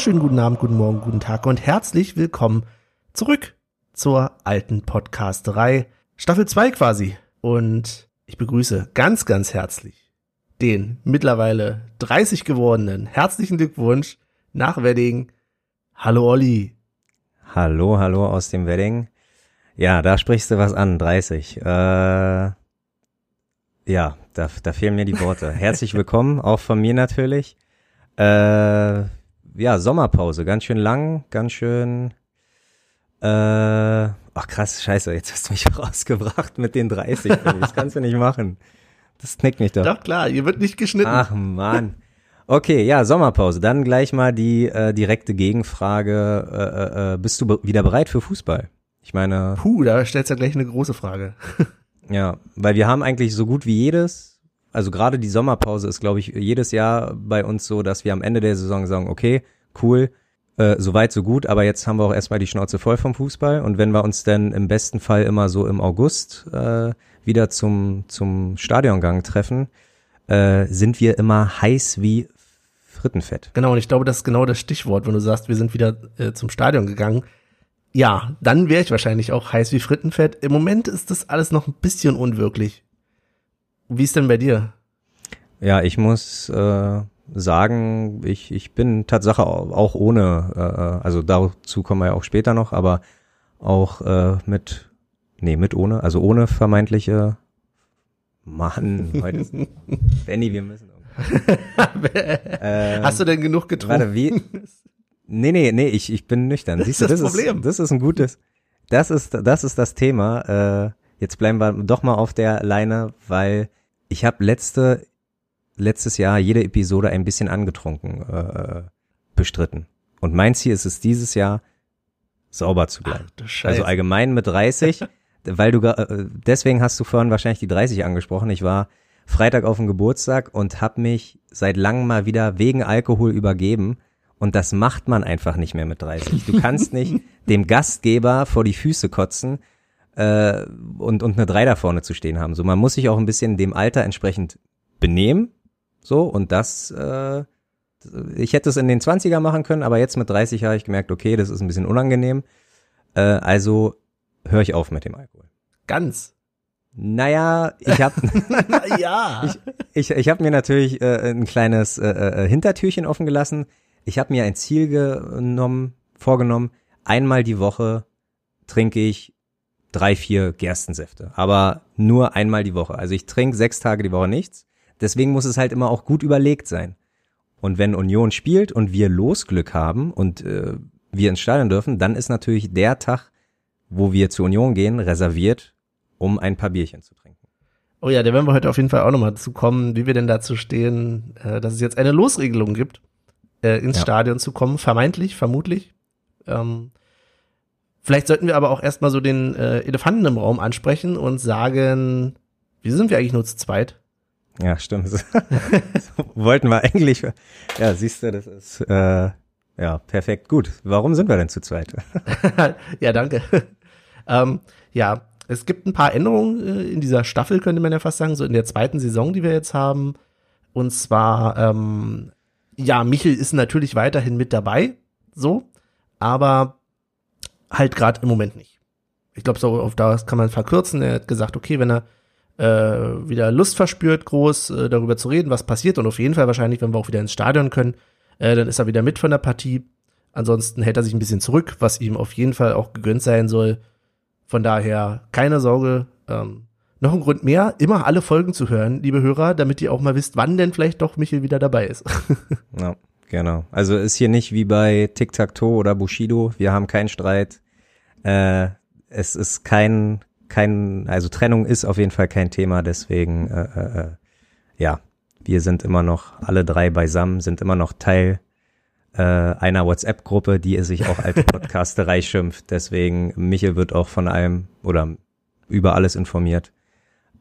wunderschönen guten Abend, guten Morgen, guten Tag und herzlich willkommen zurück zur alten Podcasterei. Staffel 2 quasi. Und ich begrüße ganz, ganz herzlich den mittlerweile 30 gewordenen herzlichen Glückwunsch nach Wedding. Hallo Olli. Hallo, hallo aus dem Wedding. Ja, da sprichst du was an, 30. Äh, ja, da, da fehlen mir die Worte. Herzlich willkommen, auch von mir natürlich. Äh, ja, Sommerpause, ganz schön lang, ganz schön. Äh, ach krass, scheiße, jetzt hast du mich rausgebracht mit den 30. das kannst du nicht machen. Das knickt mich doch. Doch klar, hier wird nicht geschnitten. Ach man. Okay, ja, Sommerpause. Dann gleich mal die äh, direkte Gegenfrage. Äh, äh, äh bist du wieder bereit für Fußball? Ich meine. Puh, da stellst du ja gleich eine große Frage. ja, weil wir haben eigentlich so gut wie jedes also gerade die Sommerpause ist, glaube ich, jedes Jahr bei uns so, dass wir am Ende der Saison sagen, okay, cool, äh, so weit, so gut, aber jetzt haben wir auch erstmal die Schnauze voll vom Fußball. Und wenn wir uns dann im besten Fall immer so im August äh, wieder zum, zum Stadiongang treffen, äh, sind wir immer heiß wie Frittenfett. Genau, und ich glaube, das ist genau das Stichwort, wenn du sagst, wir sind wieder äh, zum Stadion gegangen. Ja, dann wäre ich wahrscheinlich auch heiß wie Frittenfett. Im Moment ist das alles noch ein bisschen unwirklich. Wie ist denn bei dir? Ja, ich muss äh, sagen, ich, ich bin Tatsache auch ohne, äh, äh, also dazu kommen wir ja auch später noch, aber auch äh, mit, nee, mit ohne, also ohne vermeintliche Mann, heute ist, Benny, wir müssen. ähm, Hast du denn genug getrunken? Warte, wie? Nee, nee, nee, ich, ich bin nüchtern. Siehst du, das, das Problem. Ist, das ist ein gutes, das ist, das ist das Thema. Äh, jetzt bleiben wir doch mal auf der Leine, weil ich habe letzte, letztes Jahr jede Episode ein bisschen angetrunken äh, bestritten. Und mein Ziel ist es dieses Jahr, sauber zu bleiben. Ach, also allgemein mit 30, weil du äh, deswegen hast du vorhin wahrscheinlich die 30 angesprochen. Ich war Freitag auf dem Geburtstag und habe mich seit langem mal wieder wegen Alkohol übergeben. Und das macht man einfach nicht mehr mit 30. Du kannst nicht dem Gastgeber vor die Füße kotzen, äh, und, und eine 3 da vorne zu stehen haben. So, man muss sich auch ein bisschen dem Alter entsprechend benehmen. So, und das, äh, ich hätte es in den 20er machen können, aber jetzt mit 30 habe ich gemerkt, okay, das ist ein bisschen unangenehm. Äh, also höre ich auf mit dem Alkohol. Ganz. Naja, ich habe ja. ich, ich, ich habe mir natürlich äh, ein kleines äh, äh, Hintertürchen offen gelassen. Ich habe mir ein Ziel genommen, vorgenommen, einmal die Woche trinke ich drei, vier Gerstensäfte, aber nur einmal die Woche. Also ich trinke sechs Tage die Woche nichts. Deswegen muss es halt immer auch gut überlegt sein. Und wenn Union spielt und wir Losglück haben und äh, wir ins Stadion dürfen, dann ist natürlich der Tag, wo wir zur Union gehen, reserviert, um ein paar Bierchen zu trinken. Oh ja, da werden wir heute auf jeden Fall auch nochmal zu kommen, wie wir denn dazu stehen, äh, dass es jetzt eine Losregelung gibt, äh, ins ja. Stadion zu kommen, vermeintlich, vermutlich. Ähm, Vielleicht sollten wir aber auch erstmal so den äh, Elefanten im Raum ansprechen und sagen, wie sind wir eigentlich nur zu zweit? Ja, stimmt. wollten wir eigentlich. Ja, siehst du, das ist äh, ja perfekt. Gut. Warum sind wir denn zu zweit? ja, danke. ähm, ja, es gibt ein paar Änderungen äh, in dieser Staffel, könnte man ja fast sagen, so in der zweiten Saison, die wir jetzt haben. Und zwar, ähm, ja, Michel ist natürlich weiterhin mit dabei, so, aber halt gerade im Moment nicht. Ich glaube, so auf das kann man verkürzen. Er hat gesagt, okay, wenn er äh, wieder Lust verspürt, groß äh, darüber zu reden, was passiert und auf jeden Fall wahrscheinlich, wenn wir auch wieder ins Stadion können, äh, dann ist er wieder mit von der Partie. Ansonsten hält er sich ein bisschen zurück, was ihm auf jeden Fall auch gegönnt sein soll. Von daher keine Sorge. Ähm, noch ein Grund mehr, immer alle Folgen zu hören, liebe Hörer, damit ihr auch mal wisst, wann denn vielleicht doch Michel wieder dabei ist. ja. Genau. Also ist hier nicht wie bei Tic-Tac-Toe oder Bushido. Wir haben keinen Streit. Äh, es ist kein, kein, also Trennung ist auf jeden Fall kein Thema. Deswegen, äh, äh, äh, ja, wir sind immer noch alle drei beisammen, sind immer noch Teil äh, einer WhatsApp-Gruppe, die sich auch als Podcasterei schimpft. Deswegen, Michel wird auch von allem oder über alles informiert.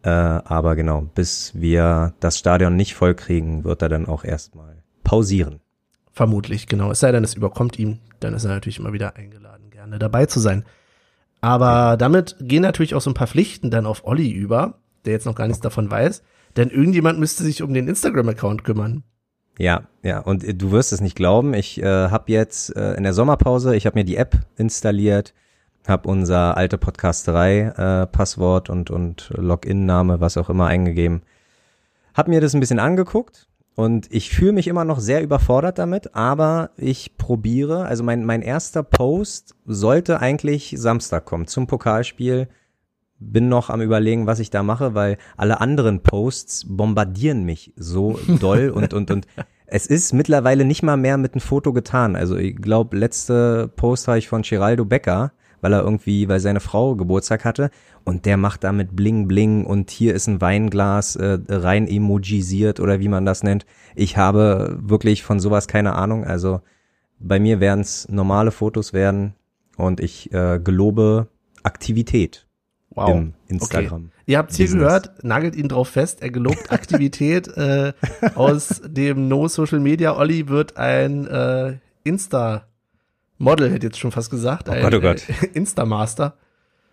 Äh, aber genau, bis wir das Stadion nicht vollkriegen, wird er dann auch erstmal pausieren. Vermutlich, genau. Es sei denn, es überkommt ihn, dann ist er natürlich immer wieder eingeladen, gerne dabei zu sein. Aber damit gehen natürlich auch so ein paar Pflichten dann auf Olli über, der jetzt noch gar nichts davon weiß. Denn irgendjemand müsste sich um den Instagram-Account kümmern. Ja, ja, und äh, du wirst es nicht glauben, ich äh, habe jetzt äh, in der Sommerpause, ich habe mir die App installiert, habe unser alte Podcast 3 äh, und, und Login-Name, was auch immer eingegeben, habe mir das ein bisschen angeguckt und ich fühle mich immer noch sehr überfordert damit, aber ich probiere, also mein, mein erster Post sollte eigentlich Samstag kommen zum Pokalspiel bin noch am überlegen, was ich da mache, weil alle anderen Posts bombardieren mich so doll und, und, und es ist mittlerweile nicht mal mehr mit einem Foto getan. Also ich glaube, letzte Post habe ich von Geraldo Becker, weil er irgendwie, weil seine Frau Geburtstag hatte und der macht damit Bling Bling und hier ist ein Weinglas äh, rein emojisiert oder wie man das nennt. Ich habe wirklich von sowas keine Ahnung. Also bei mir werden es normale Fotos werden und ich äh, gelobe Aktivität. Wow. Im Instagram. Okay. Ihr habt es hier gehört, nagelt ihn drauf fest, er gelobt Aktivität. äh, aus dem No Social Media Olli wird ein äh, Insta-Model, hätte jetzt schon fast gesagt. Oh ein, Gott, oh Gott. Äh, Insta-Master.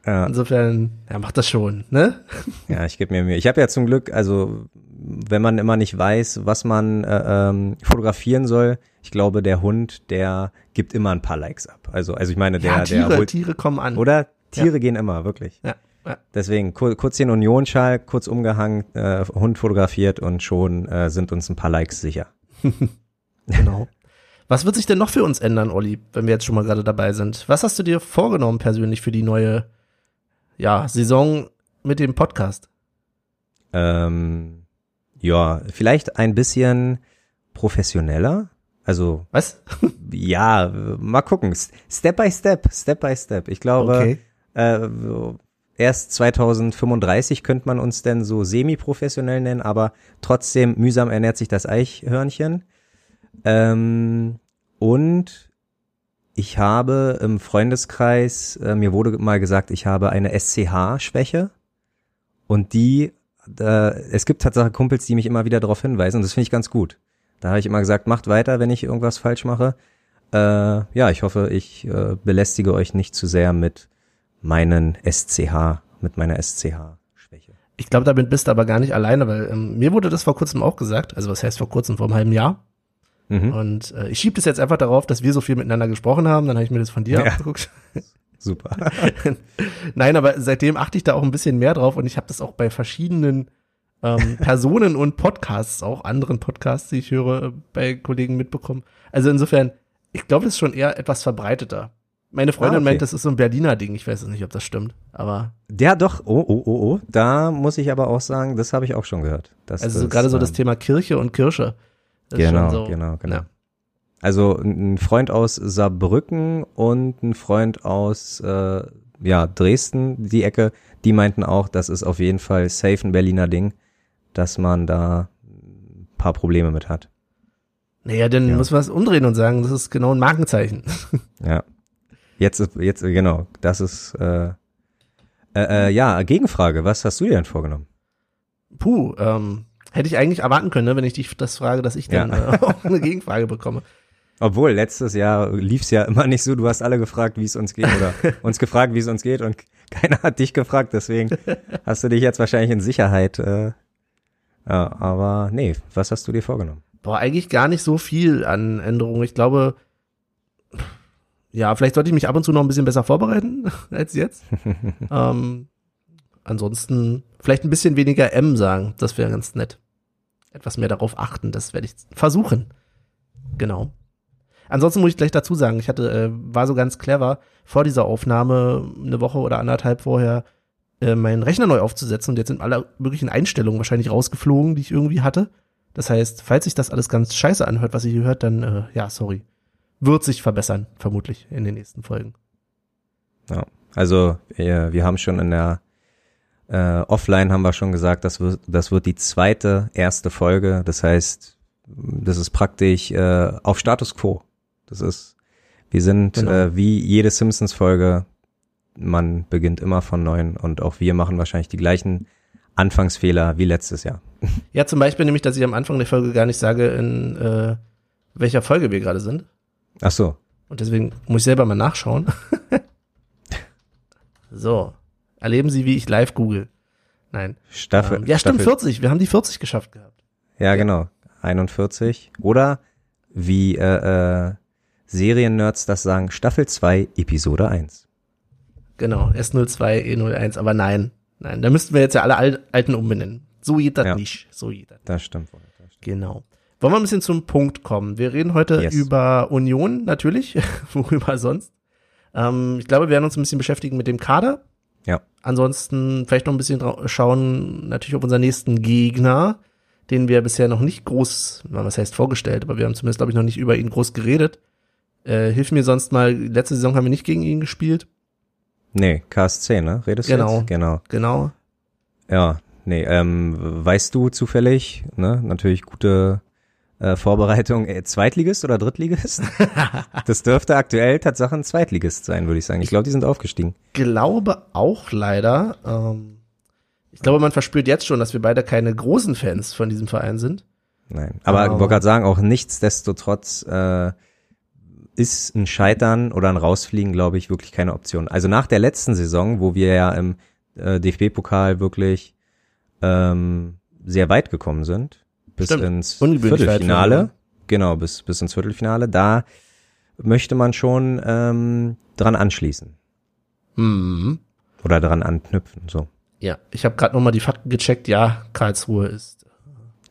Ja. Insofern, er macht das schon, ne? Ja, ich gebe mir Mühe. Ich habe ja zum Glück, also wenn man immer nicht weiß, was man äh, ähm, fotografieren soll, ich glaube, der Hund, der gibt immer ein paar Likes ab. Also, also ich meine, der, ja, Tiere, der holt, Tiere kommen an. Oder Tiere ja. gehen immer, wirklich. Ja. ja. Deswegen kurz den Unionsschal, kurz umgehangen, äh, Hund fotografiert und schon äh, sind uns ein paar Likes sicher. genau. Was wird sich denn noch für uns ändern, Olli, wenn wir jetzt schon mal gerade dabei sind? Was hast du dir vorgenommen persönlich für die neue ja, Saison mit dem Podcast? Ähm, ja, vielleicht ein bisschen professioneller. Also. Was? ja, mal gucken. Step by step, step by step. Ich glaube, okay. Äh, erst 2035 könnte man uns denn so semi-professionell nennen, aber trotzdem mühsam ernährt sich das Eichhörnchen. Ähm, und ich habe im Freundeskreis, äh, mir wurde mal gesagt, ich habe eine SCH-Schwäche. Und die, äh, es gibt tatsächlich Kumpels, die mich immer wieder darauf hinweisen und das finde ich ganz gut. Da habe ich immer gesagt, macht weiter, wenn ich irgendwas falsch mache. Äh, ja, ich hoffe, ich äh, belästige euch nicht zu sehr mit meinen SCH, mit meiner SCH-Schwäche. Ich glaube, damit bist du aber gar nicht alleine, weil ähm, mir wurde das vor kurzem auch gesagt, also was heißt vor kurzem, vor einem halben Jahr. Mhm. Und äh, ich schiebe das jetzt einfach darauf, dass wir so viel miteinander gesprochen haben, dann habe ich mir das von dir ja. abgeguckt. Super. Nein, aber seitdem achte ich da auch ein bisschen mehr drauf und ich habe das auch bei verschiedenen ähm, Personen und Podcasts, auch anderen Podcasts, die ich höre, äh, bei Kollegen mitbekommen. Also insofern, ich glaube, das ist schon eher etwas verbreiteter. Meine Freundin ah, okay. meint, das ist so ein Berliner Ding. Ich weiß nicht, ob das stimmt, aber. Ja, doch. Oh, oh, oh, oh. Da muss ich aber auch sagen, das habe ich auch schon gehört. also so gerade so das ähm, Thema Kirche und Kirsche. Genau, so, genau, genau. Ja. Also ein Freund aus Saarbrücken und ein Freund aus äh, ja, Dresden, die Ecke, die meinten auch, das ist auf jeden Fall safe ein Berliner Ding, dass man da ein paar Probleme mit hat. Naja, dann ja. muss man es umdrehen und sagen, das ist genau ein Markenzeichen. Ja. Jetzt ist, jetzt, genau, das ist, äh, äh, äh, ja, Gegenfrage, was hast du dir denn vorgenommen? Puh, ähm, hätte ich eigentlich erwarten können, ne, wenn ich dich das frage, dass ich dann ja. äh, auch eine Gegenfrage bekomme. Obwohl, letztes Jahr lief's ja immer nicht so, du hast alle gefragt, wie es uns geht oder uns gefragt, wie es uns geht und keiner hat dich gefragt, deswegen hast du dich jetzt wahrscheinlich in Sicherheit. Äh, ja, aber nee, was hast du dir vorgenommen? Boah, eigentlich gar nicht so viel an Änderungen. Ich glaube, ja, vielleicht sollte ich mich ab und zu noch ein bisschen besser vorbereiten als jetzt. ähm, ansonsten vielleicht ein bisschen weniger M sagen, das wäre ganz nett. Etwas mehr darauf achten, das werde ich versuchen. Genau. Ansonsten muss ich gleich dazu sagen, ich hatte, äh, war so ganz clever, vor dieser Aufnahme eine Woche oder anderthalb vorher äh, meinen Rechner neu aufzusetzen und jetzt sind alle möglichen Einstellungen wahrscheinlich rausgeflogen, die ich irgendwie hatte. Das heißt, falls sich das alles ganz scheiße anhört, was ihr hier hört, dann äh, ja, sorry wird sich verbessern, vermutlich in den nächsten Folgen. Ja, also wir, wir haben schon in der äh, Offline haben wir schon gesagt, das wird, das wird die zweite erste Folge. Das heißt, das ist praktisch äh, auf Status Quo. Das ist, wir sind genau. äh, wie jede Simpsons-Folge. Man beginnt immer von neuem und auch wir machen wahrscheinlich die gleichen Anfangsfehler wie letztes Jahr. Ja, zum Beispiel nämlich, dass ich am Anfang der Folge gar nicht sage, in äh, welcher Folge wir gerade sind. Ach so. Und deswegen muss ich selber mal nachschauen. so. Erleben Sie, wie ich live google. Nein. Staffel. Ähm, ja, stimmt, Staffel. 40. Wir haben die 40 geschafft gehabt. Ja, genau. 41 oder wie äh, äh, Seriennerds das sagen, Staffel 2, Episode 1. Genau, S02, E01, aber nein, nein, da müssten wir jetzt ja alle Alten umbenennen. So geht das ja, nicht. So geht das. Das stimmt wohl. Genau. Wollen wir ein bisschen zum Punkt kommen? Wir reden heute yes. über Union, natürlich. Worüber sonst? Ähm, ich glaube, wir werden uns ein bisschen beschäftigen mit dem Kader. Ja. Ansonsten vielleicht noch ein bisschen schauen, natürlich auf unseren nächsten Gegner, den wir bisher noch nicht groß, was heißt vorgestellt, aber wir haben zumindest, glaube ich, noch nicht über ihn groß geredet. Äh, hilf mir sonst mal, letzte Saison haben wir nicht gegen ihn gespielt. Nee, KSC, ne? Redest genau, du jetzt? Genau. Genau. Ja, nee, ähm, weißt du zufällig, ne? Natürlich gute äh, Vorbereitung äh, Zweitligist oder Drittligist? das dürfte aktuell Tatsache ein Zweitligist sein, würde ich sagen. Ich glaube, die sind aufgestiegen. Glaube auch leider. Ähm, ich glaube, man verspürt jetzt schon, dass wir beide keine großen Fans von diesem Verein sind. Nein, aber ich wollte gerade sagen, auch nichtsdestotrotz äh, ist ein Scheitern oder ein Rausfliegen, glaube ich, wirklich keine Option. Also nach der letzten Saison, wo wir ja im äh, DFB-Pokal wirklich ähm, sehr weit gekommen sind, bis Stimmt. ins Viertelfinale. Genau, bis, bis ins Viertelfinale. Da möchte man schon ähm, dran anschließen. Mhm. Oder dran anknüpfen, so. Ja, ich habe gerade nochmal die Fakten gecheckt. Ja, Karlsruhe ist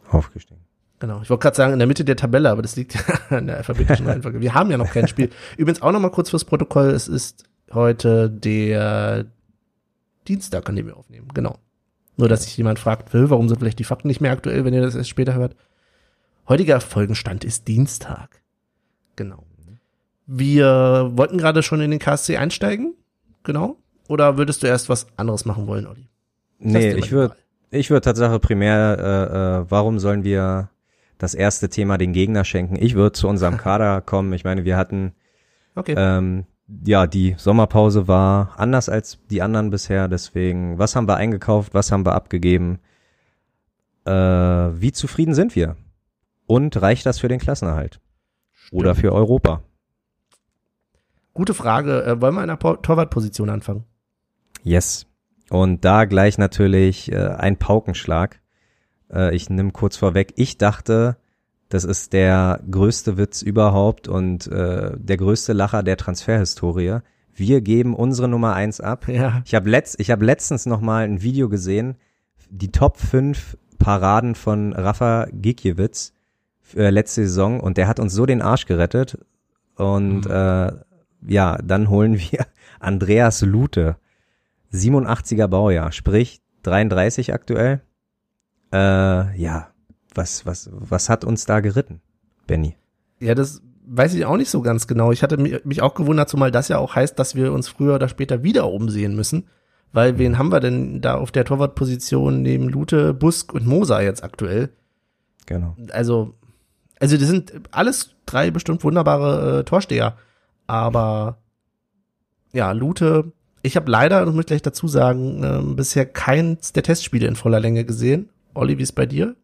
aufgestiegen. Genau, ich wollte gerade sagen, in der Mitte der Tabelle, aber das liegt ja in der alphabetischen Reihenfolge. Wir haben ja noch kein Spiel. Übrigens auch nochmal kurz fürs Protokoll, es ist heute der Dienstag, an dem wir aufnehmen. Genau. Nur, dass sich jemand fragt, warum sind vielleicht die Fakten nicht mehr aktuell, wenn ihr das erst später hört. Heutiger Folgenstand ist Dienstag. Genau. Wir wollten gerade schon in den KSC einsteigen. Genau. Oder würdest du erst was anderes machen wollen, Olli? Nee, ich würde ich würde Tatsache primär, äh, äh, warum sollen wir das erste Thema den Gegner schenken? Ich würde zu unserem Kader kommen. Ich meine, wir hatten okay. ähm, ja, die Sommerpause war anders als die anderen bisher. Deswegen, was haben wir eingekauft? Was haben wir abgegeben? Äh, wie zufrieden sind wir? Und reicht das für den Klassenerhalt? Stimmt. Oder für Europa? Gute Frage. Äh, wollen wir in der Torwartposition anfangen? Yes. Und da gleich natürlich äh, ein Paukenschlag. Äh, ich nehme kurz vorweg. Ich dachte, das ist der größte Witz überhaupt und äh, der größte Lacher der Transferhistorie. Wir geben unsere Nummer eins ab. Ja. Ich habe letzt, ich hab letztens noch mal ein Video gesehen, die Top 5 Paraden von Rafa Gikiewicz äh, letzte Saison und der hat uns so den Arsch gerettet. Und mhm. äh, ja, dann holen wir Andreas Lute, 87er Baujahr, sprich 33 aktuell. Äh, ja, was, was, was hat uns da geritten, Benny? Ja, das weiß ich auch nicht so ganz genau. Ich hatte mich auch gewundert, zumal das ja auch heißt, dass wir uns früher oder später wieder umsehen müssen. Weil wen haben wir denn da auf der Torwartposition neben Lute, Busk und Moser jetzt aktuell? Genau. Also, also die sind alles drei bestimmt wunderbare äh, Torsteher. Aber ja, Lute, ich habe leider, das muss ich gleich dazu sagen, äh, bisher keins der Testspiele in voller Länge gesehen. Olli, wie ist bei dir?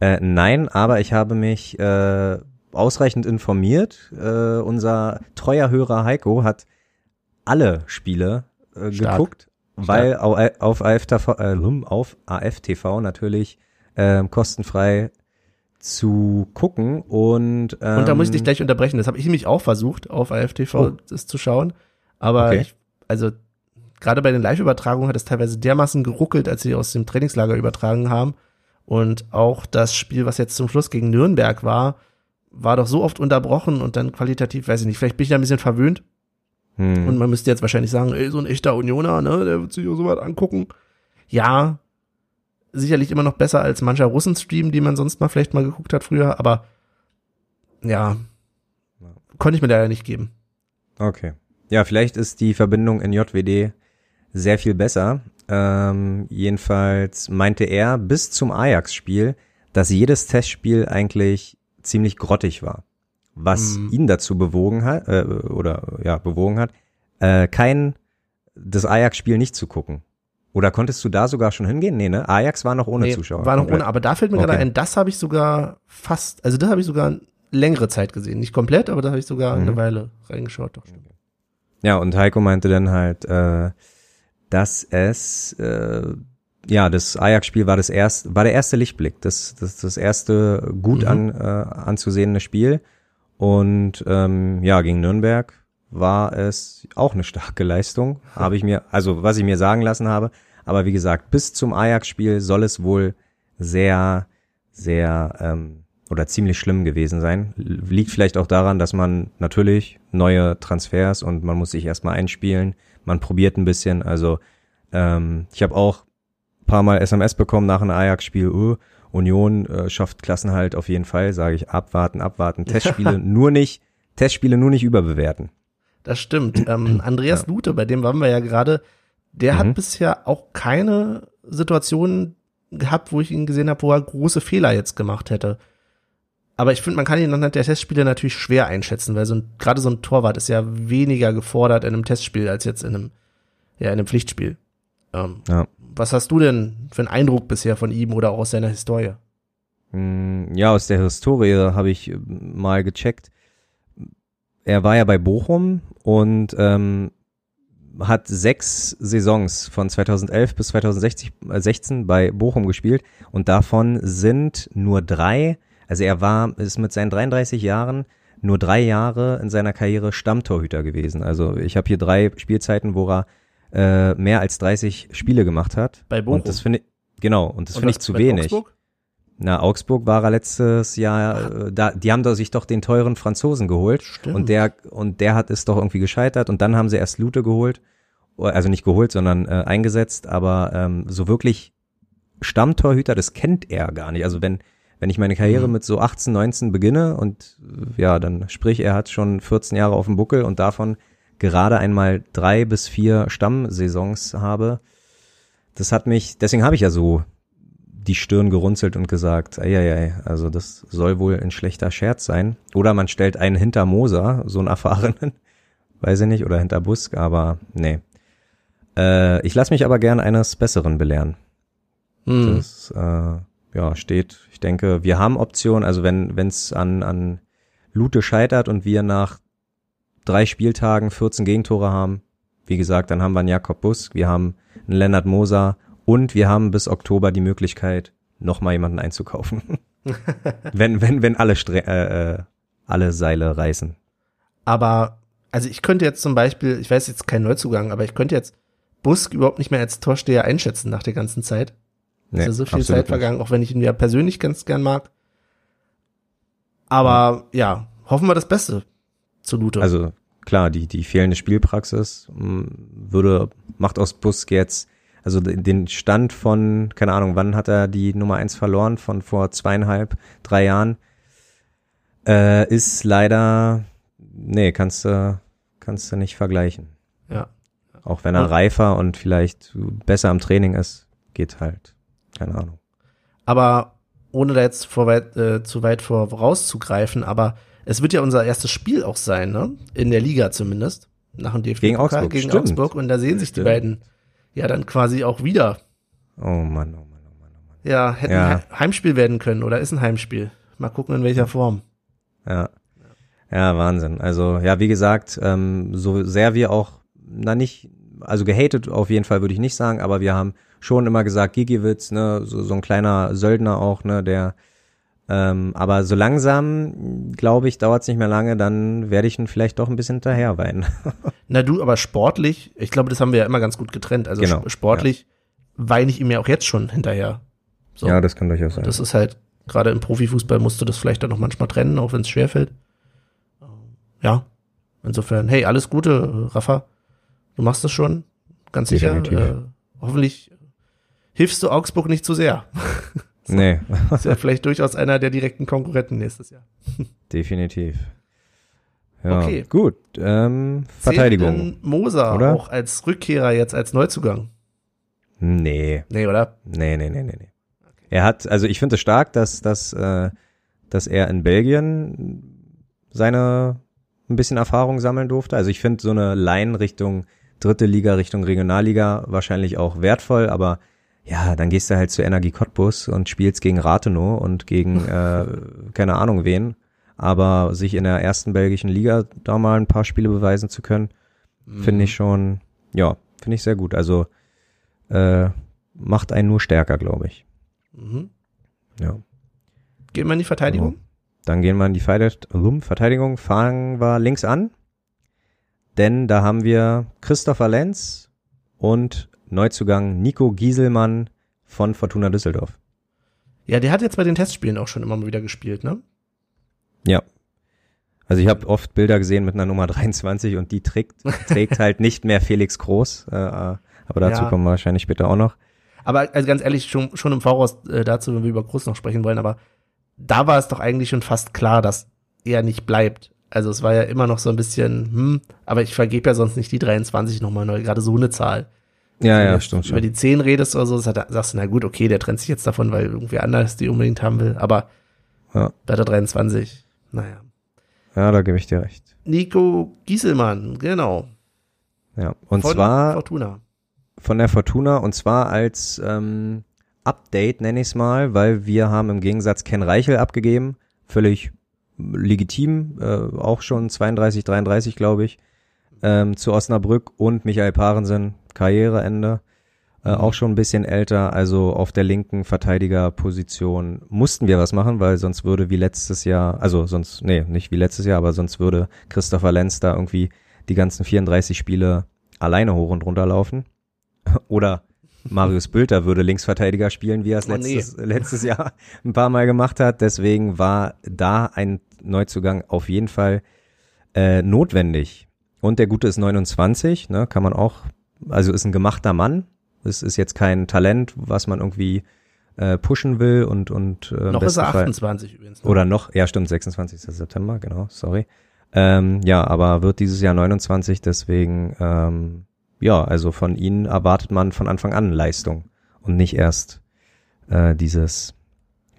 Äh, nein, aber ich habe mich äh, ausreichend informiert. Äh, unser treuer Hörer Heiko hat alle Spiele äh, geguckt, Stark. weil auf, AFTV, äh, auf AFTV natürlich äh, kostenfrei zu gucken und ähm, und da muss ich dich gleich unterbrechen. Das habe ich nämlich auch versucht, auf AFTV oh. das zu schauen, aber okay. ich, also gerade bei den Live-Übertragungen hat es teilweise dermaßen geruckelt, als sie aus dem Trainingslager übertragen haben und auch das Spiel, was jetzt zum Schluss gegen Nürnberg war, war doch so oft unterbrochen und dann qualitativ, weiß ich nicht, vielleicht bin ich da ein bisschen verwöhnt. Hm. Und man müsste jetzt wahrscheinlich sagen, ey, so ein echter Unioner, ne, der wird sich auch sowas angucken. Ja, sicherlich immer noch besser als mancher Russenstream, die man sonst mal vielleicht mal geguckt hat früher, aber ja, ja. konnte ich mir leider nicht geben. Okay. Ja, vielleicht ist die Verbindung in JWD sehr viel besser. Ähm, jedenfalls meinte er bis zum Ajax-Spiel, dass jedes Testspiel eigentlich ziemlich grottig war. Was mm. ihn dazu bewogen hat, äh, oder ja, bewogen hat, äh, kein das Ajax-Spiel nicht zu gucken. Oder konntest du da sogar schon hingehen? Nee, ne? Ajax war noch ohne nee, Zuschauer. War noch ohne, aber da fällt mir okay. gerade ein, das habe ich sogar fast, also das habe ich sogar längere Zeit gesehen. Nicht komplett, aber da habe ich sogar mhm. eine Weile reingeschaut. Doch. Ja, und Heiko meinte dann halt, äh, dass es äh, ja, das Ajax-Spiel war das erste, war der erste Lichtblick, das, das, das erste gut mhm. an, äh, anzusehende Spiel. Und ähm, ja, gegen Nürnberg war es auch eine starke Leistung, habe ich mir, also was ich mir sagen lassen habe. Aber wie gesagt, bis zum Ajax-Spiel soll es wohl sehr, sehr ähm, oder ziemlich schlimm gewesen sein. Liegt vielleicht auch daran, dass man natürlich neue Transfers und man muss sich erstmal einspielen. Man probiert ein bisschen. Also ähm, ich habe auch paar Mal SMS bekommen nach einem Ajax-Spiel, uh, Union äh, schafft Klassenhalt auf jeden Fall, sage ich, abwarten, abwarten, Testspiele nur nicht, Testspiele nur nicht überbewerten. Das stimmt. Ähm, Andreas ja. Lute, bei dem waren wir ja gerade, der mhm. hat bisher auch keine Situation gehabt, wo ich ihn gesehen habe, wo er große Fehler jetzt gemacht hätte. Aber ich finde, man kann ihn anhand der Testspiele natürlich schwer einschätzen, weil so ein, gerade so ein Torwart ist ja weniger gefordert in einem Testspiel als jetzt in einem, ja, in einem Pflichtspiel. Ähm, ja. Was hast du denn für einen Eindruck bisher von ihm oder auch aus seiner Historie? Hm, ja, aus der Historie habe ich äh, mal gecheckt. Er war ja bei Bochum und ähm, hat sechs Saisons von 2011 bis 2016 äh, bei Bochum gespielt und davon sind nur drei, also er war, ist mit seinen 33 Jahren nur drei Jahre in seiner Karriere Stammtorhüter gewesen. Also ich habe hier drei Spielzeiten, wo er äh, mehr als 30 Spiele gemacht hat. Bei Bochum. Und das finde ich, genau, und das finde ich zu wenig. Augsburg? Na, Augsburg war er letztes Jahr, äh, da, die haben da sich doch den teuren Franzosen geholt. Stimmt. Und der, und der hat es doch irgendwie gescheitert und dann haben sie erst Lute geholt. Also nicht geholt, sondern äh, eingesetzt, aber ähm, so wirklich Stammtorhüter, das kennt er gar nicht. Also wenn, wenn ich meine Karriere mhm. mit so 18, 19 beginne und ja, dann sprich, er hat schon 14 Jahre auf dem Buckel und davon gerade einmal drei bis vier Stammsaisons habe. Das hat mich, deswegen habe ich ja so die Stirn gerunzelt und gesagt, ei, also das soll wohl ein schlechter Scherz sein. Oder man stellt einen hinter Moser, so einen erfahrenen, weiß ich nicht, oder hinter Busk, aber nee. Äh, ich lasse mich aber gern eines Besseren belehren. Hm. Das äh, ja, steht, ich denke, wir haben Optionen, also wenn es an, an Lute scheitert und wir nach drei Spieltagen 14 Gegentore haben, wie gesagt, dann haben wir einen Jakob Busk, wir haben einen Lennart Moser und wir haben bis Oktober die Möglichkeit, nochmal jemanden einzukaufen. wenn, wenn, wenn alle, Stre äh, äh, alle Seile reißen. Aber, also ich könnte jetzt zum Beispiel, ich weiß jetzt kein Neuzugang, aber ich könnte jetzt Busk überhaupt nicht mehr als Torsteher einschätzen nach der ganzen Zeit. Nee, ist ja so viel Zeit vergangen, auch wenn ich ihn ja persönlich ganz gern mag. Aber ja, hoffen wir das Beste zugute. Also klar, die, die fehlende Spielpraxis hm, würde, macht aus Busk jetzt, also den Stand von, keine Ahnung, wann hat er die Nummer eins verloren, von vor zweieinhalb, drei Jahren, äh, ist leider, nee, kannst du, kannst du nicht vergleichen. Ja. Auch wenn er reifer und vielleicht besser am Training ist, geht halt. Keine Ahnung. Aber ohne da jetzt vor weit, äh, zu weit vorauszugreifen, aber es wird ja unser erstes Spiel auch sein, ne? In der Liga zumindest. Nach dem DFB gegen Augsburg. Gegen Stimmt. Augsburg. Und da sehen sich Stimmt. die beiden ja dann quasi auch wieder. Oh Mann, oh Mann, oh Mann, oh Mann. Ja, hätten ja. Heimspiel werden können oder ist ein Heimspiel. Mal gucken, in welcher Form. Ja. Ja, Wahnsinn. Also, ja, wie gesagt, ähm, so sehr wir auch, na nicht, also gehatet auf jeden Fall würde ich nicht sagen, aber wir haben schon immer gesagt, Gigiewicz, ne, so, so ein kleiner Söldner auch, ne, der ähm, aber so langsam, glaube ich, dauert es nicht mehr lange, dann werde ich ihn vielleicht doch ein bisschen hinterher weinen. Na du, aber sportlich, ich glaube, das haben wir ja immer ganz gut getrennt. Also genau, sportlich ja. weine ich ihm ja auch jetzt schon hinterher. So. Ja, das kann durchaus sein. Das ist halt, gerade im Profifußball musst du das vielleicht dann noch manchmal trennen, auch wenn es schwerfällt. Ja, insofern, hey, alles Gute, Rafa. Du machst das schon, ganz sicher. Äh, hoffentlich hilfst du Augsburg nicht zu sehr. So. Nee. ist ja vielleicht durchaus einer der direkten Konkurrenten nächstes Jahr. Definitiv. Ja, okay. gut. Ähm, Verteidigung. Zählt Moser oder? auch als Rückkehrer jetzt als Neuzugang? Nee. Nee, oder? Nee, nee, nee, nee, nee. Okay. Er hat, also ich finde es stark, dass, dass, äh, dass er in Belgien seine ein bisschen Erfahrung sammeln durfte. Also ich finde so eine Line Richtung dritte Liga, Richtung Regionalliga wahrscheinlich auch wertvoll, aber ja, dann gehst du halt zu Energie Cottbus und spielst gegen Rathenow und gegen äh, keine Ahnung wen. Aber sich in der ersten belgischen Liga da mal ein paar Spiele beweisen zu können, mhm. finde ich schon, ja, finde ich sehr gut. Also äh, macht einen nur stärker, glaube ich. Mhm. Ja. Gehen wir in die Verteidigung? Dann gehen wir in die Verteidigung. Fangen wir links an. Denn da haben wir Christopher Lenz und Neuzugang Nico Gieselmann von Fortuna Düsseldorf. Ja, der hat jetzt bei den Testspielen auch schon immer mal wieder gespielt, ne? Ja. Also ich habe oft Bilder gesehen mit einer Nummer 23 und die trägt, trägt halt nicht mehr Felix Groß. Äh, aber dazu ja. kommen wir wahrscheinlich später auch noch. Aber also ganz ehrlich, schon, schon im Voraus äh, dazu, wenn wir über Groß noch sprechen wollen, aber da war es doch eigentlich schon fast klar, dass er nicht bleibt. Also es war ja immer noch so ein bisschen, hm, aber ich vergebe ja sonst nicht die 23 nochmal neu, gerade so eine Zahl. Ja, ja, stimmt schon. Über die 10 redest oder so, sagst du, na gut, okay, der trennt sich jetzt davon, weil irgendwie anders die unbedingt haben will, aber ja. bei der 23, naja. Ja, da gebe ich dir recht. Nico Gieselmann, genau. Ja, und von zwar Fortuna. von der Fortuna und zwar als ähm, Update nenne ich es mal, weil wir haben im Gegensatz Ken Reichel abgegeben, völlig legitim, äh, auch schon 32, 33 glaube ich, ähm, zu Osnabrück und Michael Parensen, Karriereende, äh, mhm. auch schon ein bisschen älter, also auf der linken Verteidigerposition mussten wir was machen, weil sonst würde wie letztes Jahr, also sonst, nee, nicht wie letztes Jahr, aber sonst würde Christopher Lenz da irgendwie die ganzen 34 Spiele alleine hoch und runter laufen. Oder Marius Bülter würde Linksverteidiger spielen, wie er es oh, letztes, nee. letztes Jahr ein paar Mal gemacht hat. Deswegen war da ein Neuzugang auf jeden Fall äh, notwendig. Und der Gute ist 29, ne, kann man auch, also ist ein gemachter Mann. Es ist jetzt kein Talent, was man irgendwie äh, pushen will und und äh, noch ist er 28 Fall, übrigens. Ne? Oder noch, ja stimmt, 26. September, genau, sorry. Ähm, ja, aber wird dieses Jahr 29, deswegen ähm, ja, also von ihnen erwartet man von Anfang an Leistung und nicht erst äh, dieses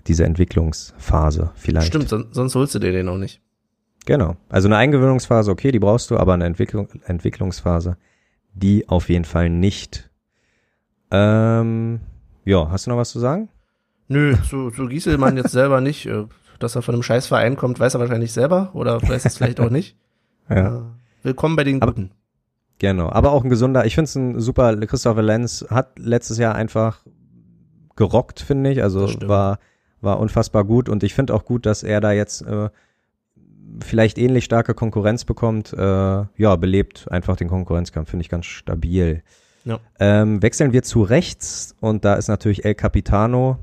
diese Entwicklungsphase vielleicht. Stimmt, son sonst holst du dir den auch nicht. Genau. Also eine Eingewöhnungsphase, okay, die brauchst du, aber eine Entwicklung, Entwicklungsphase, die auf jeden Fall nicht. Ähm, ja, hast du noch was zu sagen? Nö, zu, zu Gieselmann jetzt selber nicht. Äh, dass er von einem Scheißverein kommt, weiß er wahrscheinlich selber oder weiß es vielleicht auch nicht. Ja. Äh, willkommen bei den Guten. Aber Genau, aber auch ein gesunder, ich finde es ein super, Christopher Lenz hat letztes Jahr einfach gerockt, finde ich, also war, war unfassbar gut und ich finde auch gut, dass er da jetzt äh, vielleicht ähnlich starke Konkurrenz bekommt, äh, ja, belebt einfach den Konkurrenzkampf, finde ich ganz stabil. Ja. Ähm, wechseln wir zu rechts und da ist natürlich El Capitano,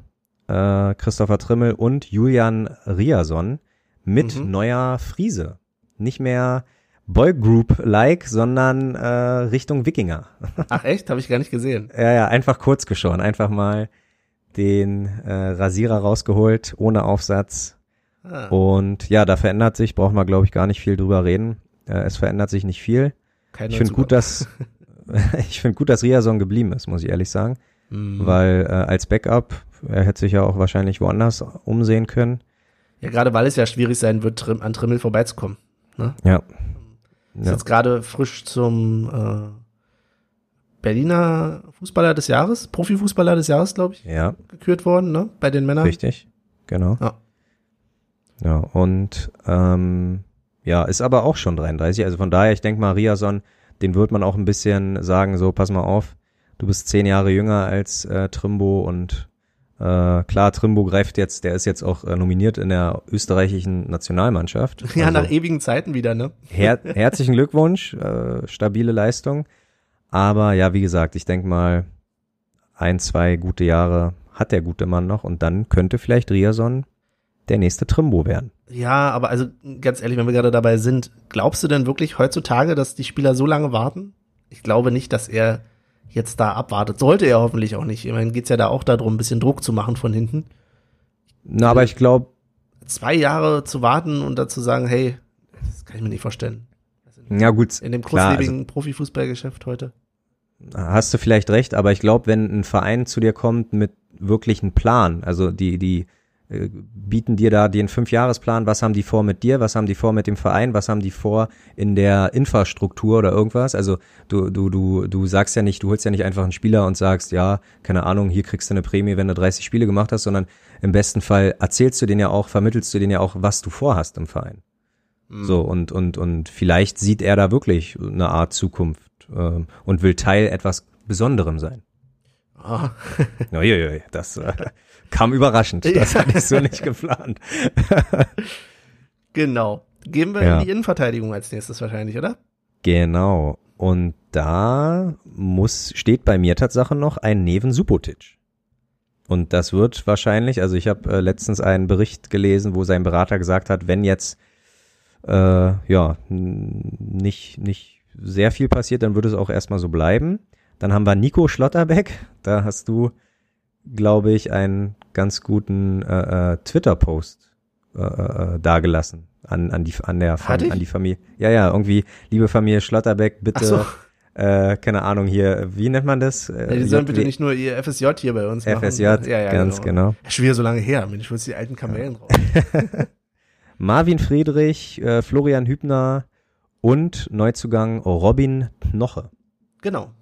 äh, Christopher Trimmel und Julian Riason mit mhm. neuer Friese. Nicht mehr Boygroup-like, sondern äh, Richtung Wikinger. Ach echt? Habe ich gar nicht gesehen. ja, ja, einfach kurz geschoren. Einfach mal den äh, Rasierer rausgeholt, ohne Aufsatz. Ah. Und ja, da verändert sich, brauchen wir, glaube ich, gar nicht viel drüber reden. Äh, es verändert sich nicht viel. Kein ich finde gut, dass ich finde gut, dass Riason geblieben ist, muss ich ehrlich sagen. Mhm. Weil äh, als Backup, er hätte sich ja auch wahrscheinlich woanders umsehen können. Ja, gerade weil es ja schwierig sein wird, an Trimmel vorbeizukommen. Ne? Ja, ist ja. jetzt gerade frisch zum äh, Berliner Fußballer des Jahres, Profifußballer des Jahres, glaube ich, ja. gekürt worden, ne? Bei den Männern. Richtig, genau. Ja, ja und ähm, ja, ist aber auch schon 33. Also von daher, ich denke mal, Riason, den wird man auch ein bisschen sagen, so, pass mal auf, du bist zehn Jahre jünger als äh, Trimbo und äh, klar, Trimbo greift jetzt, der ist jetzt auch äh, nominiert in der österreichischen Nationalmannschaft. Ja, also, nach ewigen Zeiten wieder, ne? Her herzlichen Glückwunsch, äh, stabile Leistung. Aber ja, wie gesagt, ich denke mal, ein, zwei gute Jahre hat der gute Mann noch und dann könnte vielleicht Riason der nächste Trimbo werden. Ja, aber also ganz ehrlich, wenn wir gerade dabei sind, glaubst du denn wirklich heutzutage, dass die Spieler so lange warten? Ich glaube nicht, dass er jetzt da abwartet. Sollte er hoffentlich auch nicht. Immerhin geht's ja da auch darum, ein bisschen Druck zu machen von hinten. Na, aber ich glaube. Zwei Jahre zu warten und dazu sagen, hey, das kann ich mir nicht vorstellen. Ja, gut. In dem kurzlebigen also, Profifußballgeschäft heute. Hast du vielleicht recht, aber ich glaube, wenn ein Verein zu dir kommt mit wirklichen Plan, also die, die bieten dir da den Fünfjahresplan, was haben die vor mit dir, was haben die vor mit dem Verein, was haben die vor in der Infrastruktur oder irgendwas. Also du, du, du, du sagst ja nicht, du holst ja nicht einfach einen Spieler und sagst, ja, keine Ahnung, hier kriegst du eine Prämie, wenn du 30 Spiele gemacht hast, sondern im besten Fall erzählst du denen ja auch, vermittelst du denen ja auch, was du vorhast im Verein. Mhm. So, und, und, und vielleicht sieht er da wirklich eine Art Zukunft äh, und will Teil etwas Besonderem sein. Oh. Uiuiui, das äh, kam überraschend. Das hatte ich so nicht geplant. genau. Gehen wir ja. in die Innenverteidigung als nächstes wahrscheinlich, oder? Genau. Und da muss, steht bei mir tatsächlich noch ein Neven Subotic. Und das wird wahrscheinlich, also ich habe äh, letztens einen Bericht gelesen, wo sein Berater gesagt hat, wenn jetzt äh, ja nicht, nicht sehr viel passiert, dann würde es auch erstmal so bleiben. Dann haben wir Nico Schlotterbeck. Da hast du, glaube ich, einen ganz guten äh, äh, Twitter-Post äh, äh, dagelassen an, an, die, an, der Fam an die Familie. Ja, ja, irgendwie, liebe Familie Schlotterbeck, bitte. So. Äh, keine Ahnung hier, wie nennt man das? Äh, die sollen bitte nicht nur ihr FSJ hier bei uns machen. FSJ, ja, ja, ganz genau. genau. Schon wieder so lange her, ich wollte die alten Kamellen raus. Marvin Friedrich, äh, Florian Hübner und Neuzugang Robin Knoche. Genau,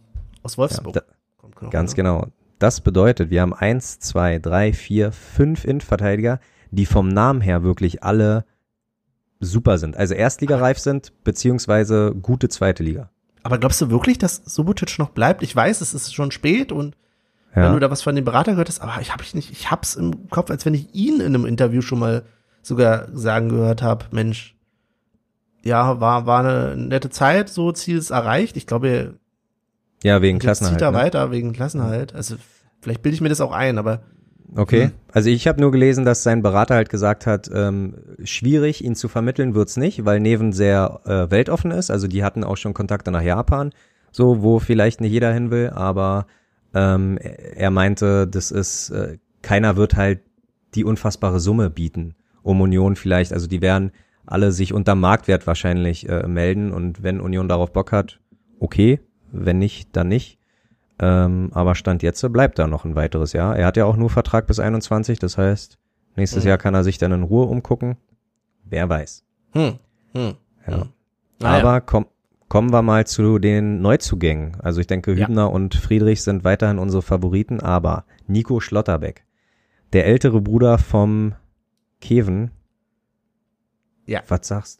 aus Wolfsburg. Ja, da, Knoche, ganz ne? genau. Das bedeutet, wir haben eins, zwei, drei, vier, fünf Innenverteidiger, die vom Namen her wirklich alle super sind. Also Erstligareif sind, beziehungsweise gute zweite Liga. Aber glaubst du wirklich, dass Subotic noch bleibt? Ich weiß, es ist schon spät und ja. wenn du da was von dem Berater gehört hast, aber ich habe ich nicht, ich hab's im Kopf, als wenn ich ihn in einem Interview schon mal sogar sagen gehört habe, Mensch, ja, war, war eine nette Zeit, so Ziel ist erreicht. Ich glaube, ja, wegen Klassenhalt. Zieht er ne? weiter, wegen Klassenhalt. Also, vielleicht bilde ich mir das auch ein, aber. Okay. Hm. Also ich habe nur gelesen, dass sein Berater halt gesagt hat, ähm, schwierig, ihn zu vermitteln wird's nicht, weil Neven sehr äh, weltoffen ist. Also die hatten auch schon Kontakte nach Japan, so wo vielleicht nicht jeder hin will, aber ähm, er meinte, das ist, äh, keiner wird halt die unfassbare Summe bieten um Union vielleicht, also die werden alle sich unter Marktwert wahrscheinlich äh, melden und wenn Union darauf Bock hat, okay, wenn nicht, dann nicht. Ähm, aber Stand jetzt bleibt da noch ein weiteres Jahr. Er hat ja auch nur Vertrag bis 21, das heißt, nächstes mhm. Jahr kann er sich dann in Ruhe umgucken. Wer weiß. Hm. Hm. Ja. Hm. Aber ja. komm, kommen wir mal zu den Neuzugängen. Also ich denke, Hübner ja. und Friedrich sind weiterhin unsere Favoriten, aber Nico Schlotterbeck, der ältere Bruder vom Kevin. Ja. Was sagst du?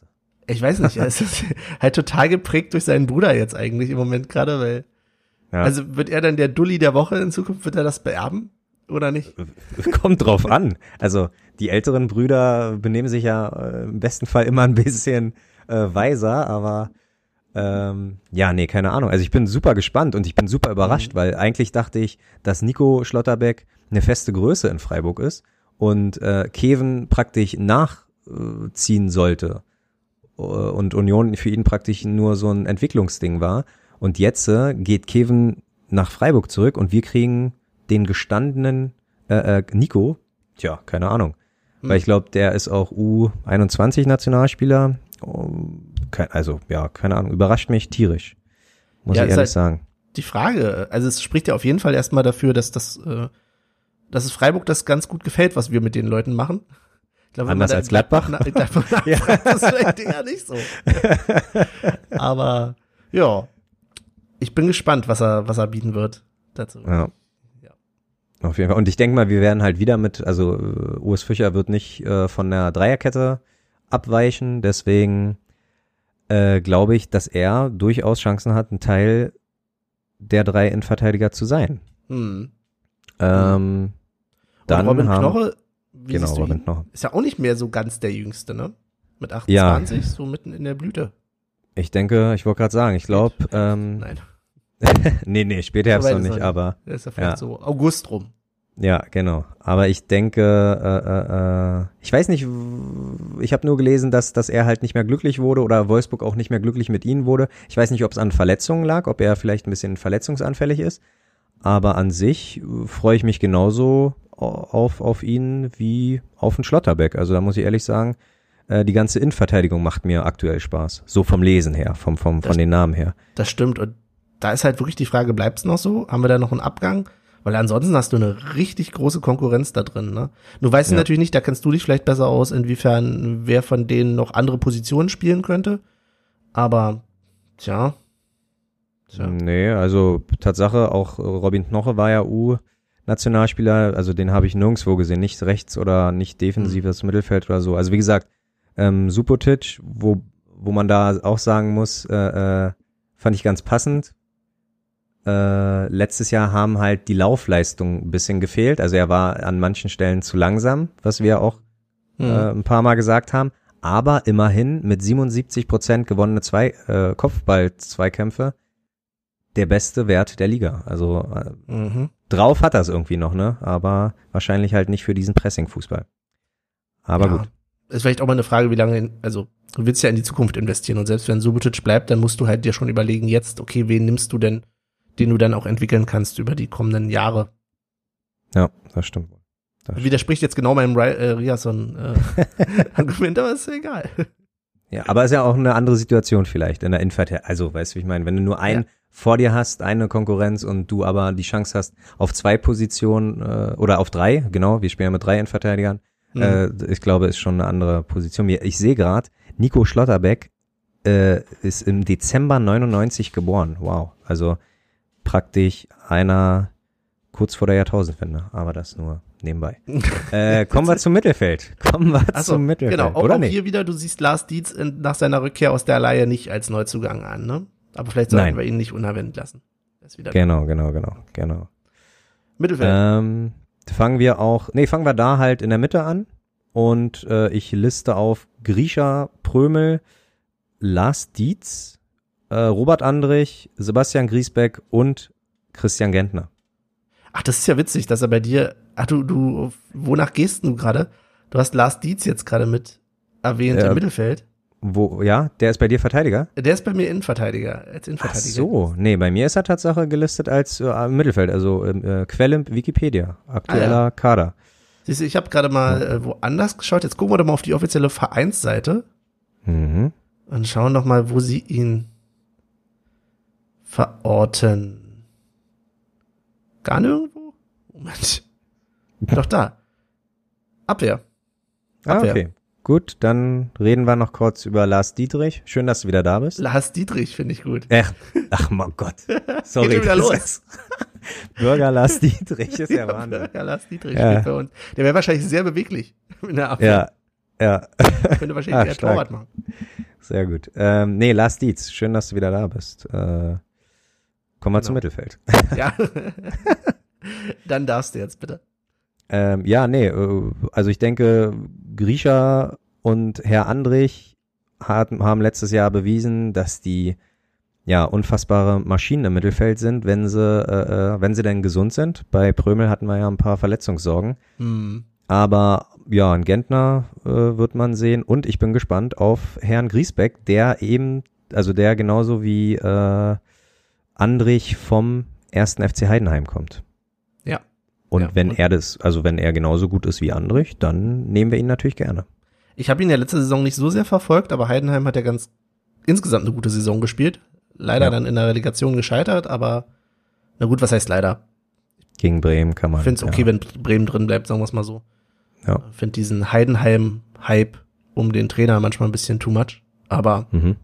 Ich weiß nicht, er ist halt total geprägt durch seinen Bruder jetzt eigentlich im Moment gerade, weil. Ja. Also wird er dann der Dulli der Woche in Zukunft, wird er das beerben? Oder nicht? Kommt drauf an. Also die älteren Brüder benehmen sich ja äh, im besten Fall immer ein bisschen äh, weiser, aber ähm, ja, nee, keine Ahnung. Also ich bin super gespannt und ich bin super überrascht, mhm. weil eigentlich dachte ich, dass Nico Schlotterbeck eine feste Größe in Freiburg ist und äh, Kevin praktisch nachziehen sollte und Union für ihn praktisch nur so ein Entwicklungsding war. Und jetzt äh, geht Kevin nach Freiburg zurück und wir kriegen den gestandenen äh, äh, Nico, tja, keine Ahnung. Hm. Weil ich glaube, der ist auch U21-Nationalspieler. Also, ja, keine Ahnung, überrascht mich tierisch. Muss ja, ich ehrlich halt sagen. Die Frage, also es spricht ja auf jeden Fall erstmal dafür, dass das äh, dass es Freiburg das ganz gut gefällt, was wir mit den Leuten machen. Ich glaube, Anders als Gladbach? Gladbach, Gladbach ja. das ist vielleicht eher nicht so. Aber ja, ich bin gespannt, was er, was er bieten wird dazu. Ja. ja. Auf jeden Fall. Und ich denke mal, wir werden halt wieder mit, also uh, Urs Fischer wird nicht äh, von der Dreierkette abweichen, deswegen äh, glaube ich, dass er durchaus Chancen hat, ein Teil der drei Innenverteidiger zu sein. Hm. Ähm, dann Robin haben, Knoche, wie genau, Robin ihn? Knoche. Ist ja auch nicht mehr so ganz der Jüngste, ne? Mit 28, ja. so mitten in der Blüte. Ich denke, ich wollte gerade sagen, ich glaube, ähm, Nein. nee, nee, später Herbst noch nicht, aber. Das ist ja vielleicht ja. so August rum. Ja, genau. Aber ich denke, äh, äh, äh ich weiß nicht, ich habe nur gelesen, dass, dass er halt nicht mehr glücklich wurde oder Wolfsburg auch nicht mehr glücklich mit ihm wurde. Ich weiß nicht, ob es an Verletzungen lag, ob er vielleicht ein bisschen verletzungsanfällig ist. Aber an sich äh, freue ich mich genauso auf, auf ihn wie auf den Schlotterbeck. Also da muss ich ehrlich sagen, äh, die ganze Innenverteidigung macht mir aktuell Spaß. So vom Lesen her, vom, vom, von den Namen her. Das stimmt. Und da ist halt wirklich die Frage, bleibt's noch so? Haben wir da noch einen Abgang? Weil ansonsten hast du eine richtig große Konkurrenz da drin. Ne? Du weißt ja. natürlich nicht, da kennst du dich vielleicht besser aus, inwiefern wer von denen noch andere Positionen spielen könnte. Aber, tja. tja. Nee, also Tatsache, auch Robin Knoche war ja U. Nationalspieler, also den habe ich nirgendwo gesehen, nicht rechts oder nicht defensives mhm. Mittelfeld oder so. Also wie gesagt, ähm, Supotic, wo, wo man da auch sagen muss, äh, äh, fand ich ganz passend. Äh, letztes Jahr haben halt die Laufleistung ein bisschen gefehlt. Also er war an manchen Stellen zu langsam, was wir auch mhm. äh, ein paar Mal gesagt haben. Aber immerhin mit 77 Prozent gewonnene zwei, äh, Kopfball-Zweikämpfe der beste Wert der Liga. Also äh, mhm. drauf hat er es irgendwie noch, ne? Aber wahrscheinlich halt nicht für diesen Pressing-Fußball. Aber ja. gut. Ist vielleicht auch mal eine Frage, wie lange, also du willst ja in die Zukunft investieren und selbst wenn Subotic bleibt, dann musst du halt dir schon überlegen, jetzt, okay, wen nimmst du denn den du dann auch entwickeln kannst über die kommenden Jahre. Ja, das stimmt. Das Widerspricht jetzt genau meinem äh, Riasson-Argument, äh, aber ist egal. Ja, aber ist ja auch eine andere Situation vielleicht in der Innenverteidigung. Also, weißt du, wie ich meine, wenn du nur einen ja. vor dir hast, eine Konkurrenz und du aber die Chance hast, auf zwei Positionen äh, oder auf drei, genau, wir spielen ja mit drei Innenverteidigern, mhm. äh, ich glaube, ist schon eine andere Position. Ich sehe gerade, Nico Schlotterbeck äh, ist im Dezember 99 geboren. Wow. Also praktisch einer kurz vor der Jahrtausendwende, aber das nur nebenbei. äh, kommen wir zum Mittelfeld. Kommen wir so, zum Mittelfeld. Genau, auch, oder auch nicht? hier wieder, du siehst Lars Dietz in, nach seiner Rückkehr aus der Leihe nicht als Neuzugang an, ne? Aber vielleicht sollten Nein. wir ihn nicht unerwähnt lassen. genau, genau, genau, genau. Mittelfeld. Ähm, fangen wir auch, nee, fangen wir da halt in der Mitte an. Und äh, ich liste auf Grisha Prömel, Lars Dietz, äh, Robert Andrich, Sebastian Griesbeck und Christian Gentner. Ach, das ist ja witzig, dass er bei dir, ach du, du, wonach gehst du gerade? Du hast Lars Dietz jetzt gerade mit erwähnt äh, im Mittelfeld. Wo, ja, der ist bei dir Verteidiger? Der ist bei mir Innenverteidiger, als Innenverteidiger. Ach so, nee, bei mir ist er Tatsache gelistet als äh, Mittelfeld, also äh, Quelle Wikipedia, aktueller ah, ja. Kader. Siehst du, ich habe gerade mal äh, woanders geschaut, jetzt gucken wir doch mal auf die offizielle Vereinsseite mhm. und schauen doch mal, wo sie ihn verorten. Gar nirgendwo? Moment. Doch da. Abwehr. Ah, Abwehr. Ah, okay. Gut, dann reden wir noch kurz über Lars Dietrich. Schön, dass du wieder da bist. Lars Dietrich finde ich gut. Ach, ach mein Gott. Sorry. Geht wieder los. Bürger Lars Dietrich ist ja, ja Wahnsinn. Bürger Lars Dietrich ja. steht bei uns. Der wäre wahrscheinlich sehr beweglich in der Abwehr. Ja, ja. Könnte wahrscheinlich ah, eher Torwart machen. Sehr gut. Ähm, nee, Lars Dietz, schön, dass du wieder da bist. Äh, Kommen wir genau. zum Mittelfeld. Ja. Dann darfst du jetzt bitte. Ähm, ja, nee, äh, also ich denke, Grisha und Herr Andrich hat, haben letztes Jahr bewiesen, dass die ja unfassbare Maschinen im Mittelfeld sind, wenn sie äh, äh, wenn sie denn gesund sind. Bei Prömel hatten wir ja ein paar Verletzungssorgen. Mhm. Aber ja, ein Gentner äh, wird man sehen und ich bin gespannt auf Herrn Griesbeck, der eben, also der genauso wie äh, Andrich vom ersten FC Heidenheim kommt. Ja. Und ja. wenn er das, also wenn er genauso gut ist wie Andrich, dann nehmen wir ihn natürlich gerne. Ich habe ihn ja letzte Saison nicht so sehr verfolgt, aber Heidenheim hat ja ganz insgesamt eine gute Saison gespielt. Leider ja. dann in der Relegation gescheitert, aber na gut, was heißt leider? Gegen Bremen kann man. Ich finde es okay, ja. wenn Bremen drin bleibt, sagen wir es mal so. Ja. Ich finde diesen Heidenheim-Hype um den Trainer manchmal ein bisschen too much, aber mhm.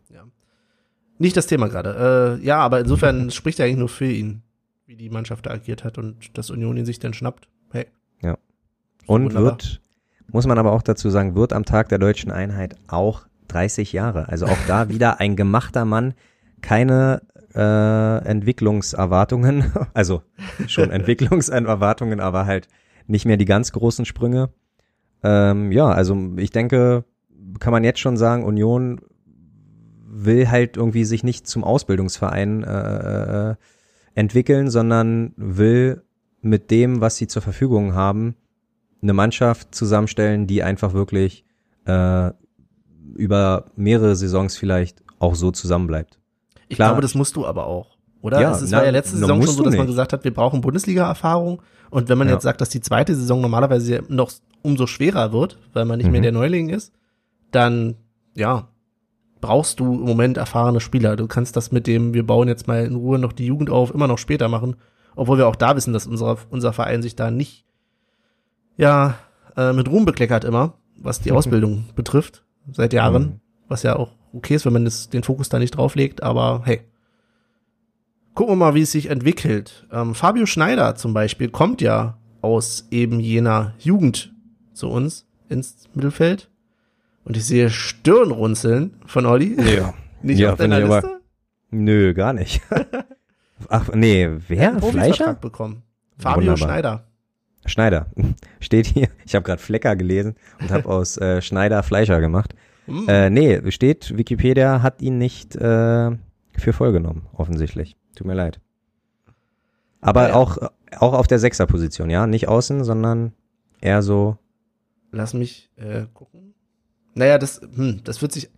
Nicht das Thema gerade. Äh, ja, aber insofern spricht er eigentlich nur für ihn, wie die Mannschaft da agiert hat und dass Union ihn sich dann schnappt. Hey. Ja. Und wunderbar. wird, muss man aber auch dazu sagen, wird am Tag der deutschen Einheit auch 30 Jahre. Also auch da wieder ein gemachter Mann, keine äh, Entwicklungserwartungen, also schon Entwicklungserwartungen, aber halt nicht mehr die ganz großen Sprünge. Ähm, ja, also ich denke, kann man jetzt schon sagen, Union will halt irgendwie sich nicht zum Ausbildungsverein äh, äh, entwickeln, sondern will mit dem, was sie zur Verfügung haben, eine Mannschaft zusammenstellen, die einfach wirklich äh, über mehrere Saisons vielleicht auch so zusammenbleibt. Ich glaube, das musst du aber auch, oder? Ja, es war ja letzte Saison schon so, dass man gesagt hat, wir brauchen Bundesliga-Erfahrung. Und wenn man ja. jetzt sagt, dass die zweite Saison normalerweise noch umso schwerer wird, weil man nicht mhm. mehr der Neuling ist, dann ja, brauchst du im Moment erfahrene Spieler. Du kannst das mit dem, wir bauen jetzt mal in Ruhe noch die Jugend auf, immer noch später machen. Obwohl wir auch da wissen, dass unser, unser Verein sich da nicht, ja, äh, mit Ruhm bekleckert immer, was die mhm. Ausbildung betrifft, seit Jahren. Mhm. Was ja auch okay ist, wenn man das, den Fokus da nicht drauflegt, aber hey. Gucken wir mal, wie es sich entwickelt. Ähm, Fabio Schneider zum Beispiel kommt ja aus eben jener Jugend zu uns ins Mittelfeld. Und ich sehe Stirnrunzeln von Olli. Ja. nicht ja, auf deiner Liste? Aber, nö, gar nicht. Ach, nee, wer? Fleischer? bekommen. Fabio Wunderbar. Schneider. Schneider. Steht hier. Ich habe gerade Flecker gelesen und habe aus äh, Schneider Fleischer gemacht. Mm. Äh, nee, steht, Wikipedia hat ihn nicht äh, für voll genommen, offensichtlich. Tut mir leid. Aber ja. auch, auch auf der Sechserposition, ja? Nicht außen, sondern eher so. Lass mich äh, gucken. Naja, das, hm, das wird sich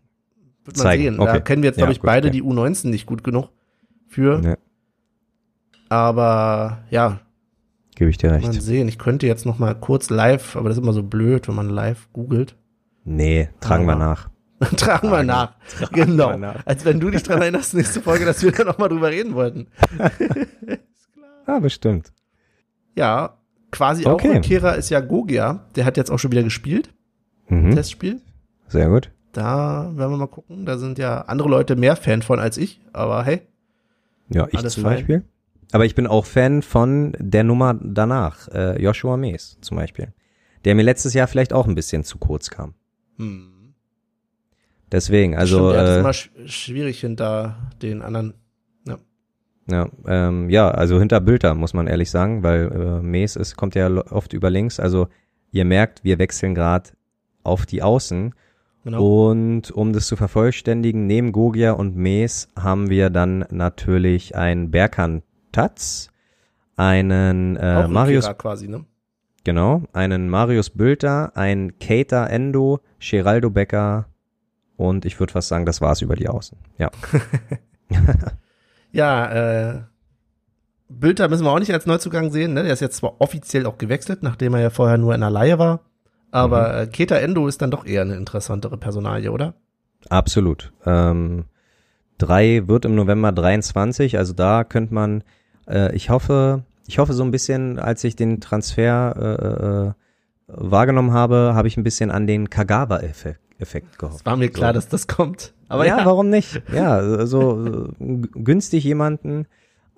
wird man Zeigen. sehen. Okay. Da kennen wir jetzt, glaube ja, ich, gut, beide die U19 nicht gut genug für. Ja. Aber ja. Gebe ich dir recht. Mal sehen. Ich könnte jetzt noch mal kurz live, aber das ist immer so blöd, wenn man live googelt. Nee, tragen aber wir nach. tragen wir nach. Tragen genau. Wir nach. Als wenn du dich dran erinnerst, nächste Folge, dass wir da noch mal drüber reden wollten. ist klar. Ja, bestimmt. Ja, quasi okay. auch Rückkehrer ist ja Gogia. Der hat jetzt auch schon wieder gespielt. Mhm. Testspiel. Sehr gut. Da werden wir mal gucken. Da sind ja andere Leute mehr Fan von als ich, aber hey. Ja, ich zum fein. Beispiel. Aber ich bin auch Fan von der Nummer danach, äh, Joshua Mees zum Beispiel. Der mir letztes Jahr vielleicht auch ein bisschen zu kurz kam. Hm. Deswegen, also. Stimmt, ja, das ist immer sch schwierig hinter den anderen. Ja. Ja, ähm, ja, also hinter Bülter, muss man ehrlich sagen, weil äh, Mees ist, kommt ja oft über links. Also ihr merkt, wir wechseln gerade auf die Außen. Genau. Und um das zu vervollständigen, neben Gogia und Mees haben wir dann natürlich einen Berkan Taz, einen äh, Marius quasi, ne? Genau, einen Marius Bülter, ein Keita Endo, Geraldo Becker und ich würde fast sagen, das war's über die Außen. Ja. ja, äh, Bülter müssen wir auch nicht als Neuzugang sehen, ne? Der ist jetzt zwar offiziell auch gewechselt, nachdem er ja vorher nur in der Laie war. Aber mhm. Äh, Keta Endo ist dann doch eher eine interessantere Personalie, oder? Absolut. Ähm, drei wird im November 23, also da könnte man, äh, ich hoffe, ich hoffe so ein bisschen, als ich den Transfer äh, äh, wahrgenommen habe, habe ich ein bisschen an den Kagawa-Effekt Effekt gehofft. Es war mir klar, so. dass das kommt. Aber ja, ja, warum nicht? Ja, so günstig jemanden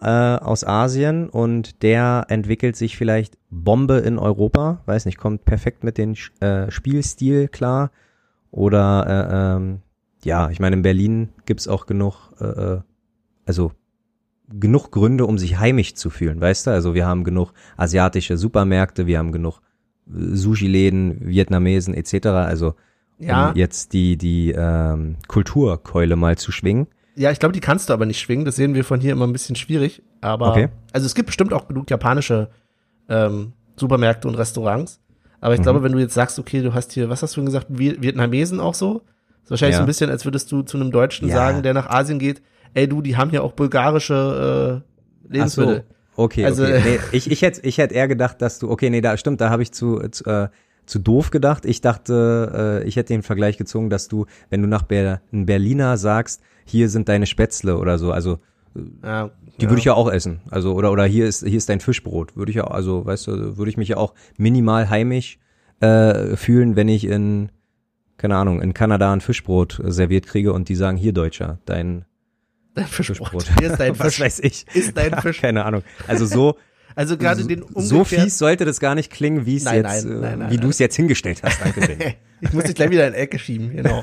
äh, aus Asien und der entwickelt sich vielleicht Bombe in Europa, weiß nicht, kommt perfekt mit dem äh, Spielstil klar. Oder äh, ähm, ja, ich meine, in Berlin gibt's auch genug, äh, äh, also genug Gründe, um sich heimisch zu fühlen, weißt du? Also wir haben genug asiatische Supermärkte, wir haben genug äh, Sushi-Läden, Vietnamesen etc. Also ja. um jetzt die die ähm, Kulturkeule mal zu schwingen. Ja, ich glaube, die kannst du aber nicht schwingen. Das sehen wir von hier immer ein bisschen schwierig. Aber okay. also es gibt bestimmt auch genug japanische ähm, Supermärkte und Restaurants. Aber ich mhm. glaube, wenn du jetzt sagst, okay, du hast hier, was hast du denn gesagt, Vietnamesen auch so? ist wahrscheinlich ja. so ein bisschen, als würdest du zu einem Deutschen ja. sagen, der nach Asien geht, ey du, die haben ja auch bulgarische äh, Lebensmittel. So. Okay, also, okay. Nee, ich, ich hätte ich hätte eher gedacht, dass du, okay, nee, da stimmt, da habe ich zu, zu, äh, zu doof gedacht. Ich dachte, äh, ich hätte den Vergleich gezogen, dass du, wenn du nach Ber Berliner sagst, hier sind deine Spätzle oder so, also ja, die ja. würde ich ja auch essen. Also, oder, oder hier ist, hier ist dein Fischbrot. Würde ich ja, also, weißt du, würde ich mich ja auch minimal heimisch äh, fühlen, wenn ich in, keine Ahnung, in Kanada ein Fischbrot serviert kriege und die sagen, hier Deutscher, dein, dein Fischbrot. Fischbrot. Hier ist dein Was weiß ich. Ist dein Fisch. keine Ahnung. Also so, also gerade den So fies sollte das gar nicht klingen, wie es jetzt, nein, nein, nein, wie du es jetzt hingestellt hast. Danke, Ben. ich muss dich gleich wieder in die Ecke schieben, genau.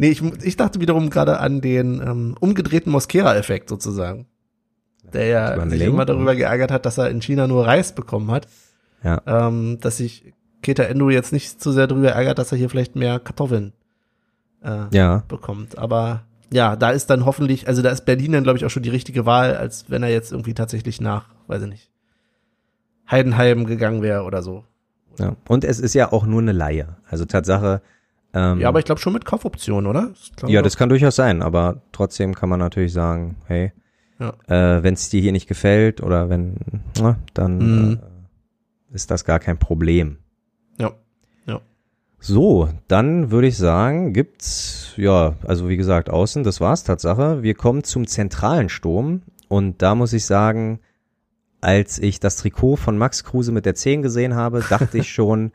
Nee, ich, ich dachte wiederum gerade an den ähm, umgedrehten Mosquera-Effekt sozusagen. Der ja sich immer darüber geärgert hat, dass er in China nur Reis bekommen hat. Ja. Ähm, dass sich Keta Endo jetzt nicht zu sehr darüber ärgert, dass er hier vielleicht mehr Kartoffeln äh, ja. bekommt. Aber ja, da ist dann hoffentlich, also da ist Berlin dann, glaube ich, auch schon die richtige Wahl, als wenn er jetzt irgendwie tatsächlich nach, weiß ich nicht, Heidenheim gegangen wäre oder so. Ja, und es ist ja auch nur eine Laie. Also Tatsache, ähm, ja, aber ich glaube schon mit Kaufoption, oder? Das ja, das kann durchaus sein, aber trotzdem kann man natürlich sagen, hey, ja. äh, wenn es dir hier nicht gefällt oder wenn, na, dann mhm. äh, ist das gar kein Problem. Ja. Ja. So, dann würde ich sagen, gibt's, ja, also wie gesagt, außen, das war's Tatsache. Wir kommen zum zentralen Sturm und da muss ich sagen, als ich das Trikot von Max Kruse mit der 10 gesehen habe, dachte ich schon,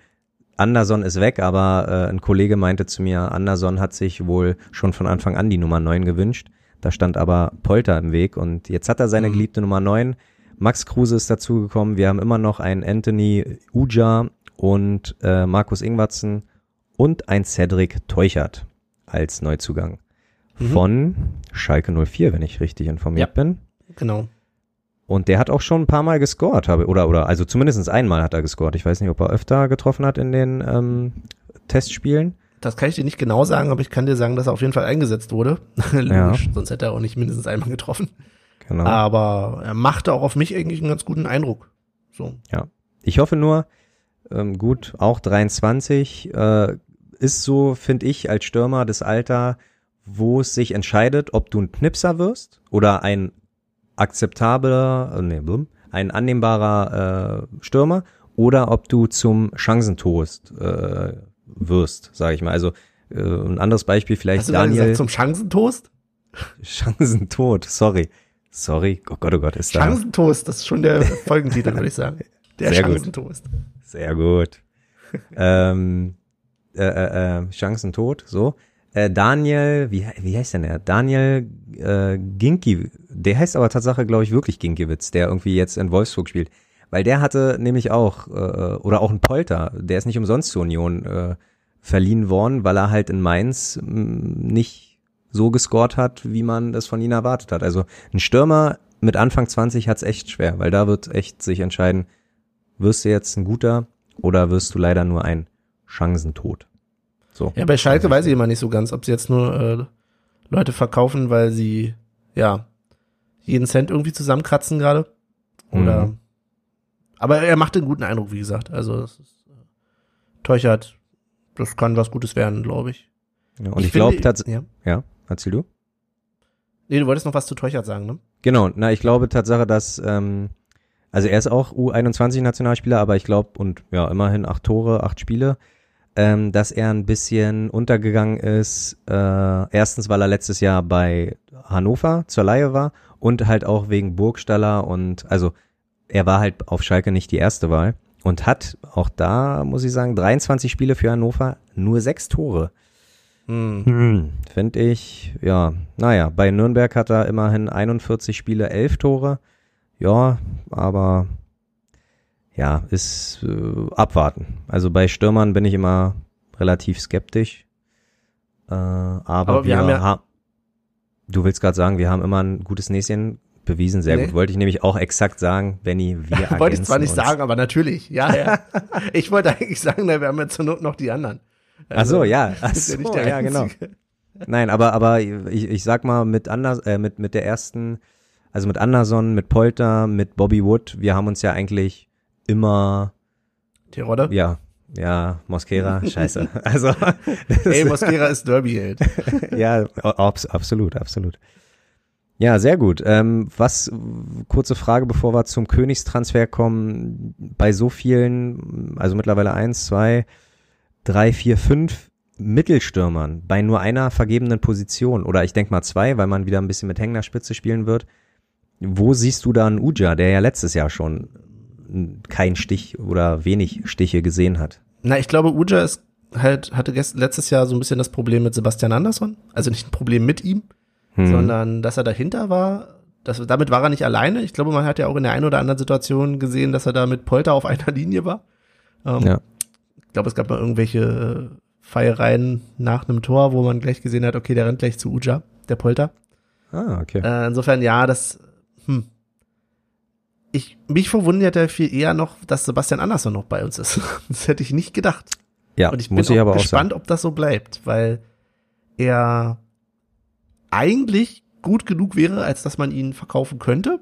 Anderson ist weg, aber äh, ein Kollege meinte zu mir, Anderson hat sich wohl schon von Anfang an die Nummer 9 gewünscht. Da stand aber Polter im Weg und jetzt hat er seine mhm. geliebte Nummer 9. Max Kruse ist dazugekommen. Wir haben immer noch einen Anthony Uja und äh, Markus Ingwatzen und ein Cedric Teuchert als Neuzugang mhm. von Schalke 04, wenn ich richtig informiert ja. bin. Genau. Und der hat auch schon ein paar Mal gescored, habe oder oder also zumindest einmal hat er gescored. Ich weiß nicht, ob er öfter getroffen hat in den ähm, Testspielen. Das kann ich dir nicht genau sagen, aber ich kann dir sagen, dass er auf jeden Fall eingesetzt wurde. Logisch, ja. sonst hätte er auch nicht mindestens einmal getroffen. Genau. Aber er machte auch auf mich eigentlich einen ganz guten Eindruck. So. Ja. Ich hoffe nur, ähm, gut, auch 23 äh, ist so, finde ich, als Stürmer das Alter, wo es sich entscheidet, ob du ein Knipser wirst oder ein akzeptabler, äh, nee, ein annehmbarer äh, Stürmer oder ob du zum Chancentoast äh, wirst, sage ich mal. Also äh, ein anderes Beispiel vielleicht Hast du Daniel. Gesagt, zum Chancentoast? Chancentod, sorry. Sorry, oh Gott, oh Gott, ist da. Chancentoast, das ist schon der Folgentitel, würde ich sagen. Der Sehr Chancentoast. Gut. Sehr gut. ähm, äh, äh, äh, Chancentod, so. Äh, Daniel, wie, wie heißt denn der? Daniel äh, Ginki, der heißt aber Tatsache, glaube ich, wirklich Ginkiewicz, der irgendwie jetzt in Wolfsburg spielt. Weil der hatte nämlich auch, äh, oder auch ein Polter, der ist nicht umsonst zur Union äh, verliehen worden, weil er halt in Mainz mh, nicht so gescored hat, wie man das von ihm erwartet hat. Also ein Stürmer mit Anfang 20 hat's echt schwer, weil da wird echt sich entscheiden, wirst du jetzt ein guter oder wirst du leider nur ein Chancentod. So. Ja, bei Schalke weiß ich immer nicht so ganz, ob sie jetzt nur äh, Leute verkaufen, weil sie ja jeden Cent irgendwie zusammenkratzen gerade. Oder mhm. aber er macht einen guten Eindruck, wie gesagt. Also das ist, äh, Teuchert, das kann was Gutes werden, glaube ich. Ja, und ich, ich glaube tatsächlich. Ja. ja, erzähl du. Nee, du wolltest noch was zu Teuchert sagen, ne? Genau, na, ich glaube Tatsache, dass, ähm, also er ist auch U21-Nationalspieler, aber ich glaube, und ja, immerhin acht Tore, acht Spiele ähm, dass er ein bisschen untergegangen ist. Äh, erstens, weil er letztes Jahr bei Hannover zur Laie war und halt auch wegen Burgstaller und also er war halt auf Schalke nicht die erste Wahl und hat auch da, muss ich sagen, 23 Spiele für Hannover, nur sechs Tore. Hm. Hm, Finde ich, ja, naja, bei Nürnberg hat er immerhin 41 Spiele, elf Tore. Ja, aber ja, ist äh, abwarten. Also bei Stürmern bin ich immer relativ skeptisch. Äh, aber, aber wir, wir haben ja ha Du willst gerade sagen, wir haben immer ein gutes Näschen bewiesen, sehr nee. gut. Wollte ich nämlich auch exakt sagen, Benny, wir Wollte ich zwar nicht uns. sagen, aber natürlich, ja, ja. ich wollte eigentlich sagen, na, wir haben ja zur Not noch die anderen. Also, ach so, ja, ach so, ja, ja, genau. Nein, aber aber ich, ich sag mal mit Anders, äh, mit mit der ersten, also mit Anderson, mit Polter, mit Bobby Wood, wir haben uns ja eigentlich immer. Tirode? Ja. Ja, Mosquera, scheiße. Also. Ey, Mosquera ist Derby-Held. ja, abs absolut, absolut. Ja, sehr gut. Ähm, was, kurze Frage, bevor wir zum Königstransfer kommen. Bei so vielen, also mittlerweile eins, zwei, drei, vier, fünf Mittelstürmern bei nur einer vergebenen Position oder ich denke mal zwei, weil man wieder ein bisschen mit hängender Spitze spielen wird. Wo siehst du da einen Uja, der ja letztes Jahr schon keinen Stich oder wenig Stiche gesehen hat. Na, ich glaube, Uja ist halt, hatte letztes Jahr so ein bisschen das Problem mit Sebastian Andersson. Also nicht ein Problem mit ihm, hm. sondern dass er dahinter war. Das, damit war er nicht alleine. Ich glaube, man hat ja auch in der einen oder anderen Situation gesehen, dass er da mit Polter auf einer Linie war. Ähm, ja. Ich glaube, es gab mal irgendwelche Feiereien nach einem Tor, wo man gleich gesehen hat, okay, der rennt gleich zu Uja, der Polter. Ah, okay. Äh, insofern, ja, das, hm, ich, mich verwundert ja viel eher noch, dass Sebastian Andersson noch bei uns ist. Das hätte ich nicht gedacht. Ja, und ich bin ich auch gespannt, auch ob das so bleibt, weil er eigentlich gut genug wäre, als dass man ihn verkaufen könnte.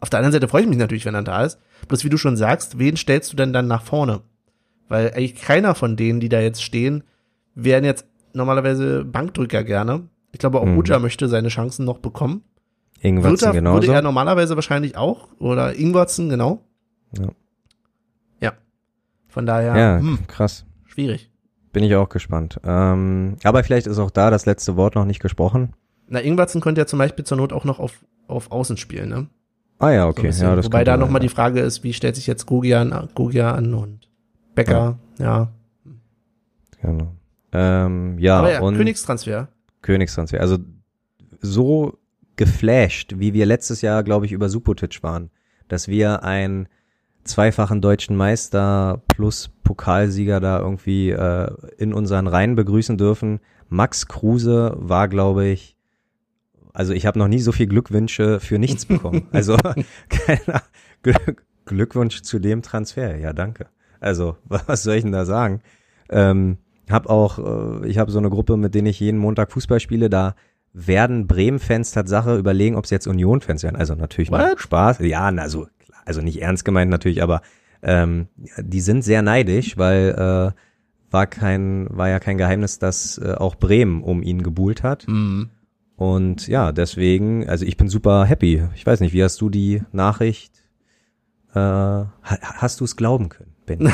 Auf der anderen Seite freue ich mich natürlich, wenn er da ist. Bloß wie du schon sagst, wen stellst du denn dann nach vorne? Weil eigentlich keiner von denen, die da jetzt stehen, wären jetzt normalerweise Bankdrücker gerne. Ich glaube, auch mhm. Uja möchte seine Chancen noch bekommen. Ingwertsen genauso. Würde er normalerweise wahrscheinlich auch. Oder Ingwertsen, genau. Ja. Ja. Von daher. Ja, hm, krass. Schwierig. Bin ich auch gespannt. Ähm, aber vielleicht ist auch da das letzte Wort noch nicht gesprochen. Na, Ingwertsen könnte ja zum Beispiel zur Not auch noch auf, auf Außen spielen, ne? Ah ja, okay. So ja, das Wobei da nochmal die Frage ist, wie stellt sich jetzt Gogia an, Gogia an und Becker, ja. ja. Genau. Ähm, ja, Aber ja, und Königstransfer. Königstransfer. Also so geflasht, wie wir letztes Jahr, glaube ich, über Supotic waren, dass wir einen zweifachen deutschen Meister plus Pokalsieger da irgendwie äh, in unseren Reihen begrüßen dürfen. Max Kruse war, glaube ich, also ich habe noch nie so viel Glückwünsche für nichts bekommen. Also keiner Glück, Glückwunsch zu dem Transfer. Ja, danke. Also was soll ich denn da sagen? Ähm, hab auch, äh, ich habe so eine Gruppe, mit denen ich jeden Montag Fußball spiele. Da werden Bremen-Fans Tatsache überlegen, ob sie jetzt Union-Fans werden. Also natürlich nur Spaß. Ja, also also nicht ernst gemeint natürlich, aber ähm, die sind sehr neidisch, weil äh, war kein, war ja kein Geheimnis, dass äh, auch Bremen um ihn gebuhlt hat. Mhm. Und ja, deswegen, also ich bin super happy. Ich weiß nicht, wie hast du die Nachricht? Äh, hast du es glauben können, Ben?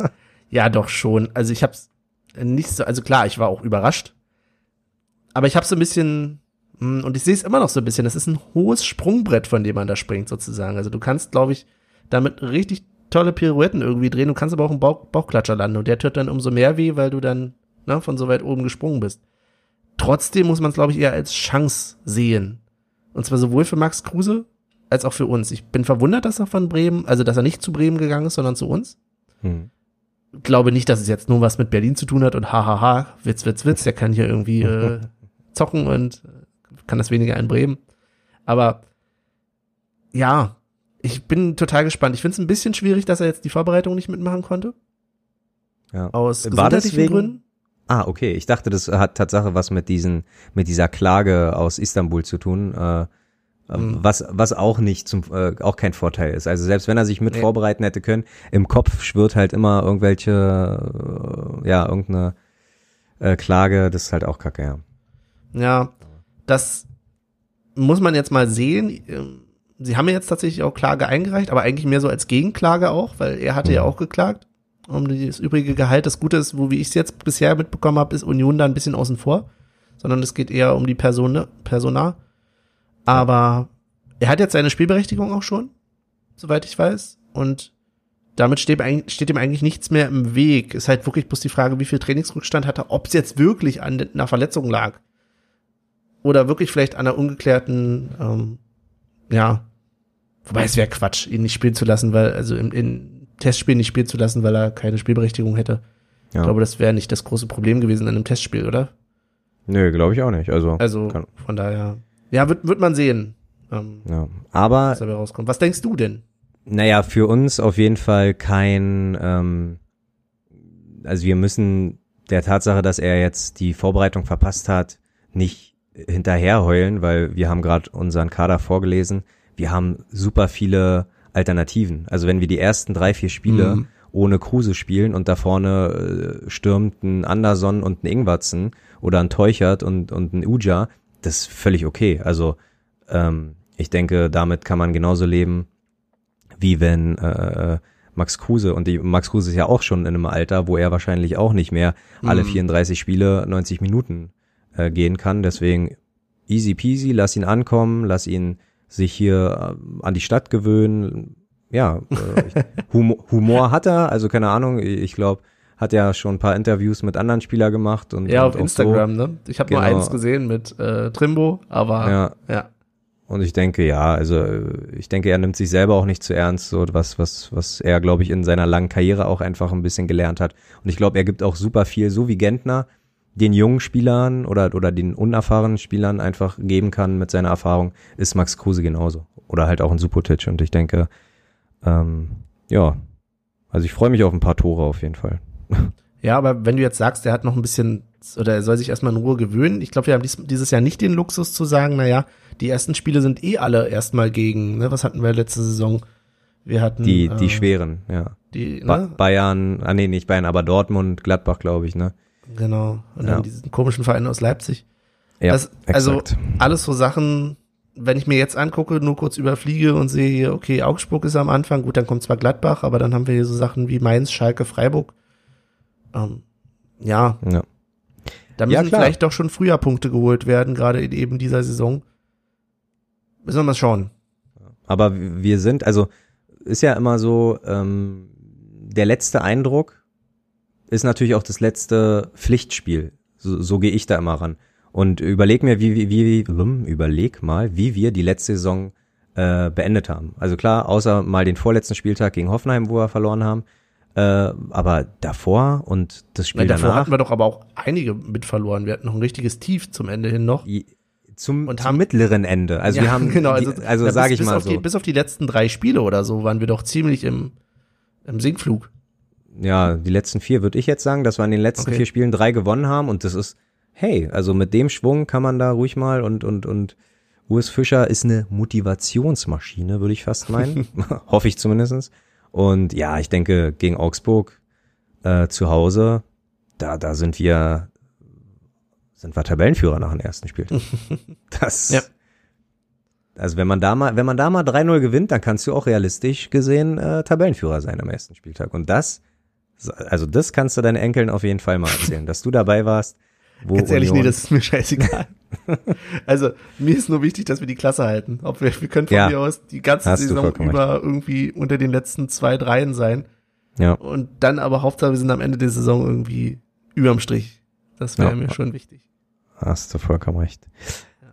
ja, doch schon. Also ich hab's nicht so, also klar, ich war auch überrascht. Aber ich habe so ein bisschen, hm, und ich sehe es immer noch so ein bisschen, das ist ein hohes Sprungbrett, von dem man da springt, sozusagen. Also du kannst, glaube ich, damit richtig tolle Pirouetten irgendwie drehen. Du kannst aber auch einen Bauch, Bauchklatscher landen und der tut dann umso mehr weh, weil du dann ne, von so weit oben gesprungen bist. Trotzdem muss man es, glaube ich, eher als Chance sehen. Und zwar sowohl für Max Kruse als auch für uns. Ich bin verwundert, dass er von Bremen, also dass er nicht zu Bremen gegangen ist, sondern zu uns. Hm. Glaube nicht, dass es jetzt nur was mit Berlin zu tun hat und hahaha, Witz, Witz, Witz, der kann hier irgendwie äh, zocken und kann das weniger in Bremen. Aber ja, ich bin total gespannt. Ich finde es ein bisschen schwierig, dass er jetzt die Vorbereitung nicht mitmachen konnte. Ja. Aus War gesundheitlichen Gründen. Ah, okay. Ich dachte, das hat Tatsache was mit diesen, mit dieser Klage aus Istanbul zu tun, äh, mhm. was, was auch nicht zum, äh, auch kein Vorteil ist. Also selbst wenn er sich mit nee. vorbereiten hätte können, im Kopf schwirrt halt immer irgendwelche, äh, ja, irgendeine äh, Klage, das ist halt auch kacke, ja. Ja, das muss man jetzt mal sehen ähm, sie haben ja jetzt tatsächlich auch Klage eingereicht, aber eigentlich mehr so als Gegenklage auch, weil er hatte mhm. ja auch geklagt um das übrige Gehalt. Das Gute ist, wo wie ich es jetzt bisher mitbekommen habe, ist Union da ein bisschen außen vor, sondern es geht eher um die Person, Persona. Aber er hat jetzt seine Spielberechtigung auch schon, soweit ich weiß, und damit steht, steht ihm eigentlich nichts mehr im Weg. Ist halt wirklich bloß die Frage, wie viel Trainingsrückstand hat er, ob es jetzt wirklich an einer Verletzung lag. Oder wirklich vielleicht an einer ungeklärten, ähm, ja, Wobei es wäre Quatsch, ihn nicht spielen zu lassen, weil, also im, in Testspiel nicht spielen zu lassen, weil er keine Spielberechtigung hätte. Ja. Ich glaube, das wäre nicht das große Problem gewesen in einem Testspiel, oder? Nö, glaube ich auch nicht. Also, also von daher, ja, wird, wird man sehen. Ähm, ja. Aber was dabei rauskommt. Was denkst du denn? Naja, für uns auf jeden Fall kein, ähm, also wir müssen der Tatsache, dass er jetzt die Vorbereitung verpasst hat, nicht hinterher heulen, weil wir haben gerade unseren Kader vorgelesen wir haben super viele Alternativen. Also wenn wir die ersten drei, vier Spiele mhm. ohne Kruse spielen und da vorne äh, stürmt ein Anderson und ein Ingwatzen oder ein Teuchert und, und ein Uja, das ist völlig okay. Also ähm, ich denke, damit kann man genauso leben, wie wenn äh, Max Kruse, und die, Max Kruse ist ja auch schon in einem Alter, wo er wahrscheinlich auch nicht mehr alle 34 mhm. Spiele 90 Minuten äh, gehen kann. Deswegen easy peasy, lass ihn ankommen, lass ihn sich hier äh, an die Stadt gewöhnen. Ja, äh, Humor, Humor hat er, also keine Ahnung, ich glaube, hat ja schon ein paar Interviews mit anderen Spielern gemacht und ja und auf Instagram, so. ne? Ich habe genau. nur eins gesehen mit äh, Trimbo, aber ja. ja. Und ich denke, ja, also ich denke, er nimmt sich selber auch nicht zu ernst, so was, was, was er, glaube ich, in seiner langen Karriere auch einfach ein bisschen gelernt hat. Und ich glaube, er gibt auch super viel, so wie Gentner, den jungen Spielern oder, oder den unerfahrenen Spielern einfach geben kann mit seiner Erfahrung, ist Max Kruse genauso. Oder halt auch ein Supotic. Und ich denke, ähm, ja, also ich freue mich auf ein paar Tore auf jeden Fall. Ja, aber wenn du jetzt sagst, er hat noch ein bisschen, oder er soll sich erstmal in Ruhe gewöhnen, ich glaube, wir haben dies, dieses Jahr nicht den Luxus zu sagen, naja, die ersten Spiele sind eh alle erstmal gegen, ne, was hatten wir letzte Saison? Wir hatten. Die, die äh, schweren, ja. Die, ne? Ba Bayern, ah nee, nicht Bayern, aber Dortmund, Gladbach, glaube ich, ne? Genau. Und ja. dann diesen komischen Verein aus Leipzig. Ja, das, also exakt. alles so Sachen, wenn ich mir jetzt angucke, nur kurz überfliege und sehe hier, okay, Augsburg ist am Anfang, gut, dann kommt zwar Gladbach, aber dann haben wir hier so Sachen wie Mainz, Schalke, Freiburg. Ähm, ja. ja. Da müssen ja, vielleicht doch schon früher Punkte geholt werden, gerade in eben dieser Saison. Müssen wir mal schauen. Aber wir sind, also ist ja immer so, ähm, der letzte Eindruck ist natürlich auch das letzte Pflichtspiel. So, so gehe ich da immer ran. Und überleg mir, wie, wie, wie, überleg mal, wie wir die letzte Saison äh, beendet haben. Also klar, außer mal den vorletzten Spieltag gegen Hoffenheim, wo wir verloren haben. Äh, aber davor und das Spiel Nein, davor danach. hatten wir doch aber auch einige mit verloren. Wir hatten noch ein richtiges Tief zum Ende hin noch. zum, und zum mittleren Ende. Also ja, wir haben, genau, also, die, also sage ich mal so. Die, bis auf die letzten drei Spiele oder so waren wir doch ziemlich im, im Sinkflug. Ja, die letzten vier würde ich jetzt sagen, dass wir in den letzten okay. vier Spielen drei gewonnen haben und das ist, hey, also mit dem Schwung kann man da ruhig mal und, und, und Urs Fischer ist eine Motivationsmaschine, würde ich fast meinen. Hoffe ich zumindestens. Und ja, ich denke, gegen Augsburg äh, zu Hause, da, da sind wir, sind wir Tabellenführer nach dem ersten Spiel. Das, ja. also wenn man da mal, wenn man da mal 3-0 gewinnt, dann kannst du auch realistisch gesehen äh, Tabellenführer sein am ersten Spieltag. Und das, also das kannst du deinen Enkeln auf jeden Fall mal erzählen, dass du dabei warst. Wo Ganz ehrlich, Union nee, das ist mir scheißegal. also mir ist nur wichtig, dass wir die Klasse halten. Ob wir, wir können von ja, mir aus die ganze Saison über recht. irgendwie unter den letzten zwei, dreien sein. Ja. Und dann aber Hauptsache, wir sind am Ende der Saison irgendwie überm Strich. Das wäre ja. mir schon wichtig. Hast du vollkommen recht.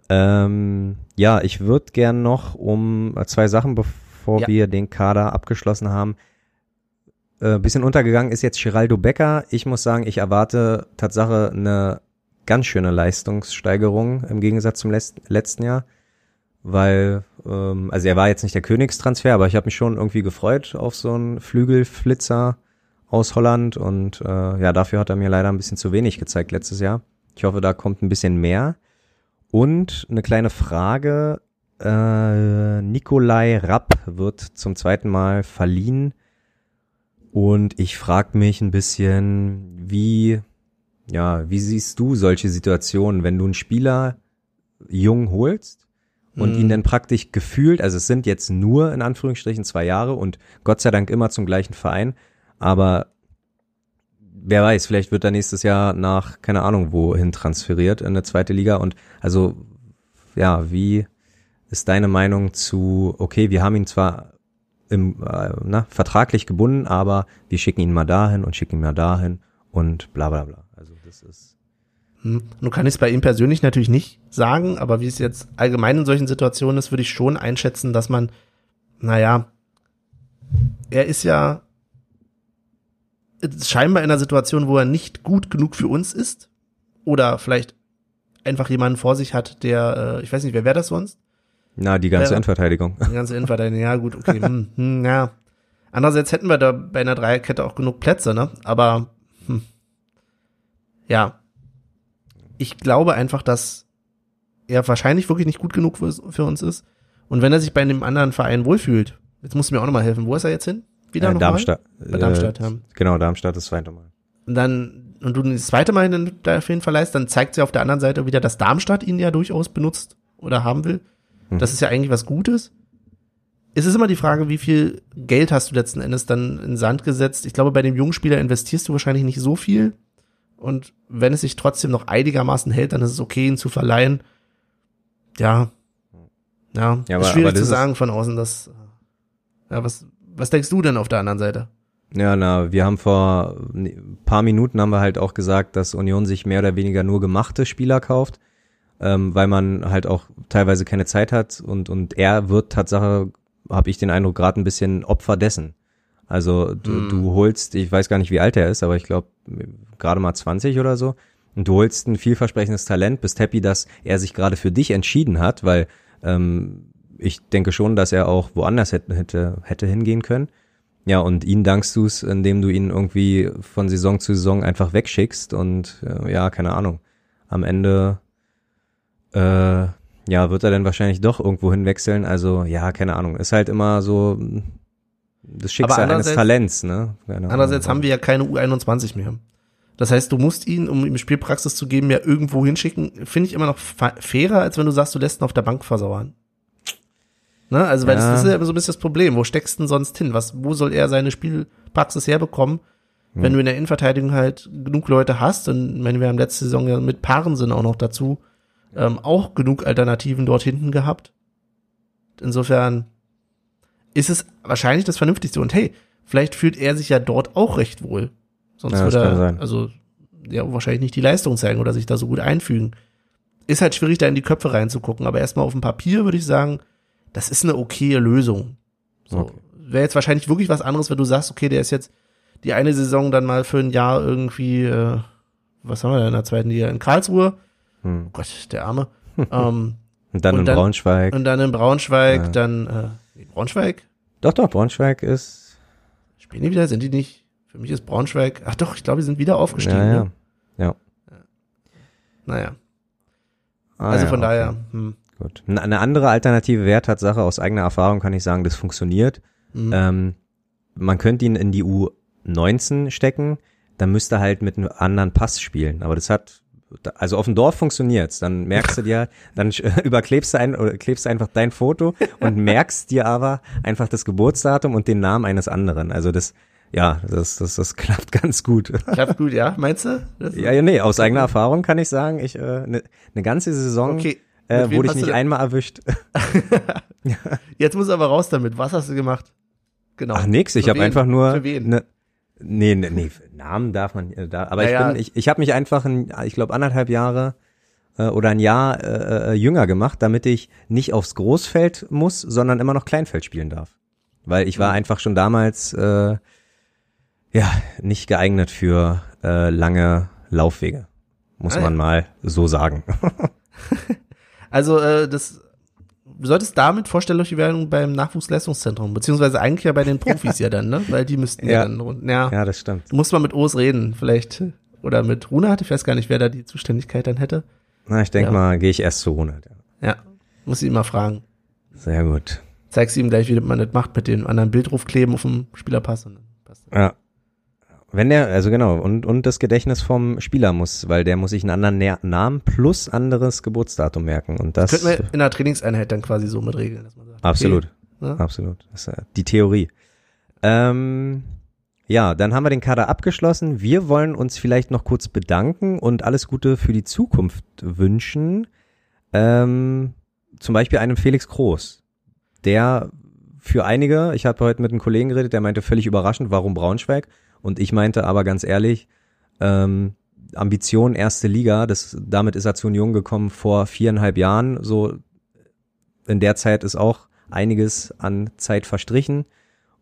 Ja, ähm, ja ich würde gern noch um zwei Sachen, bevor ja. wir den Kader abgeschlossen haben. Äh, bisschen untergegangen ist jetzt Geraldo Becker. Ich muss sagen, ich erwarte Tatsache eine ganz schöne Leistungssteigerung im Gegensatz zum letzten Jahr, weil ähm, also er war jetzt nicht der Königstransfer, aber ich habe mich schon irgendwie gefreut auf so einen Flügelflitzer aus Holland und äh, ja, dafür hat er mir leider ein bisschen zu wenig gezeigt letztes Jahr. Ich hoffe, da kommt ein bisschen mehr. Und eine kleine Frage, äh, Nikolai Rapp wird zum zweiten Mal verliehen und ich frage mich ein bisschen, wie ja, wie siehst du solche Situationen, wenn du einen Spieler jung holst und mhm. ihn dann praktisch gefühlt, also es sind jetzt nur in Anführungsstrichen zwei Jahre und Gott sei Dank immer zum gleichen Verein, aber wer weiß, vielleicht wird er nächstes Jahr nach, keine Ahnung, wohin transferiert in eine zweite Liga und also, ja, wie ist deine Meinung zu, okay, wir haben ihn zwar im, äh, na, vertraglich gebunden, aber wir schicken ihn mal dahin und schicken ihn mal dahin und bla bla bla. Also das ist. Hm. Nun kann ich es bei ihm persönlich natürlich nicht sagen, aber wie es jetzt allgemein in solchen Situationen ist, würde ich schon einschätzen, dass man, naja, er ist ja scheinbar in einer Situation, wo er nicht gut genug für uns ist. Oder vielleicht einfach jemanden vor sich hat, der, äh, ich weiß nicht, wer wäre das sonst? Na, die ganze äh, Endverteidigung. Die ganze Endverteidigung, ja gut, okay. hm, hm, ja. Andererseits hätten wir da bei einer Dreierkette auch genug Plätze, ne? Aber hm, ja, ich glaube einfach, dass er wahrscheinlich wirklich nicht gut genug für, für uns ist. Und wenn er sich bei einem anderen Verein wohlfühlt, jetzt musst du mir auch nochmal helfen, wo ist er jetzt hin? Wieder äh, noch Darmstadt. Bei Darmstadt, ja. Genau, Darmstadt das zweite Mal. Und dann, und du das zweite Mal ihn dafür verleihst, dann zeigt sie auf der anderen Seite wieder, dass Darmstadt ihn ja durchaus benutzt oder haben will. Mhm. Das ist ja eigentlich was Gutes. Es ist immer die Frage, wie viel Geld hast du letzten Endes dann in Sand gesetzt. Ich glaube, bei dem jungen Spieler investierst du wahrscheinlich nicht so viel. Und wenn es sich trotzdem noch einigermaßen hält, dann ist es okay, ihn zu verleihen. Ja. Ja, ja aber, ist schwierig zu sagen von außen, dass, ja, was, was denkst du denn auf der anderen Seite? Ja, na, wir haben vor ein paar Minuten haben wir halt auch gesagt, dass Union sich mehr oder weniger nur gemachte Spieler kauft, ähm, weil man halt auch teilweise keine Zeit hat und, und er wird Tatsache, habe ich den Eindruck, gerade ein bisschen Opfer dessen. Also du, mm. du holst, ich weiß gar nicht, wie alt er ist, aber ich glaube gerade mal 20 oder so. Und du holst ein vielversprechendes Talent, bist happy, dass er sich gerade für dich entschieden hat, weil ähm, ich denke schon, dass er auch woanders hätte, hätte, hätte hingehen können. Ja, und ihn dankst du es, indem du ihn irgendwie von Saison zu Saison einfach wegschickst und äh, ja, keine Ahnung. Am Ende äh, ja, wird er dann wahrscheinlich doch irgendwo hinwechseln. Also ja, keine Ahnung. Ist halt immer so das Schicksal eines Talents, ne? Keine andererseits haben wir ja keine U21 mehr. Das heißt, du musst ihn, um ihm Spielpraxis zu geben, ja irgendwo hinschicken. Finde ich immer noch fairer, als wenn du sagst, du lässt ihn auf der Bank versauern. Ne? Also, weil ja. das, das, ist ja immer so ein bisschen das Problem. Wo steckst du denn sonst hin? Was, wo soll er seine Spielpraxis herbekommen, hm. wenn du in der Innenverteidigung halt genug Leute hast? Und meine, wir haben letzte Saison ja mit Paaren sind auch noch dazu ähm, auch genug Alternativen dort hinten gehabt. Insofern ist es wahrscheinlich das Vernünftigste. Und hey, vielleicht fühlt er sich ja dort auch recht wohl. Sonst ja, würde er, also, ja, wahrscheinlich nicht die Leistung zeigen oder sich da so gut einfügen. Ist halt schwierig, da in die Köpfe reinzugucken, aber erstmal auf dem Papier würde ich sagen, das ist eine okaye Lösung. So. Okay. Wäre jetzt wahrscheinlich wirklich was anderes, wenn du sagst, okay, der ist jetzt die eine Saison dann mal für ein Jahr irgendwie, äh, was haben wir da in der zweiten Liga? In Karlsruhe. Hm. Oh Gott, der Arme. ähm, und dann und in dann, Braunschweig. Und dann in Braunschweig, ja. dann äh, Braunschweig? Doch, doch, Braunschweig ist. Spielen die wieder? Sind die nicht? Für mich ist Braunschweig. Ach doch, ich glaube, die sind wieder aufgestiegen. Ja, ja. Ne? ja. Naja. Ah, also ja, von okay. daher. Hm. Gut. Eine andere alternative Werttatsache aus eigener Erfahrung kann ich sagen, das funktioniert. Mhm. Ähm, man könnte ihn in die U19 stecken, dann müsste halt mit einem anderen Pass spielen. Aber das hat, also auf dem Dorf funktioniert's. Dann merkst du dir, dann überklebst du ein oder klebst einfach dein Foto und merkst dir aber einfach das Geburtsdatum und den Namen eines anderen. Also das, ja, das, das, das klappt ganz gut. Klappt gut, ja, meinst du? ja, ja, nee, aus eigener Erfahrung kann ich sagen, ich eine äh, ne, ganze Saison okay. äh, wurde ich nicht einmal erwischt. Jetzt muss aber raus damit. Was hast du gemacht? Genau. Ach nix, ich habe einfach nur? Ne, nee, nee, nee, Namen darf man äh, da, aber naja. ich bin ich, ich habe mich einfach ein, ich glaube anderthalb Jahre äh, oder ein Jahr äh, äh, jünger gemacht, damit ich nicht aufs Großfeld muss, sondern immer noch Kleinfeld spielen darf. Weil ich war mhm. einfach schon damals äh, ja, nicht geeignet für äh, lange Laufwege, muss ah, man ja. mal so sagen. also äh, das solltest damit Vorstellungsbewerbung beim Nachwuchsleistungszentrum, beziehungsweise eigentlich ja bei den Profis ja, dann, ne? Weil die müssten ja, ja dann. Ja, ja, das stimmt. Muss man mit Os reden, vielleicht. Oder mit Runert, ich weiß gar nicht, wer da die Zuständigkeit dann hätte. Na, ich denke ja. mal, gehe ich erst zu Runert. Ja. ja, muss ich ihn mal fragen. Sehr gut. Zeigst ihm gleich, wie man das macht mit dem anderen Bildruf kleben auf dem Spielerpass. Und dann passt das. Ja. Wenn der, also genau, und, und das Gedächtnis vom Spieler muss, weil der muss sich einen anderen Namen plus anderes Geburtsdatum merken. Und das, das könnte man in der Trainingseinheit dann quasi so mit regeln, dass man sagt. Absolut. Okay, ja? Absolut. Das ist die Theorie. Ähm, ja, dann haben wir den Kader abgeschlossen. Wir wollen uns vielleicht noch kurz bedanken und alles Gute für die Zukunft wünschen. Ähm, zum Beispiel einem Felix Groß, der für einige, ich habe heute mit einem Kollegen geredet, der meinte völlig überraschend, warum Braunschweig? Und ich meinte aber ganz ehrlich, ähm, Ambition erste Liga, das, damit ist er zu Union gekommen vor viereinhalb Jahren. So in der Zeit ist auch einiges an Zeit verstrichen.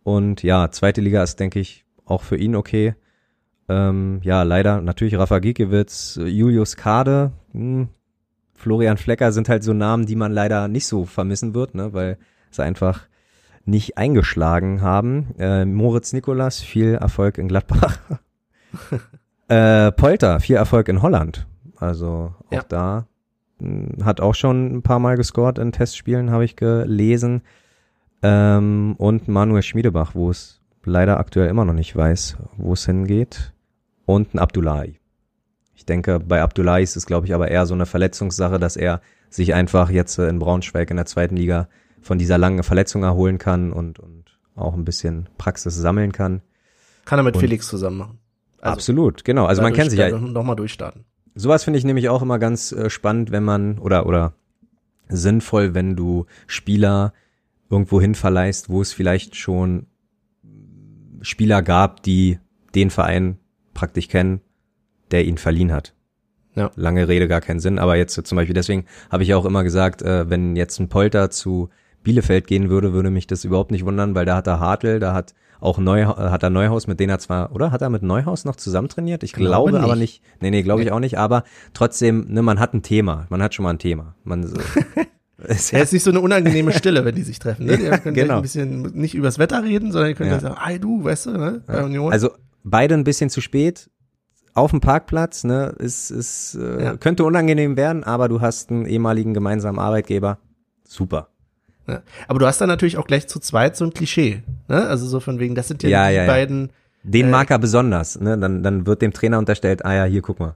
Und ja, zweite Liga ist, denke ich, auch für ihn okay. Ähm, ja, leider natürlich Rafa Giekewitz, Julius Kade, hm, Florian Flecker sind halt so Namen, die man leider nicht so vermissen wird, ne, weil es einfach nicht eingeschlagen haben. Äh, Moritz Nikolas, viel Erfolg in Gladbach. äh, Polter, viel Erfolg in Holland. Also auch ja. da mh, hm, hat auch schon ein paar Mal gescored in Testspielen, habe ich gelesen. Ähm, und Manuel Schmiedebach, wo es leider aktuell immer noch nicht weiß, wo es hingeht. Und ein Abdullahi. Ich denke, bei Abdullahi ist es, glaube ich, aber eher so eine Verletzungssache, dass er sich einfach jetzt in Braunschweig in der zweiten Liga von dieser langen Verletzung erholen kann und, und auch ein bisschen Praxis sammeln kann. Kann er mit und Felix zusammen machen. Also, absolut, genau. Also man kennt sich ja. Nochmal durchstarten. Sowas finde ich nämlich auch immer ganz äh, spannend, wenn man oder oder sinnvoll, wenn du Spieler irgendwo hin verleihst, wo es vielleicht schon Spieler gab, die den Verein praktisch kennen, der ihn verliehen hat. Ja. Lange Rede, gar keinen Sinn. Aber jetzt zum Beispiel, deswegen habe ich auch immer gesagt, äh, wenn jetzt ein Polter zu Bielefeld gehen würde, würde mich das überhaupt nicht wundern, weil da hat er Hartl, da hat auch Neu, hat er Neuhaus, mit denen er zwar, oder? Hat er mit Neuhaus noch zusammen trainiert? Ich glaube, glaube nicht. aber nicht. Nee, nee, glaube nee. ich auch nicht. Aber trotzdem, ne, man hat ein Thema. Man hat schon mal ein Thema. Man, so, ist ja, ist nicht so eine unangenehme Stille, wenn die sich treffen. Ne? Die können genau. ein bisschen nicht übers Wetter reden, sondern die können ja. sagen, hey du, weißt du, ne? Bei Union. Also beide ein bisschen zu spät auf dem Parkplatz, ne? Ist, ist, äh, ja. könnte unangenehm werden, aber du hast einen ehemaligen gemeinsamen Arbeitgeber. Super. Ja. Aber du hast dann natürlich auch gleich zu zweit so ein Klischee, ne? Also so von wegen, das sind ja, ja die ja, beiden. Den äh, mag er besonders, ne? Dann, dann wird dem Trainer unterstellt, ah ja, hier guck mal.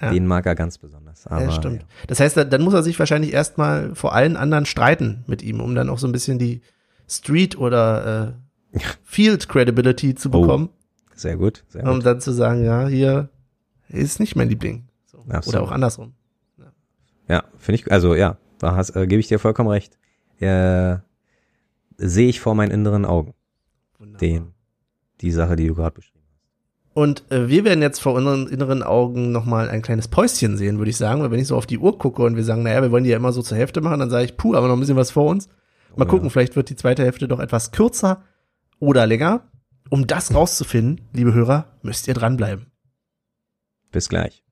Den mag er ganz besonders. Aber, ja, stimmt. Das heißt, dann muss er sich wahrscheinlich erstmal vor allen anderen streiten mit ihm, um dann auch so ein bisschen die Street oder äh, Field Credibility zu oh, bekommen. Oh, sehr gut. Sehr um dann zu sagen, ja, hier ist nicht mein Liebling. So. Oder auch andersrum. Ja, finde ich, also ja, da äh, gebe ich dir vollkommen recht äh, sehe ich vor meinen inneren Augen. Wunderbar. Den, die Sache, die du gerade beschrieben hast. Und äh, wir werden jetzt vor unseren inneren Augen nochmal ein kleines Päuschen sehen, würde ich sagen, weil wenn ich so auf die Uhr gucke und wir sagen, naja, wir wollen die ja immer so zur Hälfte machen, dann sage ich, puh, aber noch ein bisschen was vor uns. Mal oh, gucken, ja. vielleicht wird die zweite Hälfte doch etwas kürzer oder länger. Um das rauszufinden, liebe Hörer, müsst ihr dranbleiben. Bis gleich.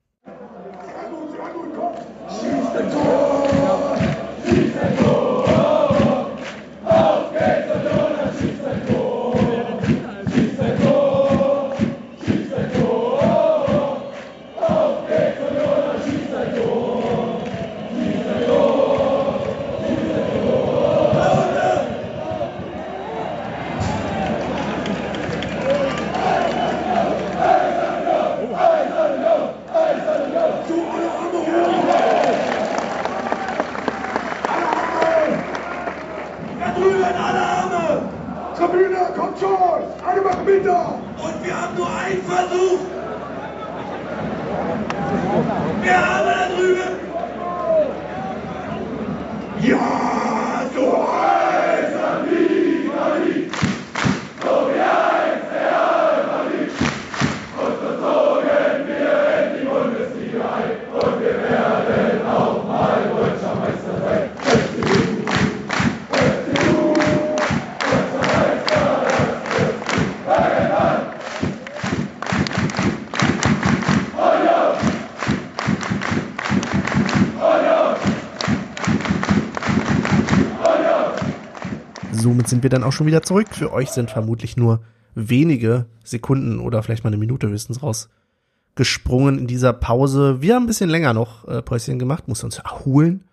Somit sind wir dann auch schon wieder zurück. Für euch sind vermutlich nur wenige Sekunden oder vielleicht mal eine Minute höchstens rausgesprungen in dieser Pause. Wir haben ein bisschen länger noch äh, Päuschen gemacht, mussten uns erholen.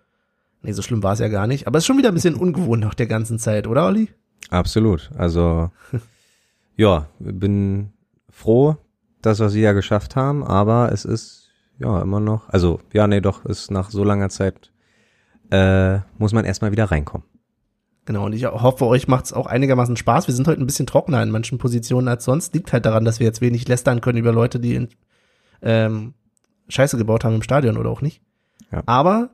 Nee, so schlimm war es ja gar nicht. Aber es ist schon wieder ein bisschen ungewohnt nach der ganzen Zeit, oder Olli? Absolut. Also, ja, bin froh, dass wir sie ja geschafft haben, aber es ist ja immer noch, also, ja, nee, doch, ist nach so langer Zeit, äh, muss man erstmal wieder reinkommen. Genau, und ich hoffe, euch macht es auch einigermaßen Spaß. Wir sind heute ein bisschen trockener in manchen Positionen als sonst. Liegt halt daran, dass wir jetzt wenig lästern können über Leute, die in, ähm, Scheiße gebaut haben im Stadion oder auch nicht. Ja. Aber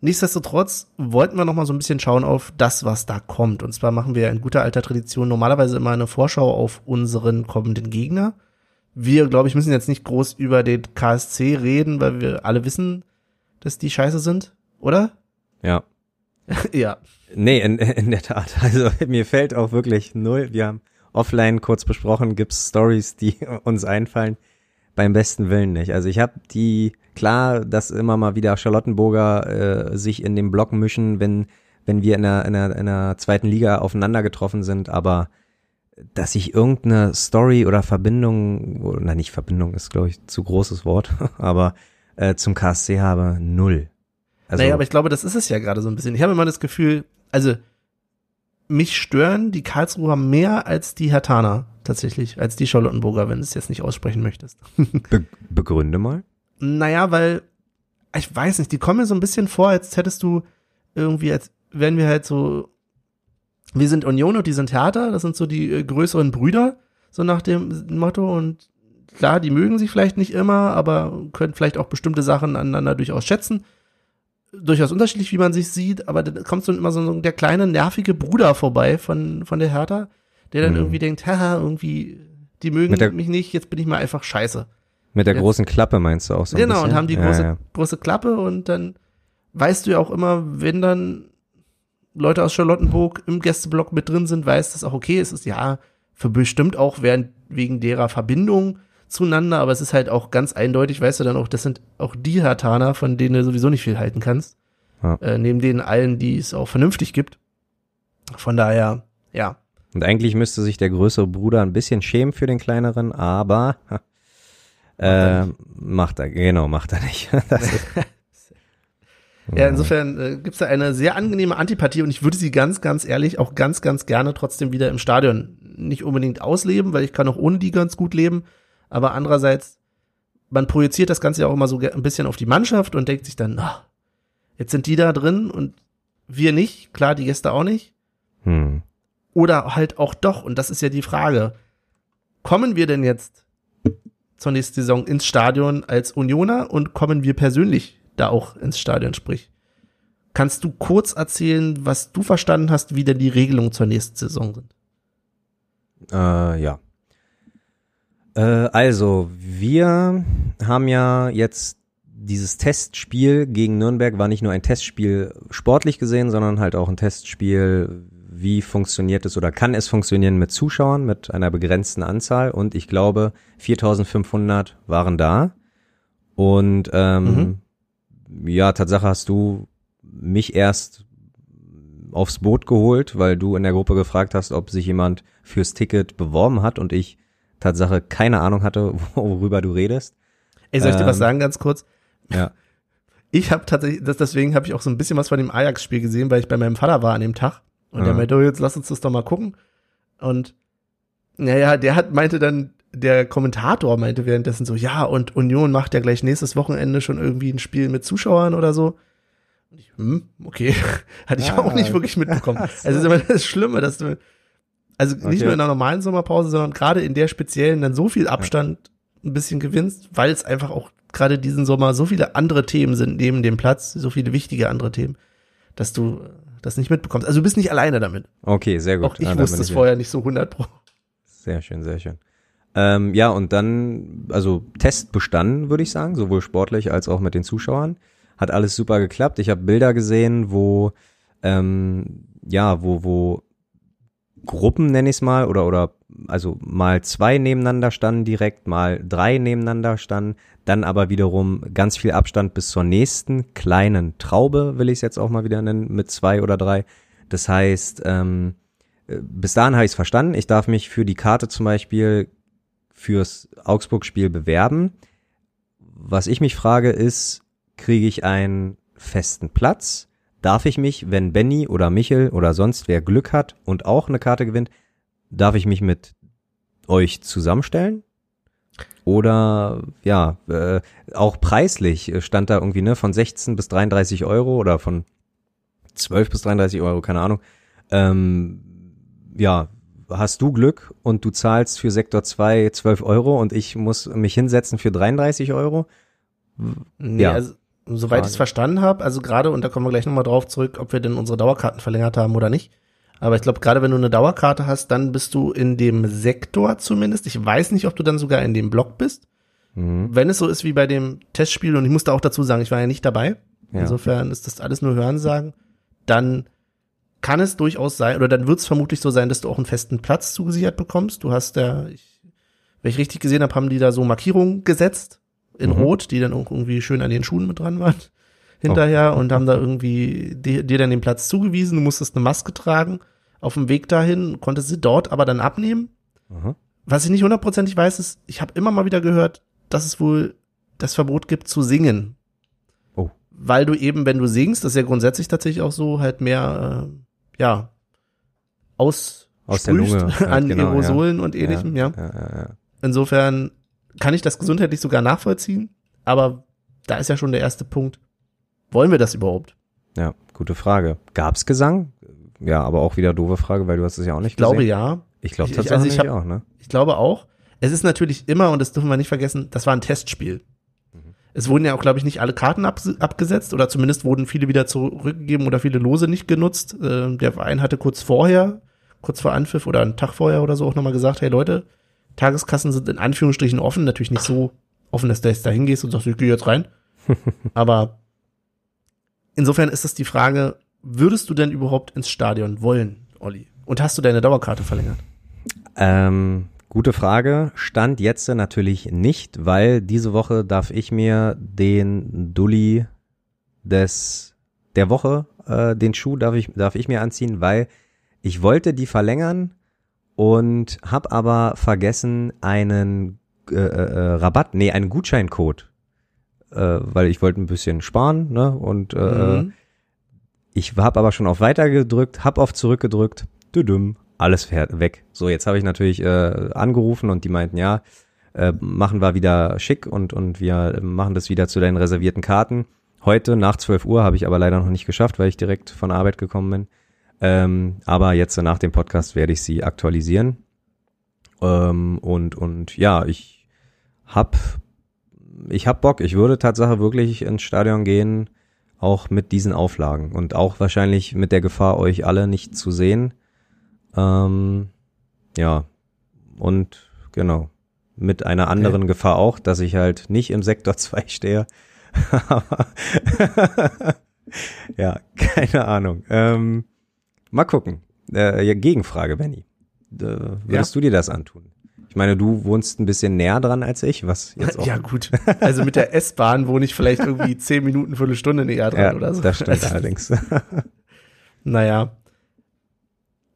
nichtsdestotrotz wollten wir noch mal so ein bisschen schauen auf das, was da kommt. Und zwar machen wir in guter alter Tradition normalerweise immer eine Vorschau auf unseren kommenden Gegner. Wir, glaube ich, müssen jetzt nicht groß über den KSC reden, weil wir alle wissen, dass die scheiße sind, oder? Ja. ja. Nee, in, in der Tat. Also mir fällt auch wirklich null. Wir haben offline kurz besprochen, gibt's Stories, die uns einfallen. Beim besten Willen nicht. Also ich habe die, klar, dass immer mal wieder Charlottenburger äh, sich in den Block mischen, wenn, wenn wir in der, in, der, in der zweiten Liga aufeinander getroffen sind, aber dass ich irgendeine Story oder Verbindung, na nicht Verbindung ist, glaube ich, zu großes Wort, aber äh, zum KSC habe, null. Also, naja, aber ich glaube, das ist es ja gerade so ein bisschen. Ich habe immer das Gefühl, also mich stören die Karlsruher mehr als die Hertaner tatsächlich, als die Charlottenburger, wenn du es jetzt nicht aussprechen möchtest. Be begründe mal. Naja, weil, ich weiß nicht, die kommen mir so ein bisschen vor, als hättest du irgendwie, als wären wir halt so, wir sind Union und die sind Hertha, das sind so die äh, größeren Brüder, so nach dem Motto und klar, die mögen sich vielleicht nicht immer, aber können vielleicht auch bestimmte Sachen aneinander durchaus schätzen durchaus unterschiedlich, wie man sich sieht, aber da kommt so immer so der kleine nervige Bruder vorbei von, von der Hertha, der dann mhm. irgendwie denkt, haha, irgendwie, die mögen der, mich nicht, jetzt bin ich mal einfach scheiße. Mit der jetzt, großen Klappe meinst du auch so Genau, bisschen? und haben die große, ja, große Klappe und dann weißt du ja auch immer, wenn dann Leute aus Charlottenburg im Gästeblock mit drin sind, weiß das auch okay, es ist ja für bestimmt auch während, wegen derer Verbindung zueinander, aber es ist halt auch ganz eindeutig, weißt du dann auch, das sind auch die Hartaner, von denen du sowieso nicht viel halten kannst. Ja. Äh, neben denen allen, die es auch vernünftig gibt. Von daher, ja. Und eigentlich müsste sich der größere Bruder ein bisschen schämen für den kleineren, aber äh, macht er, genau, macht er nicht. ja, insofern äh, gibt es da eine sehr angenehme Antipathie und ich würde sie ganz, ganz ehrlich auch ganz, ganz gerne trotzdem wieder im Stadion nicht unbedingt ausleben, weil ich kann auch ohne die ganz gut leben aber andererseits, man projiziert das Ganze ja auch immer so ein bisschen auf die Mannschaft und denkt sich dann, ach, jetzt sind die da drin und wir nicht, klar, die Gäste auch nicht. Hm. Oder halt auch doch, und das ist ja die Frage, kommen wir denn jetzt zur nächsten Saison ins Stadion als Unioner und kommen wir persönlich da auch ins Stadion, sprich? Kannst du kurz erzählen, was du verstanden hast, wie denn die Regelungen zur nächsten Saison sind? Äh, ja. Äh, also, wir haben ja jetzt dieses Testspiel gegen Nürnberg war nicht nur ein Testspiel sportlich gesehen, sondern halt auch ein Testspiel, wie funktioniert es oder kann es funktionieren mit Zuschauern, mit einer begrenzten Anzahl. Und ich glaube, 4500 waren da. Und ähm, mhm. ja, Tatsache hast du mich erst aufs Boot geholt, weil du in der Gruppe gefragt hast, ob sich jemand fürs Ticket beworben hat und ich Tatsache keine Ahnung hatte, worüber du redest. Ey, soll ich dir was ähm, sagen, ganz kurz? Ja. Ich habe tatsächlich, das, deswegen habe ich auch so ein bisschen was von dem Ajax-Spiel gesehen, weil ich bei meinem Vater war an dem Tag. Und ja. der meinte, oh, jetzt lass uns das doch mal gucken. Und naja, der hat, meinte dann, der Kommentator meinte währenddessen so, ja, und Union macht ja gleich nächstes Wochenende schon irgendwie ein Spiel mit Zuschauern oder so. Und ich, hm, okay, hatte ich ah. auch nicht wirklich mitbekommen. Also ist immer das Schlimme, dass du, Also nicht okay. nur in einer normalen Sommerpause, sondern gerade in der speziellen dann so viel Abstand ja. ein bisschen gewinnst, weil es einfach auch gerade diesen Sommer so viele andere Themen sind neben dem Platz, so viele wichtige andere Themen, dass du das nicht mitbekommst. Also du bist nicht alleine damit. Okay, sehr gut. Auch ich ah, wusste es vorher nicht so 100 pro. Sehr schön, sehr schön. Ähm, ja, und dann, also Test bestanden, würde ich sagen, sowohl sportlich als auch mit den Zuschauern. Hat alles super geklappt. Ich habe Bilder gesehen, wo, ähm, ja, wo, wo Gruppen, nenne ich es mal, oder, oder also mal zwei nebeneinander standen direkt, mal drei nebeneinander standen, dann aber wiederum ganz viel Abstand bis zur nächsten kleinen Traube, will ich es jetzt auch mal wieder nennen, mit zwei oder drei. Das heißt, ähm, äh, bis dahin habe ich es verstanden. Ich darf mich für die Karte zum Beispiel fürs Augsburg-Spiel bewerben. Was ich mich frage ist, kriege ich einen festen Platz? Darf ich mich, wenn Benny oder Michel oder sonst wer Glück hat und auch eine Karte gewinnt, darf ich mich mit euch zusammenstellen? Oder ja, äh, auch preislich stand da irgendwie ne von 16 bis 33 Euro oder von 12 bis 33 Euro, keine Ahnung. Ähm, ja, hast du Glück und du zahlst für Sektor 2 12 Euro und ich muss mich hinsetzen für 33 Euro? Nee, ja. also soweit ich es verstanden habe, also gerade, und da kommen wir gleich nochmal drauf zurück, ob wir denn unsere Dauerkarten verlängert haben oder nicht. Aber ich glaube, gerade wenn du eine Dauerkarte hast, dann bist du in dem Sektor zumindest. Ich weiß nicht, ob du dann sogar in dem Block bist. Mhm. Wenn es so ist wie bei dem Testspiel, und ich musste auch dazu sagen, ich war ja nicht dabei. Ja. Insofern ist das alles nur Hörensagen. Dann kann es durchaus sein, oder dann wird es vermutlich so sein, dass du auch einen festen Platz zugesichert bekommst. Du hast da, ich, wenn ich richtig gesehen habe, haben die da so Markierungen gesetzt in mhm. Rot, die dann irgendwie schön an den Schuhen mit dran waren hinterher oh. und haben da irgendwie dir, dir dann den Platz zugewiesen. Du musstest eine Maske tragen auf dem Weg dahin, konntest sie dort aber dann abnehmen. Mhm. Was ich nicht hundertprozentig weiß, ist, ich habe immer mal wieder gehört, dass es wohl das Verbot gibt zu singen. Oh. Weil du eben, wenn du singst, das ist ja grundsätzlich tatsächlich auch so, halt mehr, äh, ja, aus, aus der Lunge, an genau, Aerosolen ja. und ähnlichem. Ja. ja. ja. Insofern kann ich das gesundheitlich sogar nachvollziehen, aber da ist ja schon der erste Punkt. Wollen wir das überhaupt? Ja, gute Frage. Gab's Gesang? Ja, aber auch wieder doofe Frage, weil du hast es ja auch nicht ich gesehen. Ich glaube ja. Ich glaube tatsächlich also ich hab, auch, ne? Ich glaube auch. Es ist natürlich immer, und das dürfen wir nicht vergessen, das war ein Testspiel. Mhm. Es wurden ja auch, glaube ich, nicht alle Karten ab, abgesetzt oder zumindest wurden viele wieder zurückgegeben oder viele Lose nicht genutzt. Äh, der Verein hatte kurz vorher, kurz vor Anpfiff oder einen Tag vorher oder so auch nochmal gesagt, hey Leute, Tageskassen sind in Anführungsstrichen offen, natürlich nicht so offen, dass du jetzt da hingehst und sagst, ich gehe jetzt rein. Aber insofern ist es die Frage, würdest du denn überhaupt ins Stadion wollen, Olli? Und hast du deine Dauerkarte verlängert? Ähm, gute Frage. Stand jetzt natürlich nicht, weil diese Woche darf ich mir den Dulli des der Woche, äh, den Schuh darf ich, darf ich mir anziehen, weil ich wollte die verlängern und habe aber vergessen einen äh, äh, äh, Rabatt, nee, einen Gutscheincode, äh, weil ich wollte ein bisschen sparen, ne? Und äh, mhm. ich habe aber schon auf Weiter gedrückt, hab auf Zurück gedrückt, düdüm, alles fährt weg. So, jetzt habe ich natürlich äh, angerufen und die meinten, ja, äh, machen wir wieder schick und und wir machen das wieder zu deinen reservierten Karten. Heute nach 12 Uhr habe ich aber leider noch nicht geschafft, weil ich direkt von Arbeit gekommen bin. Ähm, aber jetzt nach dem Podcast werde ich sie aktualisieren. Ähm, und, und ja, ich hab, ich hab Bock. Ich würde Tatsache wirklich ins Stadion gehen, auch mit diesen Auflagen und auch wahrscheinlich mit der Gefahr, euch alle nicht zu sehen. Ähm, ja, und genau. Mit einer anderen okay. Gefahr auch, dass ich halt nicht im Sektor 2 stehe. ja, keine Ahnung. Ähm, Mal gucken. Äh, Gegenfrage, Benny. Äh, würdest ja. du dir das antun? Ich meine, du wohnst ein bisschen näher dran als ich, was jetzt auch. Ja, gut. Also mit der S-Bahn wohne ich vielleicht irgendwie zehn Minuten, Viertelstunde näher dran ja, oder so. Das stimmt also, allerdings. naja.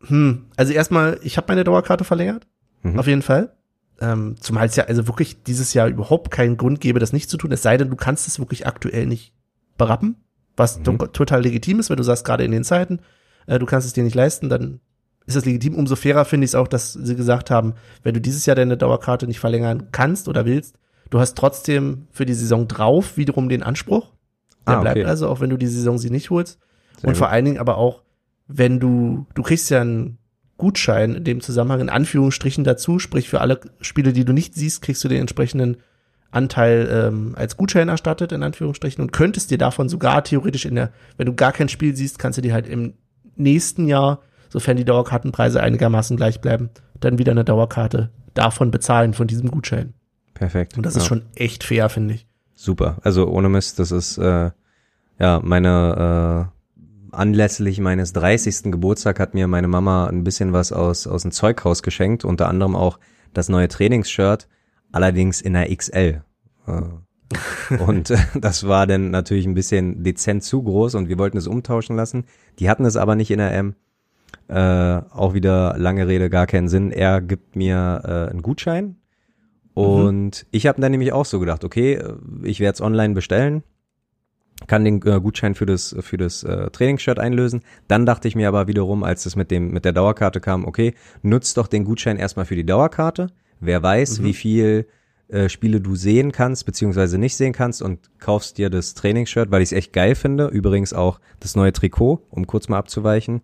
Hm, also erstmal, ich habe meine Dauerkarte verlängert. Mhm. Auf jeden Fall. Ähm, zumal es ja also wirklich dieses Jahr überhaupt keinen Grund gäbe, das nicht zu tun. Es sei denn, du kannst es wirklich aktuell nicht berappen, was mhm. total legitim ist, wenn du sagst, gerade in den Zeiten, äh, du kannst es dir nicht leisten, dann ist das legitim. Umso fairer finde ich es auch, dass sie gesagt haben, wenn du dieses Jahr deine Dauerkarte nicht verlängern kannst oder willst, du hast trotzdem für die Saison drauf wiederum den Anspruch. Der ah, okay. bleibt also, auch wenn du die Saison sie nicht holst. Sehr und gut. vor allen Dingen aber auch, wenn du, du kriegst ja einen Gutschein in dem Zusammenhang in Anführungsstrichen dazu, sprich für alle Spiele, die du nicht siehst, kriegst du den entsprechenden Anteil ähm, als Gutschein erstattet, in Anführungsstrichen, und könntest dir davon sogar theoretisch in der, wenn du gar kein Spiel siehst, kannst du dir halt im nächsten Jahr, sofern die Dauerkartenpreise einigermaßen gleich bleiben, dann wieder eine Dauerkarte davon bezahlen, von diesem Gutschein. Perfekt. Und das ist schon echt fair, finde ich. Super. Also ohne Mist, das ist äh, ja meine äh, anlässlich meines 30. Geburtstag hat mir meine Mama ein bisschen was aus aus dem Zeughaus geschenkt, unter anderem auch das neue Trainingsshirt, allerdings in der XL. Und äh, das war dann natürlich ein bisschen dezent zu groß und wir wollten es umtauschen lassen. Die hatten es aber nicht in der M. Äh, auch wieder lange Rede, gar keinen Sinn. Er gibt mir äh, einen Gutschein und mhm. ich habe dann nämlich auch so gedacht, okay, äh, ich werde es online bestellen, kann den äh, Gutschein für das für das äh, Trainingsshirt einlösen. Dann dachte ich mir aber wiederum, als es mit dem mit der Dauerkarte kam, okay, nutzt doch den Gutschein erstmal für die Dauerkarte. Wer weiß, mhm. wie viel äh, Spiele du sehen kannst beziehungsweise nicht sehen kannst und kaufst dir das Trainingsshirt, weil ich es echt geil finde. Übrigens auch das neue Trikot, um kurz mal abzuweichen.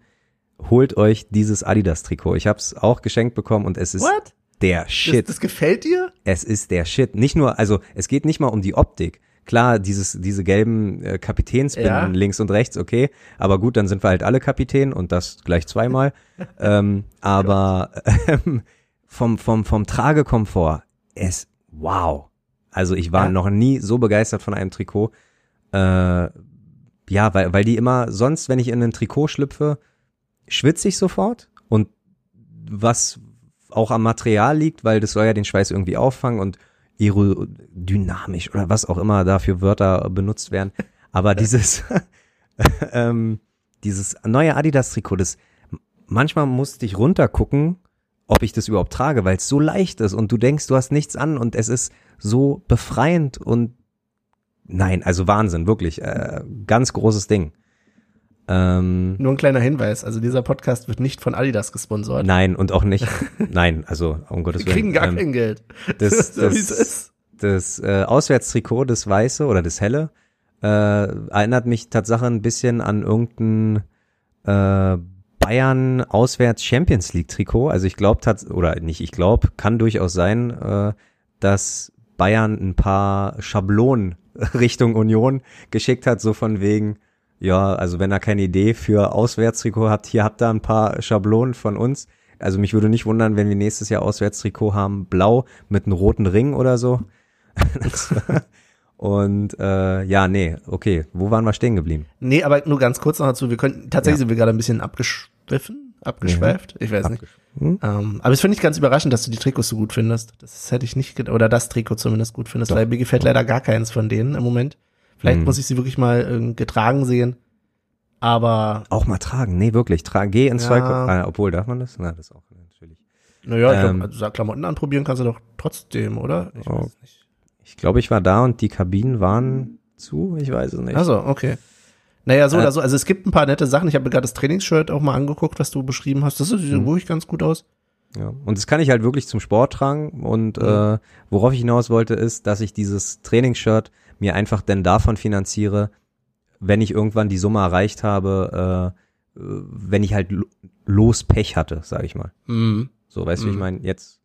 Holt euch dieses Adidas Trikot. Ich habe es auch geschenkt bekommen und es ist What? der Shit. Das, das gefällt dir? Es ist der Shit. Nicht nur, also es geht nicht mal um die Optik. Klar, dieses, diese gelben äh, Kapitänsbinden ja. links und rechts, okay. Aber gut, dann sind wir halt alle Kapitän und das gleich zweimal. ähm, aber ähm, vom, vom, vom Tragekomfort, es, wow. Also ich war ja. noch nie so begeistert von einem Trikot. Äh, ja, weil, weil die immer, sonst, wenn ich in ein Trikot schlüpfe, schwitze ich sofort. Und was, auch am Material liegt, weil das soll ja den Schweiß irgendwie auffangen und aerodynamisch oder was auch immer da für Wörter benutzt werden. Aber dieses, ähm, dieses neue Adidas-Trikot, das manchmal musste ich runtergucken, ob ich das überhaupt trage, weil es so leicht ist und du denkst, du hast nichts an und es ist so befreiend und nein, also Wahnsinn, wirklich, äh, ganz großes Ding. Ähm, Nur ein kleiner Hinweis, also dieser Podcast wird nicht von Adidas gesponsert. Nein, und auch nicht, nein, also um Gottes Willen. Wir kriegen gar ähm, kein Geld. Das, das, das äh, Auswärtstrikot, das weiße oder das helle, äh, erinnert mich tatsächlich ein bisschen an irgendein äh, Bayern Auswärts Champions League Trikot. Also ich glaube, oder nicht, ich glaube, kann durchaus sein, äh, dass Bayern ein paar Schablonen Richtung Union geschickt hat, so von wegen, ja, also wenn ihr keine Idee für Auswärtstrikot habt, hier habt ihr ein paar Schablonen von uns. Also mich würde nicht wundern, wenn wir nächstes Jahr Auswärtstrikot haben, blau mit einem roten Ring oder so. Und äh, ja, nee, okay, wo waren wir stehen geblieben? Nee, aber nur ganz kurz noch dazu, wir können tatsächlich ja. sind wir gerade ein bisschen abgeschwiffen, abgeschweift, ja. ich weiß nicht. Hm? Ähm, aber es finde ich ganz überraschend, dass du die Trikots so gut findest. Das hätte ich nicht, oder das Trikot zumindest gut findest, Doch. weil mir gefällt leider gar keins von denen im Moment. Vielleicht mhm. muss ich sie wirklich mal äh, getragen sehen. Aber. Auch mal tragen. Nee, wirklich. Tragen. Geh ins ja. Zeug. Ah, obwohl, darf man das? Na, das auch natürlich. Naja, ich ähm, glaub, also Klamotten anprobieren kannst du doch trotzdem, oder? Ich oh. weiß nicht. Ich glaube, ich war da und die Kabinen waren zu. Ich weiß es nicht. Also, okay. Naja, so äh, oder so. Also es gibt ein paar nette Sachen. Ich habe mir gerade das Trainingsshirt auch mal angeguckt, was du beschrieben hast. Das sieht mhm. wirklich ganz gut aus. Ja, und das kann ich halt wirklich zum Sport tragen. Und mhm. äh, worauf ich hinaus wollte, ist, dass ich dieses Trainingsshirt mir einfach denn davon finanziere, wenn ich irgendwann die Summe erreicht habe, äh, wenn ich halt los Pech hatte, sage ich mal. Mhm. So, weißt du, mhm. wie ich mhm. meine, jetzt.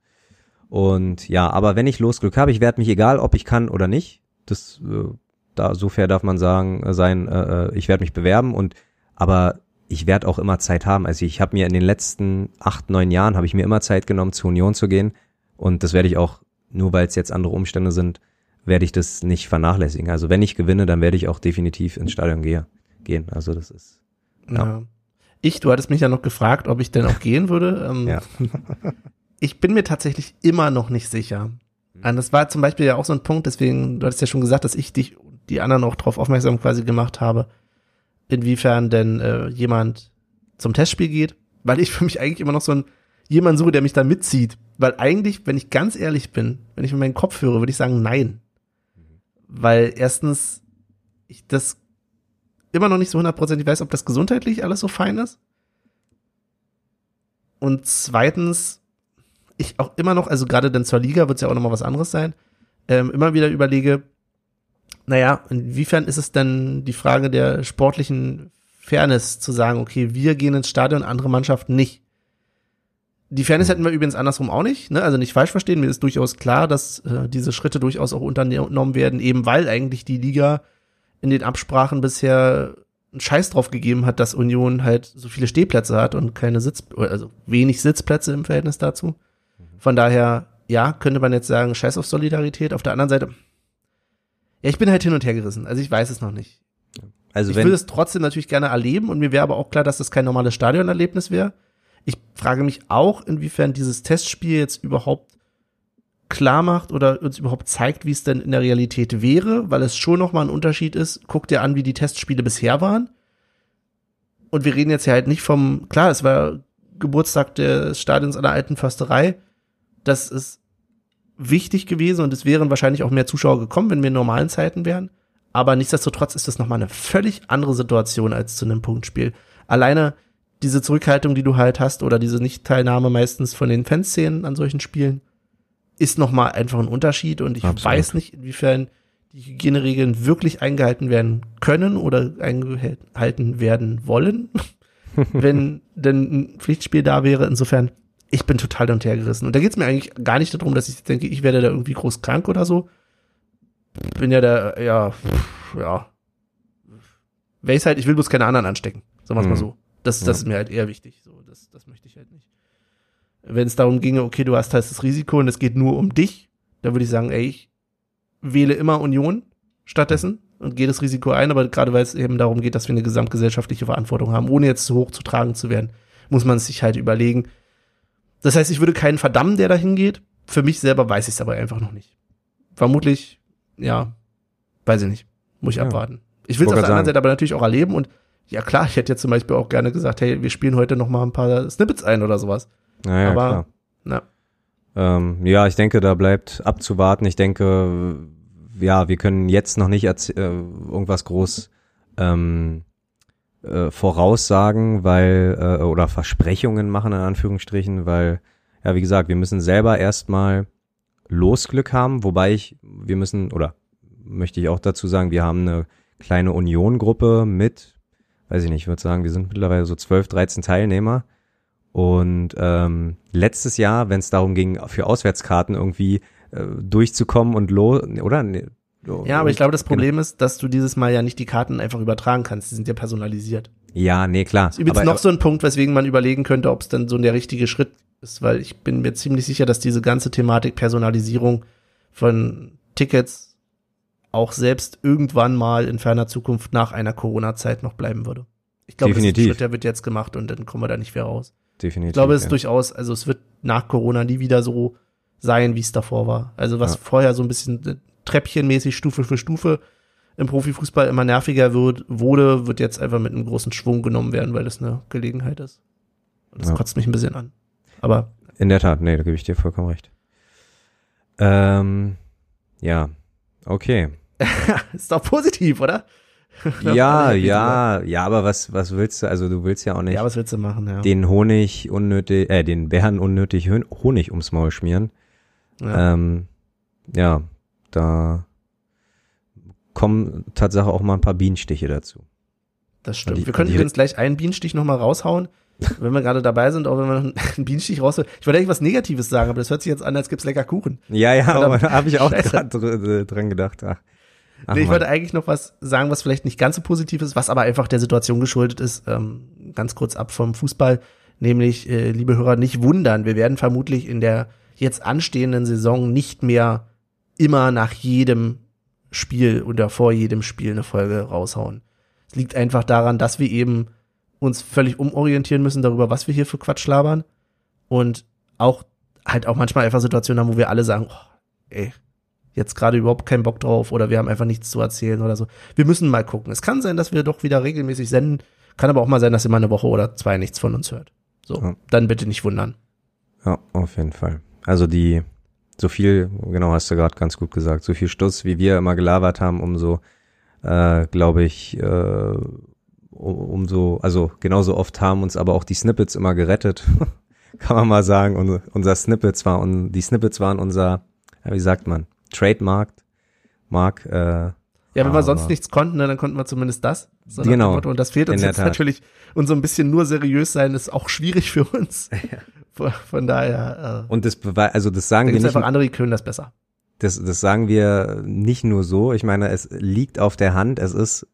Und ja, aber wenn ich Losglück habe, ich werde mich egal, ob ich kann oder nicht. Das, äh, da so fair darf man sagen äh, sein. Äh, äh, ich werde mich bewerben und aber ich werde auch immer Zeit haben. Also ich habe mir in den letzten acht, neun Jahren habe ich mir immer Zeit genommen, zur Union zu gehen. Und das werde ich auch, nur weil es jetzt andere Umstände sind, werde ich das nicht vernachlässigen. Also wenn ich gewinne, dann werde ich auch definitiv ins Stadion gehe, gehen. Also das ist. Ja. ja. Ich, du hattest mich ja noch gefragt, ob ich denn auch gehen würde. Ähm, ja. ich bin mir tatsächlich immer noch nicht sicher. Und das war zum Beispiel ja auch so ein Punkt, deswegen, du hattest ja schon gesagt, dass ich dich, die anderen auch darauf aufmerksam quasi gemacht habe, inwiefern denn äh, jemand zum Testspiel geht, weil ich für mich eigentlich immer noch so ein jemand suche, der mich da mitzieht. Weil eigentlich, wenn ich ganz ehrlich bin, wenn ich mir meinen Kopf höre, würde ich sagen, nein weil erstens ich das immer noch nicht so hundertprozentig weiß, ob das gesundheitlich alles so fein ist. Und zweitens, ich auch immer noch, also gerade dann zur Liga wird es ja auch nochmal was anderes sein, ähm, immer wieder überlege, naja, inwiefern ist es denn die Frage der sportlichen Fairness zu sagen, okay, wir gehen ins Stadion, andere Mannschaften nicht. Die Fairness hätten wir übrigens andersrum auch nicht, ne? Also nicht falsch verstehen, mir ist durchaus klar, dass äh, diese Schritte durchaus auch unternommen werden, eben weil eigentlich die Liga in den Absprachen bisher einen Scheiß drauf gegeben hat, dass Union halt so viele Stehplätze hat und keine Sitz, also wenig Sitzplätze im Verhältnis dazu. Von daher, ja, könnte man jetzt sagen, Scheiß auf Solidarität. Auf der anderen Seite, ja, ich bin halt hin und her gerissen. Also ich weiß es noch nicht. Also ich würde es trotzdem natürlich gerne erleben und mir wäre aber auch klar, dass das kein normales Stadionerlebnis wäre. Ich frage mich auch, inwiefern dieses Testspiel jetzt überhaupt klar macht oder uns überhaupt zeigt, wie es denn in der Realität wäre, weil es schon nochmal ein Unterschied ist. Guck dir an, wie die Testspiele bisher waren. Und wir reden jetzt ja halt nicht vom, klar, es war Geburtstag des Stadions der alten Försterei. Das ist wichtig gewesen und es wären wahrscheinlich auch mehr Zuschauer gekommen, wenn wir in normalen Zeiten wären. Aber nichtsdestotrotz ist das nochmal eine völlig andere Situation als zu einem Punktspiel. Alleine diese Zurückhaltung, die du halt hast, oder diese Nichtteilnahme meistens von den Fanszenen an solchen Spielen, ist nochmal einfach ein Unterschied. Und ich Absolut. weiß nicht, inwiefern die Hygieneregeln wirklich eingehalten werden können oder eingehalten werden wollen, wenn denn ein Pflichtspiel da wäre. Insofern, ich bin total untergerissen. Und da geht es mir eigentlich gar nicht darum, dass ich denke, ich werde da irgendwie groß krank oder so. Bin ja da, ja, ja. Weiß halt, ich will bloß keine anderen anstecken. Sagen wir mhm. mal so. Das, das ja. ist mir halt eher wichtig. So, das, das möchte ich halt nicht. Wenn es darum ginge, okay, du hast halt das Risiko und es geht nur um dich, da würde ich sagen, ey, ich wähle immer Union stattdessen und gehe das Risiko ein, aber gerade weil es eben darum geht, dass wir eine gesamtgesellschaftliche Verantwortung haben, ohne jetzt zu hoch zu tragen zu werden, muss man sich halt überlegen. Das heißt, ich würde keinen verdammen, der dahin geht. Für mich selber weiß ich es aber einfach noch nicht. Vermutlich, ja, weiß ich nicht. Muss ich ja. abwarten. Ich will es auf der anderen Seite aber natürlich auch erleben und ja klar, ich hätte jetzt zum Beispiel auch gerne gesagt, hey, wir spielen heute noch mal ein paar Snippets ein oder sowas. Naja, aber, klar. Na. Ähm, ja, ich denke, da bleibt abzuwarten. Ich denke, ja, wir können jetzt noch nicht äh, irgendwas groß ähm, äh, voraussagen, weil äh, oder Versprechungen machen in Anführungsstrichen, weil ja, wie gesagt, wir müssen selber erstmal Losglück haben, wobei ich, wir müssen oder möchte ich auch dazu sagen, wir haben eine kleine Union-Gruppe mit weiß ich nicht, ich würde sagen, wir sind mittlerweile so 12, 13 Teilnehmer. Und ähm, letztes Jahr, wenn es darum ging, für Auswärtskarten irgendwie äh, durchzukommen und lo, oder? Nee, ja, aber ich glaube, das Problem ist, dass du dieses Mal ja nicht die Karten einfach übertragen kannst. Die sind ja personalisiert. Ja, nee, klar. Das ist übrigens aber, noch so ein Punkt, weswegen man überlegen könnte, ob es dann so der richtige Schritt ist, weil ich bin mir ziemlich sicher, dass diese ganze Thematik Personalisierung von Tickets auch selbst irgendwann mal in ferner Zukunft nach einer Corona-Zeit noch bleiben würde. Ich glaube, der Schritt, der wird jetzt gemacht und dann kommen wir da nicht mehr raus. Definitiv. Ich glaube, es ist ja. durchaus, also es wird nach Corona nie wieder so sein, wie es davor war. Also was ja. vorher so ein bisschen treppchenmäßig Stufe für Stufe im Profifußball immer nerviger wird, wurde, wird jetzt einfach mit einem großen Schwung genommen werden, weil das eine Gelegenheit ist. Und das ja. kotzt mich ein bisschen an. Aber. In der Tat, nee, da gebe ich dir vollkommen recht. Ähm, ja, okay. ist doch positiv, oder? ja, ja, ja, aber was, was willst du? Also du willst ja auch nicht. Ja, was willst du machen, ja. Den Honig unnötig, äh, den Bären unnötig Honig ums Maul schmieren. Ja. Ähm, ja, da kommen Tatsache auch mal ein paar Bienenstiche dazu. Das stimmt. Die, wir können übrigens gleich einen Bienenstich nochmal raushauen, wenn wir gerade dabei sind, auch wenn wir noch einen Bienenstich rausholen. Ich wollte eigentlich was Negatives sagen, aber das hört sich jetzt an, als gibt's lecker Kuchen. Ja, ja, aber da habe ich auch gerade dran gedacht. Ach. Ach, nee, ich wollte eigentlich noch was sagen, was vielleicht nicht ganz so positiv ist, was aber einfach der Situation geschuldet ist. Ähm, ganz kurz ab vom Fußball, nämlich, äh, liebe Hörer, nicht wundern. Wir werden vermutlich in der jetzt anstehenden Saison nicht mehr immer nach jedem Spiel oder vor jedem Spiel eine Folge raushauen. Es liegt einfach daran, dass wir eben uns völlig umorientieren müssen darüber, was wir hier für Quatsch labern und auch halt auch manchmal einfach Situationen haben, wo wir alle sagen, oh, ey, jetzt gerade überhaupt keinen Bock drauf oder wir haben einfach nichts zu erzählen oder so. Wir müssen mal gucken. Es kann sein, dass wir doch wieder regelmäßig senden. Kann aber auch mal sein, dass ihr mal eine Woche oder zwei nichts von uns hört. So, ja. dann bitte nicht wundern. Ja, auf jeden Fall. Also die, so viel, genau hast du gerade ganz gut gesagt, so viel Stuss, wie wir immer gelabert haben, umso, äh, glaube ich, äh, umso, also genauso oft haben uns aber auch die Snippets immer gerettet. Kann man mal sagen, unser, unser Snippets war, und die Snippets waren unser, ja, wie sagt man, trademarked. Mark, äh, ja, wenn wir sonst nichts konnten, ne, dann konnten wir zumindest das. So genau. Und das fehlt uns jetzt natürlich. Und so ein bisschen nur seriös sein ist auch schwierig für uns. Von, von daher. Äh, und das also das sagen da wir nicht. einfach andere, die können das besser. Das, das sagen wir nicht nur so. Ich meine, es liegt auf der Hand. Es ist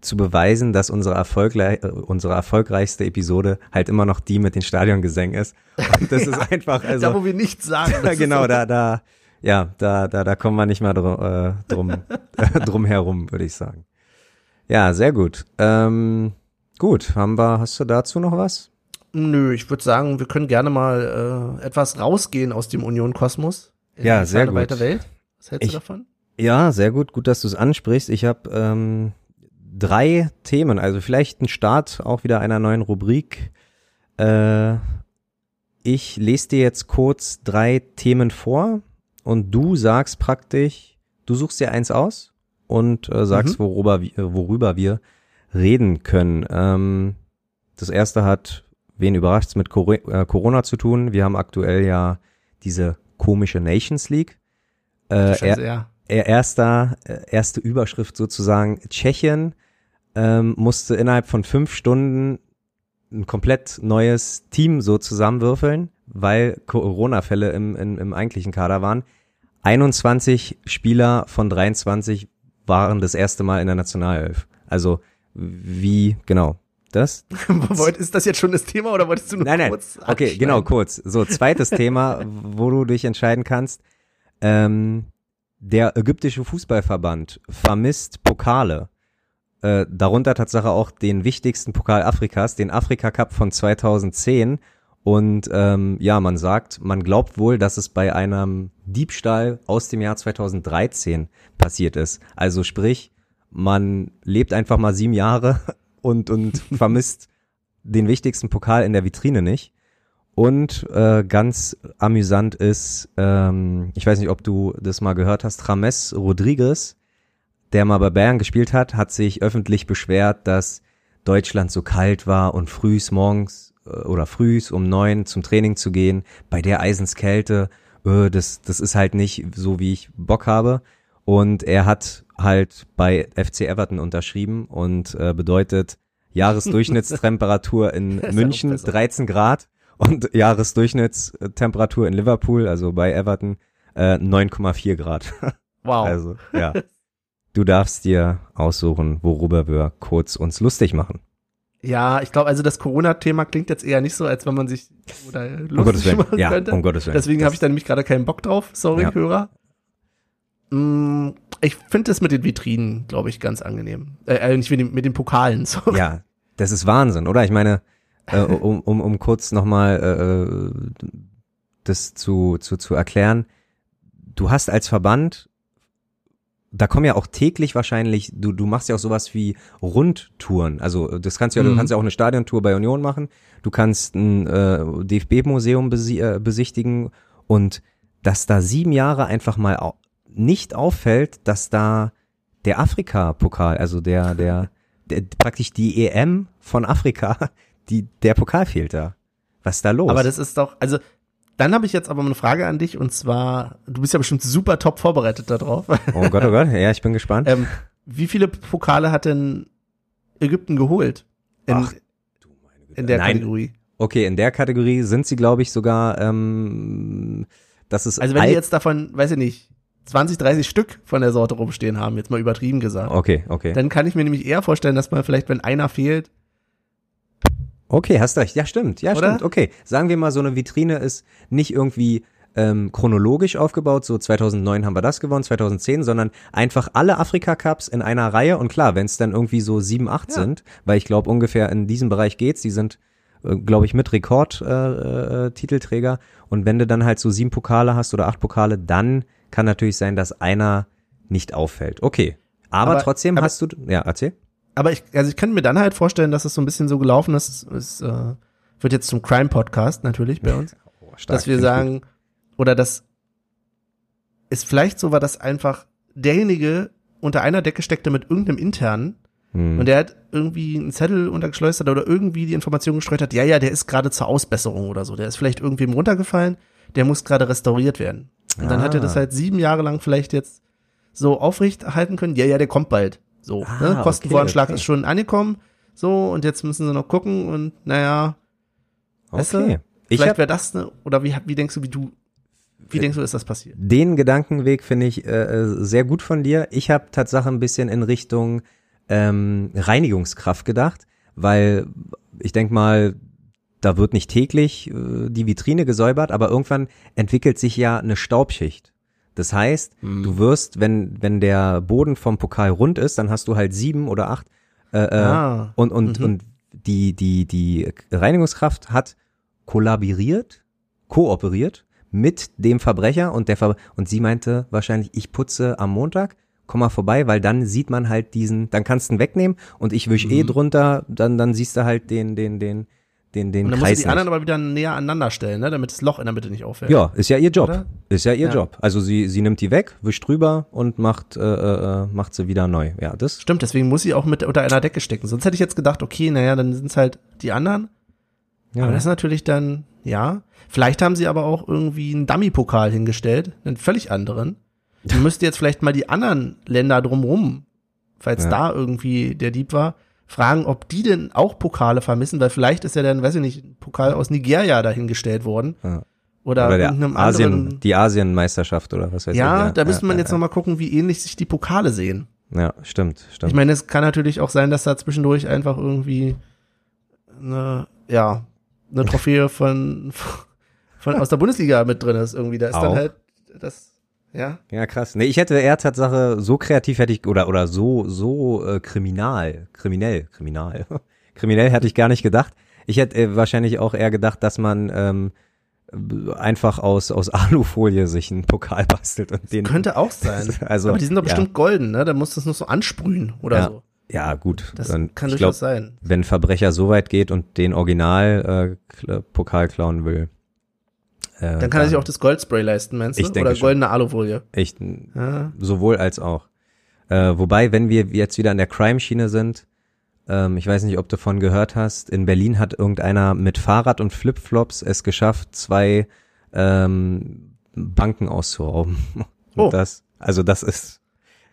zu beweisen, dass unsere, erfolgreich, unsere erfolgreichste Episode halt immer noch die mit den Stadiongesängen ist. Und das ja, ist einfach, also. Da, wo wir nichts sagen. genau, da, da, ja, da, da, da kommen wir nicht mal drum, äh, drum, äh, drum herum, würde ich sagen. Ja, sehr gut. Ähm, gut, haben wir, hast du dazu noch was? Nö, ich würde sagen, wir können gerne mal äh, etwas rausgehen aus dem Union-Kosmos. Ja, sehr gut. Weite Welt. Was hältst ich, du davon? Ja, sehr gut. Gut, dass du es ansprichst. Ich habe ähm, drei Themen, also vielleicht ein Start auch wieder einer neuen Rubrik. Äh, ich lese dir jetzt kurz drei Themen vor und du sagst praktisch, du suchst dir eins aus und äh, sagst, mhm. worüber, worüber wir reden können. Ähm, das erste hat, wen überrascht's, mit äh, Corona zu tun. Wir haben aktuell ja diese komische Nations League. Äh, er, ja. erster, äh, erste Überschrift sozusagen, Tschechien ähm, musste innerhalb von fünf Stunden ein komplett neues Team so zusammenwürfeln, weil Corona-Fälle im, im, im eigentlichen Kader waren. 21 Spieler von 23 waren das erste Mal in der Nationalelf. Also wie, genau, das? ist das jetzt schon das Thema oder wolltest du nur nein, kurz Nein, okay, genau, kurz. So, zweites Thema, wo du dich entscheiden kannst. Ähm, der ägyptische Fußballverband vermisst Pokale. Äh, darunter Tatsache auch den wichtigsten Pokal Afrikas, den Afrika Cup von 2010. Und ähm, ja, man sagt, man glaubt wohl, dass es bei einem Diebstahl aus dem Jahr 2013 passiert ist. Also sprich, man lebt einfach mal sieben Jahre und, und vermisst den wichtigsten Pokal in der Vitrine nicht. Und äh, ganz amüsant ist, ähm, ich weiß nicht, ob du das mal gehört hast, James Rodriguez der mal bei Bayern gespielt hat, hat sich öffentlich beschwert, dass Deutschland so kalt war und frühs morgens äh, oder frühs um neun zum Training zu gehen, bei der Eisenskälte, äh, das, das ist halt nicht so, wie ich Bock habe. Und er hat halt bei FC Everton unterschrieben und äh, bedeutet Jahresdurchschnittstemperatur in München 13 Grad und Jahresdurchschnittstemperatur in Liverpool, also bei Everton, äh, 9,4 Grad. Wow. Also, ja. Du darfst dir aussuchen, worüber wir kurz uns lustig machen. Ja, ich glaube, also das Corona-Thema klingt jetzt eher nicht so, als wenn man sich oder lustig um machen ja, könnte. Um Gottes Willen. Deswegen habe ich da nämlich gerade keinen Bock drauf. Sorry, ja. Hörer. Mm, ich finde das mit den Vitrinen, glaube ich, ganz angenehm. Äh, äh, nicht mit, den, mit den Pokalen. Sorry. Ja, das ist Wahnsinn, oder? Ich meine, äh, um, um, um kurz nochmal äh, äh, das zu, zu, zu erklären. Du hast als Verband da kommen ja auch täglich wahrscheinlich, du, du machst ja auch sowas wie Rundtouren. Also das kannst du ja, mhm. du kannst ja auch eine Stadiontour bei Union machen. Du kannst ein äh, DFB-Museum besi äh, besichtigen und dass da sieben Jahre einfach mal nicht auffällt, dass da der Afrika-Pokal, also der, der, der, praktisch die EM von Afrika, die, der Pokal fehlt da. Was ist da los? Aber das ist doch, also dann habe ich jetzt aber eine Frage an dich und zwar, du bist ja bestimmt super top vorbereitet darauf. Oh Gott, oh Gott, ja, ich bin gespannt. ähm, wie viele Pokale hat denn Ägypten geholt? In, Ach, du meine Güte. in der Nein. Kategorie. Okay, in der Kategorie sind sie, glaube ich, sogar, ähm, das ist. Also wenn die jetzt davon, weiß ich nicht, 20, 30 Stück von der Sorte rumstehen haben, jetzt mal übertrieben gesagt. Okay, okay. Dann kann ich mir nämlich eher vorstellen, dass man vielleicht, wenn einer fehlt, Okay, hast recht. Ja, stimmt. Ja, Oder? stimmt. Okay. Sagen wir mal, so eine Vitrine ist nicht irgendwie ähm, chronologisch aufgebaut, so 2009 haben wir das gewonnen, 2010, sondern einfach alle Afrika-Cups in einer Reihe und klar, wenn es dann irgendwie so sieben, acht ja. sind, weil ich glaube ungefähr in diesem Bereich geht's, die sind, äh, glaube ich, mit Rekord-Titelträger äh, äh, und wenn du dann halt so sieben Pokale hast oder acht Pokale, dann kann natürlich sein, dass einer nicht auffällt. Okay, aber, aber trotzdem aber, hast du, ja, erzähl aber ich, also ich kann mir dann halt vorstellen, dass es so ein bisschen so gelaufen ist. Es äh, wird jetzt zum Crime-Podcast natürlich bei uns. Oh, stark, dass wir sagen, gut. oder dass es vielleicht so war, dass einfach derjenige unter einer Decke steckte mit irgendeinem internen hm. und der hat irgendwie einen Zettel untergeschleust oder irgendwie die Information gestreut hat, ja, ja, der ist gerade zur Ausbesserung oder so. Der ist vielleicht irgendwem runtergefallen, der muss gerade restauriert werden. Und ah. dann hat er das ah. halt sieben Jahre lang vielleicht jetzt so aufrecht halten können. Ja, ja, der kommt bald. So, ah, ne? Kostenvoranschlag okay, okay. ist schon angekommen. So, und jetzt müssen sie noch gucken und naja. Okay. Weißt du? Vielleicht wäre das eine, oder wie, wie denkst du, wie du, wie denkst du, ist das passiert? Den Gedankenweg finde ich äh, äh sehr gut von dir. Ich habe Tatsache ein bisschen in Richtung ähm, Reinigungskraft gedacht, weil ich denk mal, da wird nicht täglich äh, die Vitrine gesäubert, aber irgendwann entwickelt sich ja eine Staubschicht. Das heißt, mhm. du wirst, wenn, wenn der Boden vom Pokal rund ist, dann hast du halt sieben oder acht äh, äh ah. und, und, mhm. und die, die, die Reinigungskraft hat kollaboriert, kooperiert mit dem Verbrecher und der Ver und sie meinte wahrscheinlich, ich putze am Montag, komm mal vorbei, weil dann sieht man halt diesen, dann kannst du ihn wegnehmen und ich wisch eh mhm. eh drunter, dann, dann siehst du halt den, den, den, den, den und dann Kreis. Musst du die anderen aber wieder näher aneinander stellen, ne, damit das Loch in der Mitte nicht auffällt. Ja, ist ja ihr Job. Oder? Ist ja ihr ja. Job. Also sie, sie nimmt die weg, wischt drüber und macht, äh, äh, macht sie wieder neu. Ja, das. Stimmt, deswegen muss sie auch mit unter einer Decke stecken. Sonst hätte ich jetzt gedacht, okay, naja, dann sind es halt die anderen. Ja. Aber das ist natürlich dann, ja. Vielleicht haben sie aber auch irgendwie einen Dummy-Pokal hingestellt, einen völlig anderen. Du müsst jetzt vielleicht mal die anderen Länder drumrum, falls ja. da irgendwie der Dieb war, fragen, ob die denn auch Pokale vermissen, weil vielleicht ist ja dann, weiß ich nicht, ein Pokal aus Nigeria dahingestellt worden. Ja. Oder, oder irgendeinem Asien, anderen. Die Asienmeisterschaft oder was weiß ja, ich. Ja, da müsste man jetzt ja. nochmal gucken, wie ähnlich sich die Pokale sehen. Ja, stimmt, stimmt. Ich meine, es kann natürlich auch sein, dass da zwischendurch einfach irgendwie eine, ja, eine Trophäe von, von aus der Bundesliga mit drin ist irgendwie. Da ist auch. dann halt das ja. Ja, krass. Nee, ich hätte eher Tatsache, so kreativ hätte ich, oder, oder so, so äh, kriminal, kriminell, kriminal, kriminell hätte ich gar nicht gedacht. Ich hätte äh, wahrscheinlich auch eher gedacht, dass man ähm, einfach aus, aus Alufolie sich einen Pokal bastelt und den. Könnte auch sein. also, Aber die sind doch bestimmt ja. golden, ne? Da muss das nur so ansprühen oder ja. so. Ja, gut. Das und kann durchaus glaub, sein. Wenn Verbrecher so weit geht und den Original äh, Pokal klauen will, äh, dann kann er sich auch das Goldspray leisten, meinst du? Ich denke Oder goldene Alufolie. Ich, ja. sowohl als auch. Äh, wobei, wenn wir jetzt wieder an der Crime-Schiene sind, ähm, ich weiß nicht, ob du davon gehört hast, in Berlin hat irgendeiner mit Fahrrad und Flipflops es geschafft, zwei ähm, Banken auszurauben. oh. das, also das ist,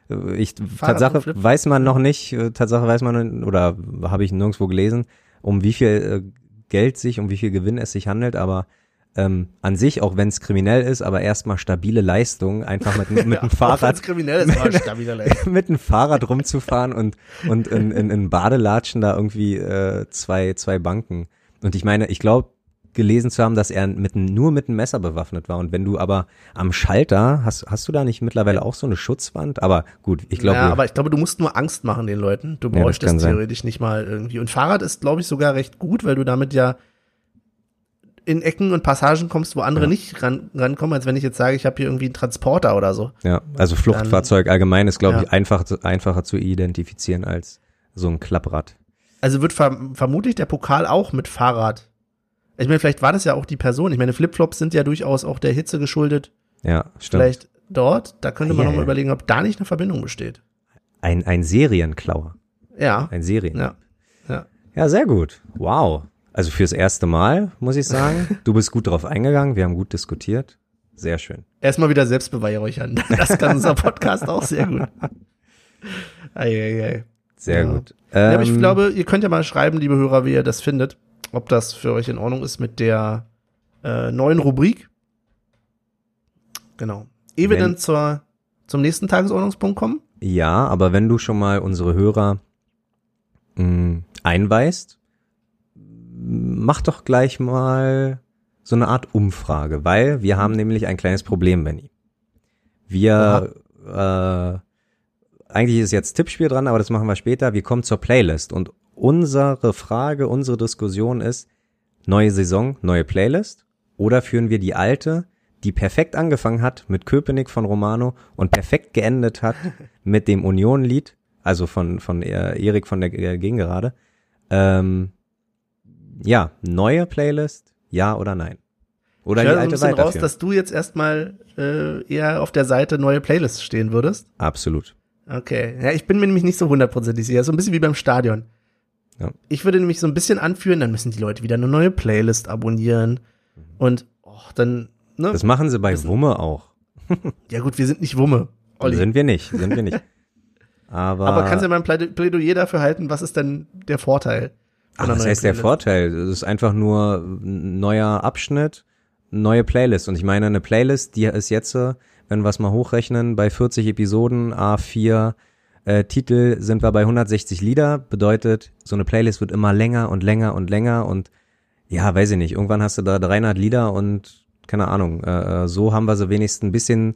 äh, ich, Tatsache weiß man noch nicht, äh, Tatsache weiß man, oder habe ich nirgendwo gelesen, um wie viel Geld sich, um wie viel Gewinn es sich handelt, aber ähm, an sich, auch wenn es kriminell ist, aber erstmal stabile Leistung, einfach mit, mit einem Fahrrad. kriminell ist, aber stabile Leistung. mit einem Fahrrad rumzufahren und, und in, in, in Badelatschen da irgendwie äh, zwei, zwei Banken. Und ich meine, ich glaube, gelesen zu haben, dass er mit, nur mit einem Messer bewaffnet war. Und wenn du aber am Schalter, hast, hast du da nicht mittlerweile auch so eine Schutzwand? Aber gut, ich glaube. Ja, aber ich glaube, du musst nur Angst machen den Leuten. Du bräuchtest ja, theoretisch sein. nicht mal irgendwie. Und Fahrrad ist, glaube ich, sogar recht gut, weil du damit ja in Ecken und Passagen kommst, wo andere ja. nicht ran, rankommen, als wenn ich jetzt sage, ich habe hier irgendwie einen Transporter oder so. Ja, also Fluchtfahrzeug Dann, allgemein ist, glaube ja. ich, einfach, einfacher zu identifizieren als so ein Klapprad. Also wird verm vermutlich der Pokal auch mit Fahrrad. Ich meine, vielleicht war das ja auch die Person. Ich meine, Flipflops sind ja durchaus auch der Hitze geschuldet. Ja, stimmt. Vielleicht dort, da könnte man yeah. noch mal überlegen, ob da nicht eine Verbindung besteht. Ein, ein Serienklauer. Ja. Ein Serien. Ja. Ja. Ja, sehr gut. Wow. Also fürs erste Mal, muss ich sagen. Du bist gut drauf eingegangen, wir haben gut diskutiert. Sehr schön. Erstmal wieder Selbstbeweihräuchern. Das kann unser Podcast auch sehr gut. Ei, ei, ei. Sehr ja. gut. Ja, aber ich ähm, glaube, ihr könnt ja mal schreiben, liebe Hörer, wie ihr das findet. Ob das für euch in Ordnung ist mit der äh, neuen Rubrik. Genau. Ehe wir dann zur, zum nächsten Tagesordnungspunkt kommen? Ja, aber wenn du schon mal unsere Hörer mh, mm, einweist, mach doch gleich mal so eine Art Umfrage, weil wir haben nämlich ein kleines Problem, Benny. Wir, äh, eigentlich ist jetzt Tippspiel dran, aber das machen wir später. Wir kommen zur Playlist und unsere Frage, unsere Diskussion ist, neue Saison, neue Playlist oder führen wir die alte, die perfekt angefangen hat mit Köpenick von Romano und perfekt geendet hat mit dem Union-Lied, also von, von Erik von der Gegengerade, ähm, ja, neue Playlist, ja oder nein? Oder ich die alte ein raus, dass du jetzt erstmal äh, eher auf der Seite neue Playlists stehen würdest? Absolut. Okay. Ja, ich bin mir nämlich nicht so hundertprozentig sicher. So ein bisschen wie beim Stadion. Ja. Ich würde nämlich so ein bisschen anführen, dann müssen die Leute wieder eine neue Playlist abonnieren. Und oh, dann. Ne, das machen sie bei wissen. Wumme auch. ja, gut, wir sind nicht Wumme. Olli. Sind wir nicht, sind wir nicht. Aber, Aber kannst du ja mal ein Plädoyer dafür halten, was ist denn der Vorteil? Ach, das heißt der Vorteil. Es ist einfach nur ein neuer Abschnitt, neue Playlist. Und ich meine, eine Playlist, die ist jetzt, wenn wir es mal hochrechnen, bei 40 Episoden, A4 äh, Titel sind wir bei 160 Lieder. Bedeutet, so eine Playlist wird immer länger und länger und länger und ja, weiß ich nicht. Irgendwann hast du da 300 Lieder und keine Ahnung. Äh, äh, so haben wir sie wenigstens ein bisschen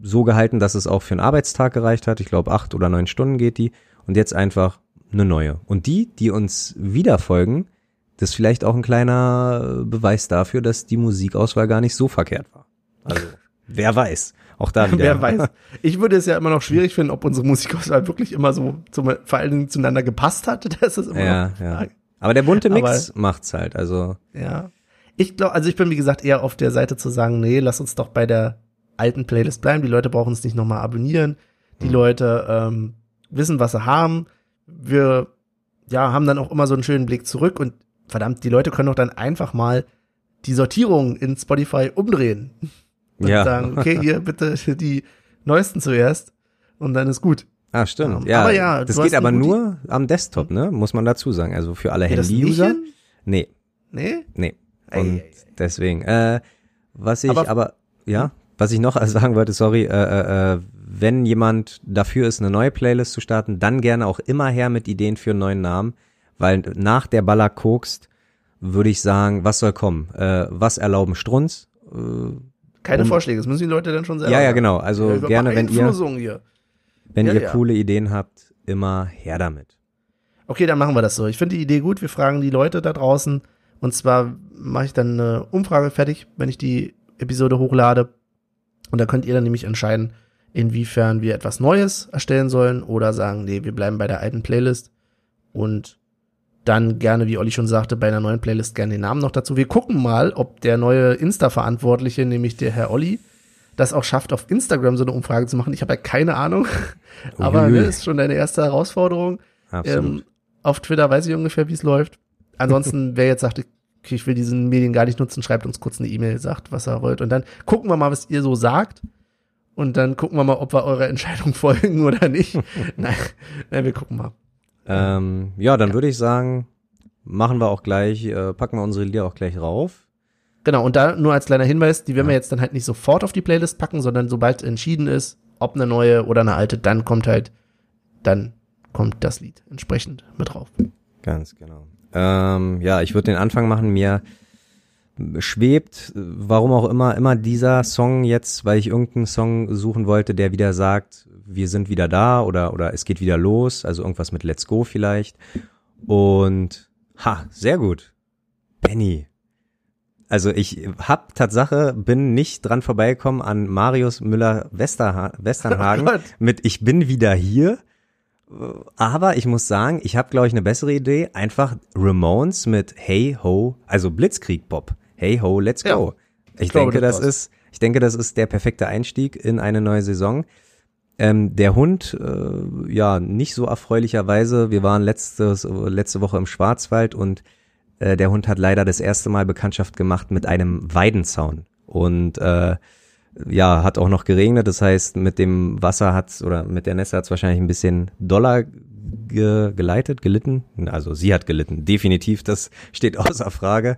so gehalten, dass es auch für einen Arbeitstag gereicht hat. Ich glaube, acht oder neun Stunden geht die. Und jetzt einfach eine neue. Und die, die uns wieder folgen, das ist vielleicht auch ein kleiner Beweis dafür, dass die Musikauswahl gar nicht so verkehrt war. Also, wer weiß. Auch da wieder. wer weiß. Ich würde es ja immer noch schwierig finden, ob unsere Musikauswahl wirklich immer so zum, vor allen Dingen zueinander gepasst hat. Das ist immer ja, noch ja. Aber der bunte Mix Aber, macht's halt, also. Ja. Ich glaube, also ich bin wie gesagt eher auf der Seite zu sagen, nee, lass uns doch bei der alten Playlist bleiben. Die Leute brauchen es nicht nochmal abonnieren. Die mhm. Leute ähm, wissen, was sie haben. Wir ja, haben dann auch immer so einen schönen Blick zurück und verdammt, die Leute können doch dann einfach mal die Sortierung in Spotify umdrehen. Und ja. sagen, okay, hier bitte die neuesten zuerst und dann ist gut. Ah, stimmt. Um, ähm, ja, aber ja, das geht aber nur am Desktop, ne? Muss man dazu sagen. Also für alle Handy-User. Nee. Nee? Nee. Und ei, ei, ei. deswegen, äh, was ich aber, aber ja, was ich noch sagen wollte, sorry, äh, äh, äh, wenn jemand dafür ist, eine neue Playlist zu starten, dann gerne auch immer her mit Ideen für einen neuen Namen, weil nach der Baller kokst, würde ich sagen, was soll kommen? Äh, was erlauben Strunz? Äh, Keine um, Vorschläge, das müssen die Leute dann schon selber Ja, ja, genau. Also ja, gerne, wenn ihr, hier. wenn ja, ihr ja. coole Ideen habt, immer her damit. Okay, dann machen wir das so. Ich finde die Idee gut. Wir fragen die Leute da draußen. Und zwar mache ich dann eine Umfrage fertig, wenn ich die Episode hochlade. Und da könnt ihr dann nämlich entscheiden, inwiefern wir etwas Neues erstellen sollen oder sagen, nee, wir bleiben bei der alten Playlist und dann gerne, wie Olli schon sagte, bei einer neuen Playlist gerne den Namen noch dazu. Wir gucken mal, ob der neue Insta-Verantwortliche, nämlich der Herr Olli, das auch schafft, auf Instagram so eine Umfrage zu machen. Ich habe ja keine Ahnung, aber ne, ist schon deine erste Herausforderung. Ähm, auf Twitter weiß ich ungefähr, wie es läuft. Ansonsten, wer jetzt sagt, okay, ich will diesen Medien gar nicht nutzen, schreibt uns kurz eine E-Mail, sagt, was er wollt. Und dann gucken wir mal, was ihr so sagt. Und dann gucken wir mal, ob wir eurer Entscheidung folgen oder nicht. nein, nein, wir gucken mal. Ähm, ja, dann ja. würde ich sagen, machen wir auch gleich, äh, packen wir unsere Lieder auch gleich rauf. Genau, und da nur als kleiner Hinweis, die werden ja. wir jetzt dann halt nicht sofort auf die Playlist packen, sondern sobald entschieden ist, ob eine neue oder eine alte, dann kommt halt, dann kommt das Lied entsprechend mit drauf. Ganz genau. Ähm, ja, ich würde den Anfang machen. Mir schwebt, warum auch immer, immer dieser Song jetzt, weil ich irgendeinen Song suchen wollte, der wieder sagt, wir sind wieder da oder, oder es geht wieder los, also irgendwas mit Let's Go vielleicht. Und ha, sehr gut. Benny. Also ich hab Tatsache, bin nicht dran vorbeigekommen an Marius Müller-Westernhagen oh mit Ich bin wieder hier. Aber ich muss sagen, ich habe, glaube ich, eine bessere Idee. Einfach Ramones mit Hey Ho, also Blitzkrieg-Pop. Hey Ho, let's go. Ja, ich, ich denke, das ist, ich denke, das ist der perfekte Einstieg in eine neue Saison. Ähm, der Hund, äh, ja, nicht so erfreulicherweise. Wir waren letztes, letzte Woche im Schwarzwald und äh, der Hund hat leider das erste Mal Bekanntschaft gemacht mit einem Weidenzaun. Und äh, ja, hat auch noch geregnet, das heißt, mit dem Wasser hat's oder mit der Nässe hat's wahrscheinlich ein bisschen doller ge geleitet, gelitten. Also sie hat gelitten, definitiv, das steht außer Frage.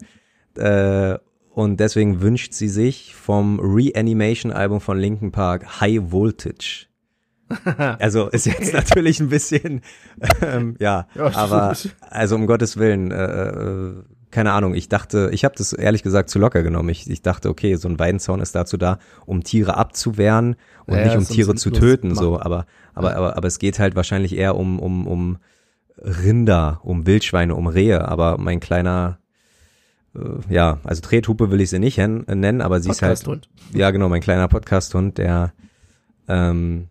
Äh, und deswegen wünscht sie sich vom Reanimation-Album von Linkin Park High Voltage. Also ist jetzt natürlich ein bisschen, ähm, ja, ja aber also um Gottes Willen, äh, äh keine Ahnung, ich dachte, ich habe das ehrlich gesagt zu locker genommen. Ich, ich dachte, okay, so ein Weidenzaun ist dazu da, um Tiere abzuwehren und ja, nicht um Tiere zu töten, so, aber, aber, ja. aber, aber es geht halt wahrscheinlich eher um, um, um Rinder, um Wildschweine, um Rehe, aber mein kleiner, ja, also Trethupe will ich sie nicht nennen, aber sie ist halt, ja genau, mein kleiner Podcasthund, der ähm,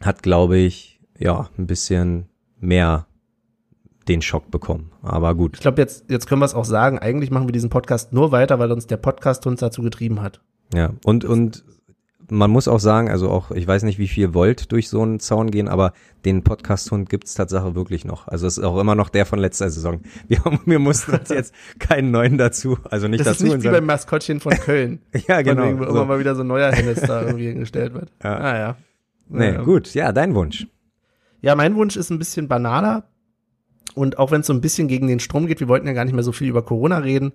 hat, glaube ich, ja, ein bisschen mehr den Schock bekommen. Aber gut. Ich glaube, jetzt, jetzt können wir es auch sagen. Eigentlich machen wir diesen Podcast nur weiter, weil uns der Podcast uns dazu getrieben hat. Ja, und, und man muss auch sagen, also auch, ich weiß nicht, wie viel Volt durch so einen Zaun gehen, aber den Podcast-Hund gibt's Tatsache wirklich noch. Also es ist auch immer noch der von letzter Saison. Wir, wir mussten uns jetzt keinen neuen dazu, also nicht das dazu. Das ist nicht wie beim Maskottchen von Köln. ja, genau. Wegen, wo so. immer mal wieder so ein neuer Hennis da irgendwie hingestellt wird. Ja. Ah, ja. Nee, ja. gut. Ja, dein Wunsch. Ja, mein Wunsch ist ein bisschen banaler. Und auch wenn es so ein bisschen gegen den Strom geht, wir wollten ja gar nicht mehr so viel über Corona reden,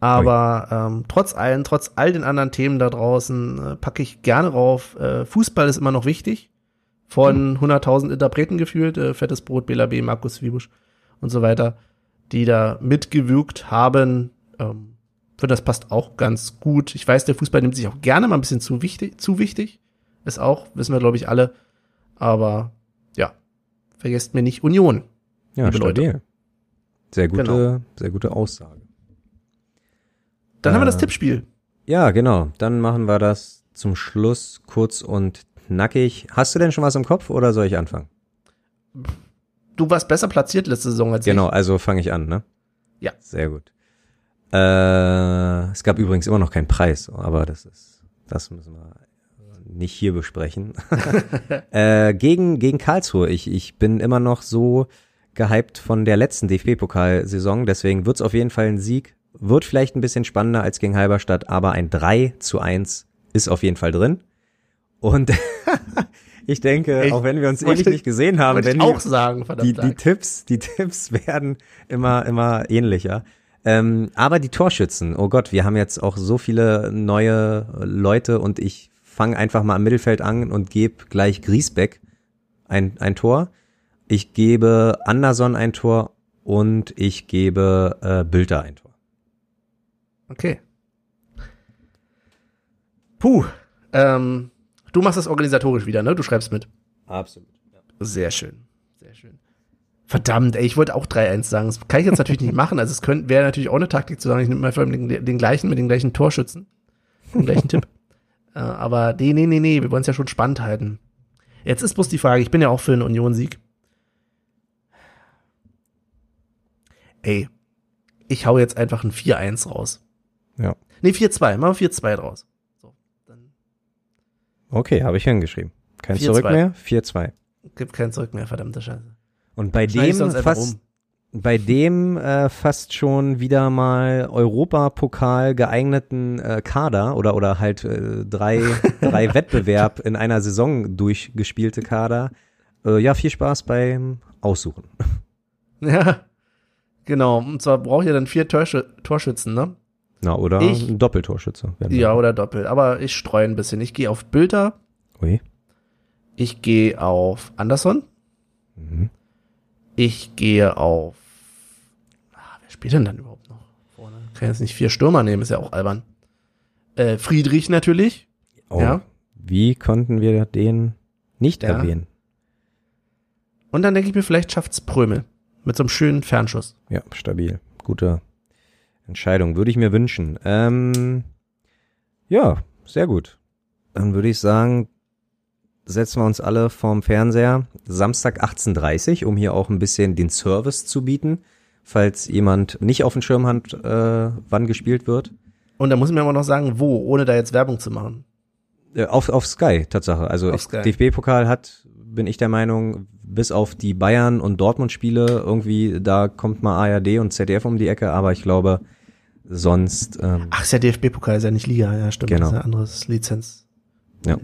aber ähm, trotz allem, trotz all den anderen Themen da draußen, äh, packe ich gerne rauf. Äh, Fußball ist immer noch wichtig. Von 100.000 Interpreten gefühlt, äh, Fettes Brot, Bela B., Markus Wiebusch und so weiter, die da mitgewirkt haben. Ähm, für das passt auch ganz gut. Ich weiß, der Fußball nimmt sich auch gerne mal ein bisschen zu wichtig, zu wichtig. Ist auch, wissen wir, glaube ich, alle. Aber ja, vergesst mir nicht Union. Ja, stabil. Leute. Sehr gute, genau. sehr gute Aussage. Dann äh, haben wir das äh, Tippspiel. Ja, genau. Dann machen wir das zum Schluss kurz und knackig. Hast du denn schon was im Kopf oder soll ich anfangen? Du warst besser platziert letzte Saison als genau, ich. Genau, also fange ich an, ne? Ja. Sehr gut. Äh, es gab übrigens immer noch keinen Preis, aber das ist, das müssen wir nicht hier besprechen. äh, gegen, gegen Karlsruhe. Ich, ich bin immer noch so gehypt von der letzten DFB-Pokalsaison, deswegen wird's auf jeden Fall ein Sieg. Wird vielleicht ein bisschen spannender als gegen Halberstadt, aber ein 3 zu 1 ist auf jeden Fall drin. Und ich denke, ich auch wenn wir uns ewig nicht gesehen haben, wenn auch die, sagen, die, die Tipps, die Tipps werden immer, immer ähnlicher. Ähm, aber die Torschützen, oh Gott, wir haben jetzt auch so viele neue Leute und ich fange einfach mal am Mittelfeld an und gebe gleich Griesbeck ein, ein Tor. Ich gebe Anderson ein Tor und ich gebe äh, Bülter ein Tor. Okay. Puh. Ähm, du machst das organisatorisch wieder, ne? Du schreibst mit. Absolut. Ja. Sehr schön. Sehr schön. Verdammt, ey, ich wollte auch 3-1 sagen. Das kann ich jetzt natürlich nicht machen. Also es könnte, wäre natürlich auch eine Taktik zu sagen, ich nehme mal den, den gleichen mit den gleichen Torschützen. Den gleichen Tipp. Äh, aber nee, nee, nee, nee, wir wollen es ja schon spannend halten. Jetzt ist bloß die Frage, ich bin ja auch für einen Union-Sieg. Ey, ich hau jetzt einfach ein 4-1 raus. Ja. Nee, 4-2, machen wir 4-2 draus. So, dann. Okay, habe ich hingeschrieben. Kein Zurück mehr, 4-2. Gibt kein Zurück mehr, verdammte Scheiße. Und bei dem fast, um. bei dem äh, fast schon wieder mal Europapokal geeigneten äh, Kader oder oder halt äh, drei drei Wettbewerb in einer Saison durchgespielte Kader. Äh, ja, viel Spaß beim Aussuchen. Ja, genau. Und zwar braucht ihr dann vier Torschü Torschützen, ne? Na, oder ich, ein Doppeltorschütze. Ja, oder Doppel. Aber ich streue ein bisschen. Ich gehe auf Bilder. Ui. Ich gehe auf Anderson. Mhm. Ich gehe auf. Ah, wer spielt denn dann überhaupt noch vorne? Kann jetzt nicht vier Stürmer nehmen, ist ja auch albern. Äh, Friedrich natürlich. Oh, ja. Wie konnten wir den nicht ja. erwähnen? Und dann denke ich mir, vielleicht schafft's Prömel. Mit so einem schönen Fernschuss. Ja, stabil. Gute Entscheidung. Würde ich mir wünschen. Ähm, ja, sehr gut. Dann würde ich sagen, setzen wir uns alle vorm Fernseher. Samstag 18.30 um hier auch ein bisschen den Service zu bieten, falls jemand nicht auf dem Schirm hat, äh, wann gespielt wird. Und da muss man aber noch sagen, wo, ohne da jetzt Werbung zu machen. Äh, auf, auf Sky, Tatsache. Also DFB-Pokal hat, bin ich der Meinung, bis auf die Bayern- und Dortmund-Spiele irgendwie, da kommt mal ARD und ZDF um die Ecke, aber ich glaube, sonst. Ähm, Ach, ist ja DFB-Pokal, ist ja nicht Liga, ja, stimmt. Genau. Das ist ja anderes Lizenz. Ja.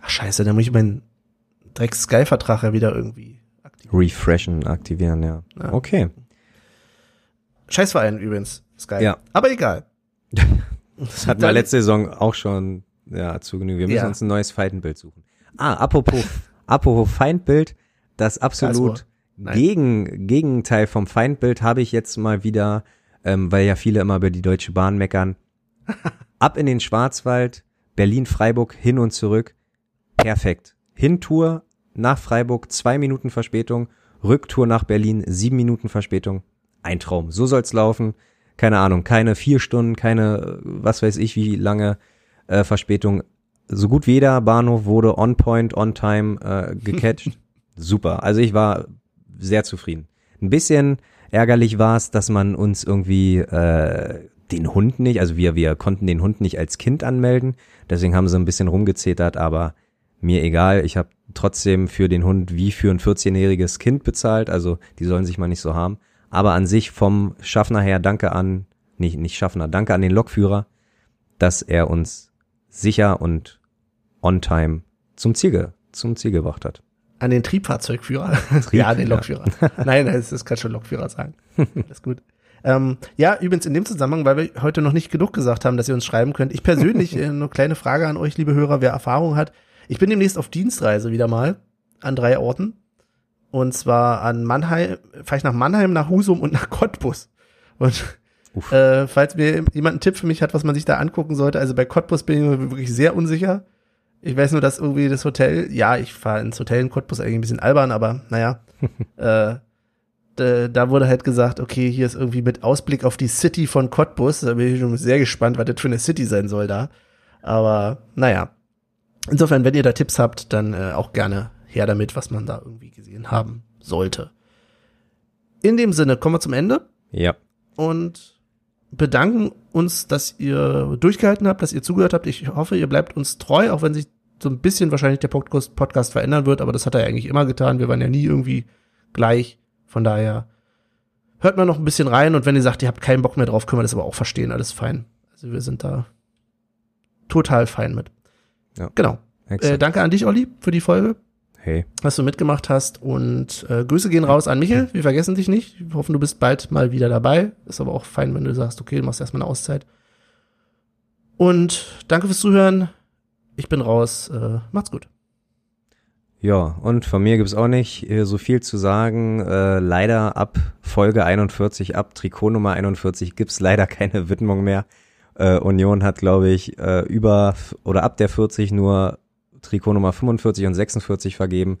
Ach scheiße, da muss ich meinen Dreck Sky-Vertrag ja wieder irgendwie aktivieren. Refreshen, aktivieren, ja. ja. Okay. Scheißverein übrigens, Sky. Ja. Aber egal. das hatten wir letzte Saison auch schon, ja, zu genügen. Wir müssen ja. uns ein neues Feindbild suchen. Ah, apropos, apropos Feindbild, das absolut gegen, Gegenteil vom Feindbild habe ich jetzt mal wieder, ähm, weil ja viele immer über die Deutsche Bahn meckern. Ab in den Schwarzwald, Berlin-Freiburg hin und zurück perfekt. Hintour nach Freiburg, zwei Minuten Verspätung. Rücktour nach Berlin, sieben Minuten Verspätung. Ein Traum. So soll's laufen. Keine Ahnung, keine vier Stunden, keine, was weiß ich, wie lange äh, Verspätung. So gut wie jeder Bahnhof wurde on point, on time äh, gecatcht. Super. Also ich war sehr zufrieden. Ein bisschen ärgerlich war es, dass man uns irgendwie äh, den Hund nicht, also wir, wir konnten den Hund nicht als Kind anmelden. Deswegen haben sie ein bisschen rumgezetert, aber mir egal. Ich habe trotzdem für den Hund wie für ein 14-jähriges Kind bezahlt. Also die sollen sich mal nicht so haben. Aber an sich vom Schaffner her danke an, nicht, nicht Schaffner, danke an den Lokführer, dass er uns sicher und on time zum Ziel, zum Ziel gebracht hat. An den Triebfahrzeugführer? Trieb, ja, den Lokführer. Nein, das, das kann schon Lokführer sagen. Alles gut. Ähm, ja, übrigens in dem Zusammenhang, weil wir heute noch nicht genug gesagt haben, dass ihr uns schreiben könnt. Ich persönlich, äh, eine kleine Frage an euch, liebe Hörer, wer Erfahrung hat. Ich bin demnächst auf Dienstreise wieder mal an drei Orten. Und zwar an Mannheim, fahre ich nach Mannheim, nach Husum und nach Cottbus. Und äh, falls mir jemand einen Tipp für mich hat, was man sich da angucken sollte, also bei Cottbus bin ich mir wirklich sehr unsicher. Ich weiß nur, dass irgendwie das Hotel, ja, ich fahre ins Hotel in Cottbus eigentlich ein bisschen albern, aber naja. äh, da wurde halt gesagt, okay, hier ist irgendwie mit Ausblick auf die City von Cottbus. Da bin ich schon sehr gespannt, was das für eine City sein soll da. Aber naja. Insofern, wenn ihr da Tipps habt, dann äh, auch gerne her damit, was man da irgendwie gesehen haben sollte. In dem Sinne kommen wir zum Ende. Ja. Und bedanken uns, dass ihr durchgehalten habt, dass ihr zugehört habt. Ich hoffe, ihr bleibt uns treu, auch wenn sich so ein bisschen wahrscheinlich der Podcast verändern wird, aber das hat er eigentlich immer getan. Wir waren ja nie irgendwie gleich. Von daher hört mal noch ein bisschen rein und wenn ihr sagt, ihr habt keinen Bock mehr drauf, können wir das aber auch verstehen. Alles fein. Also wir sind da total fein mit. Ja. Genau. Äh, danke an dich, Olli, für die Folge. Hey. Dass du mitgemacht hast und äh, Grüße gehen raus an Michael. Wir vergessen dich nicht. Wir hoffen, du bist bald mal wieder dabei. Ist aber auch fein, wenn du sagst, okay, du machst erstmal eine Auszeit. Und danke fürs Zuhören. Ich bin raus. Äh, macht's gut. Ja, und von mir gibt's auch nicht äh, so viel zu sagen. Äh, leider ab Folge 41, ab Trikot Nummer 41 gibt's leider keine Widmung mehr. Äh, Union hat, glaube ich, äh, über oder ab der 40 nur Trikot Nummer 45 und 46 vergeben.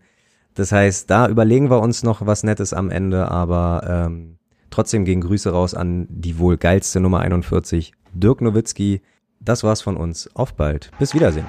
Das heißt, da überlegen wir uns noch was Nettes am Ende, aber ähm, trotzdem gehen Grüße raus an die wohl geilste Nummer 41, Dirk Nowitzki. Das war's von uns. Auf bald. Bis Wiedersehen.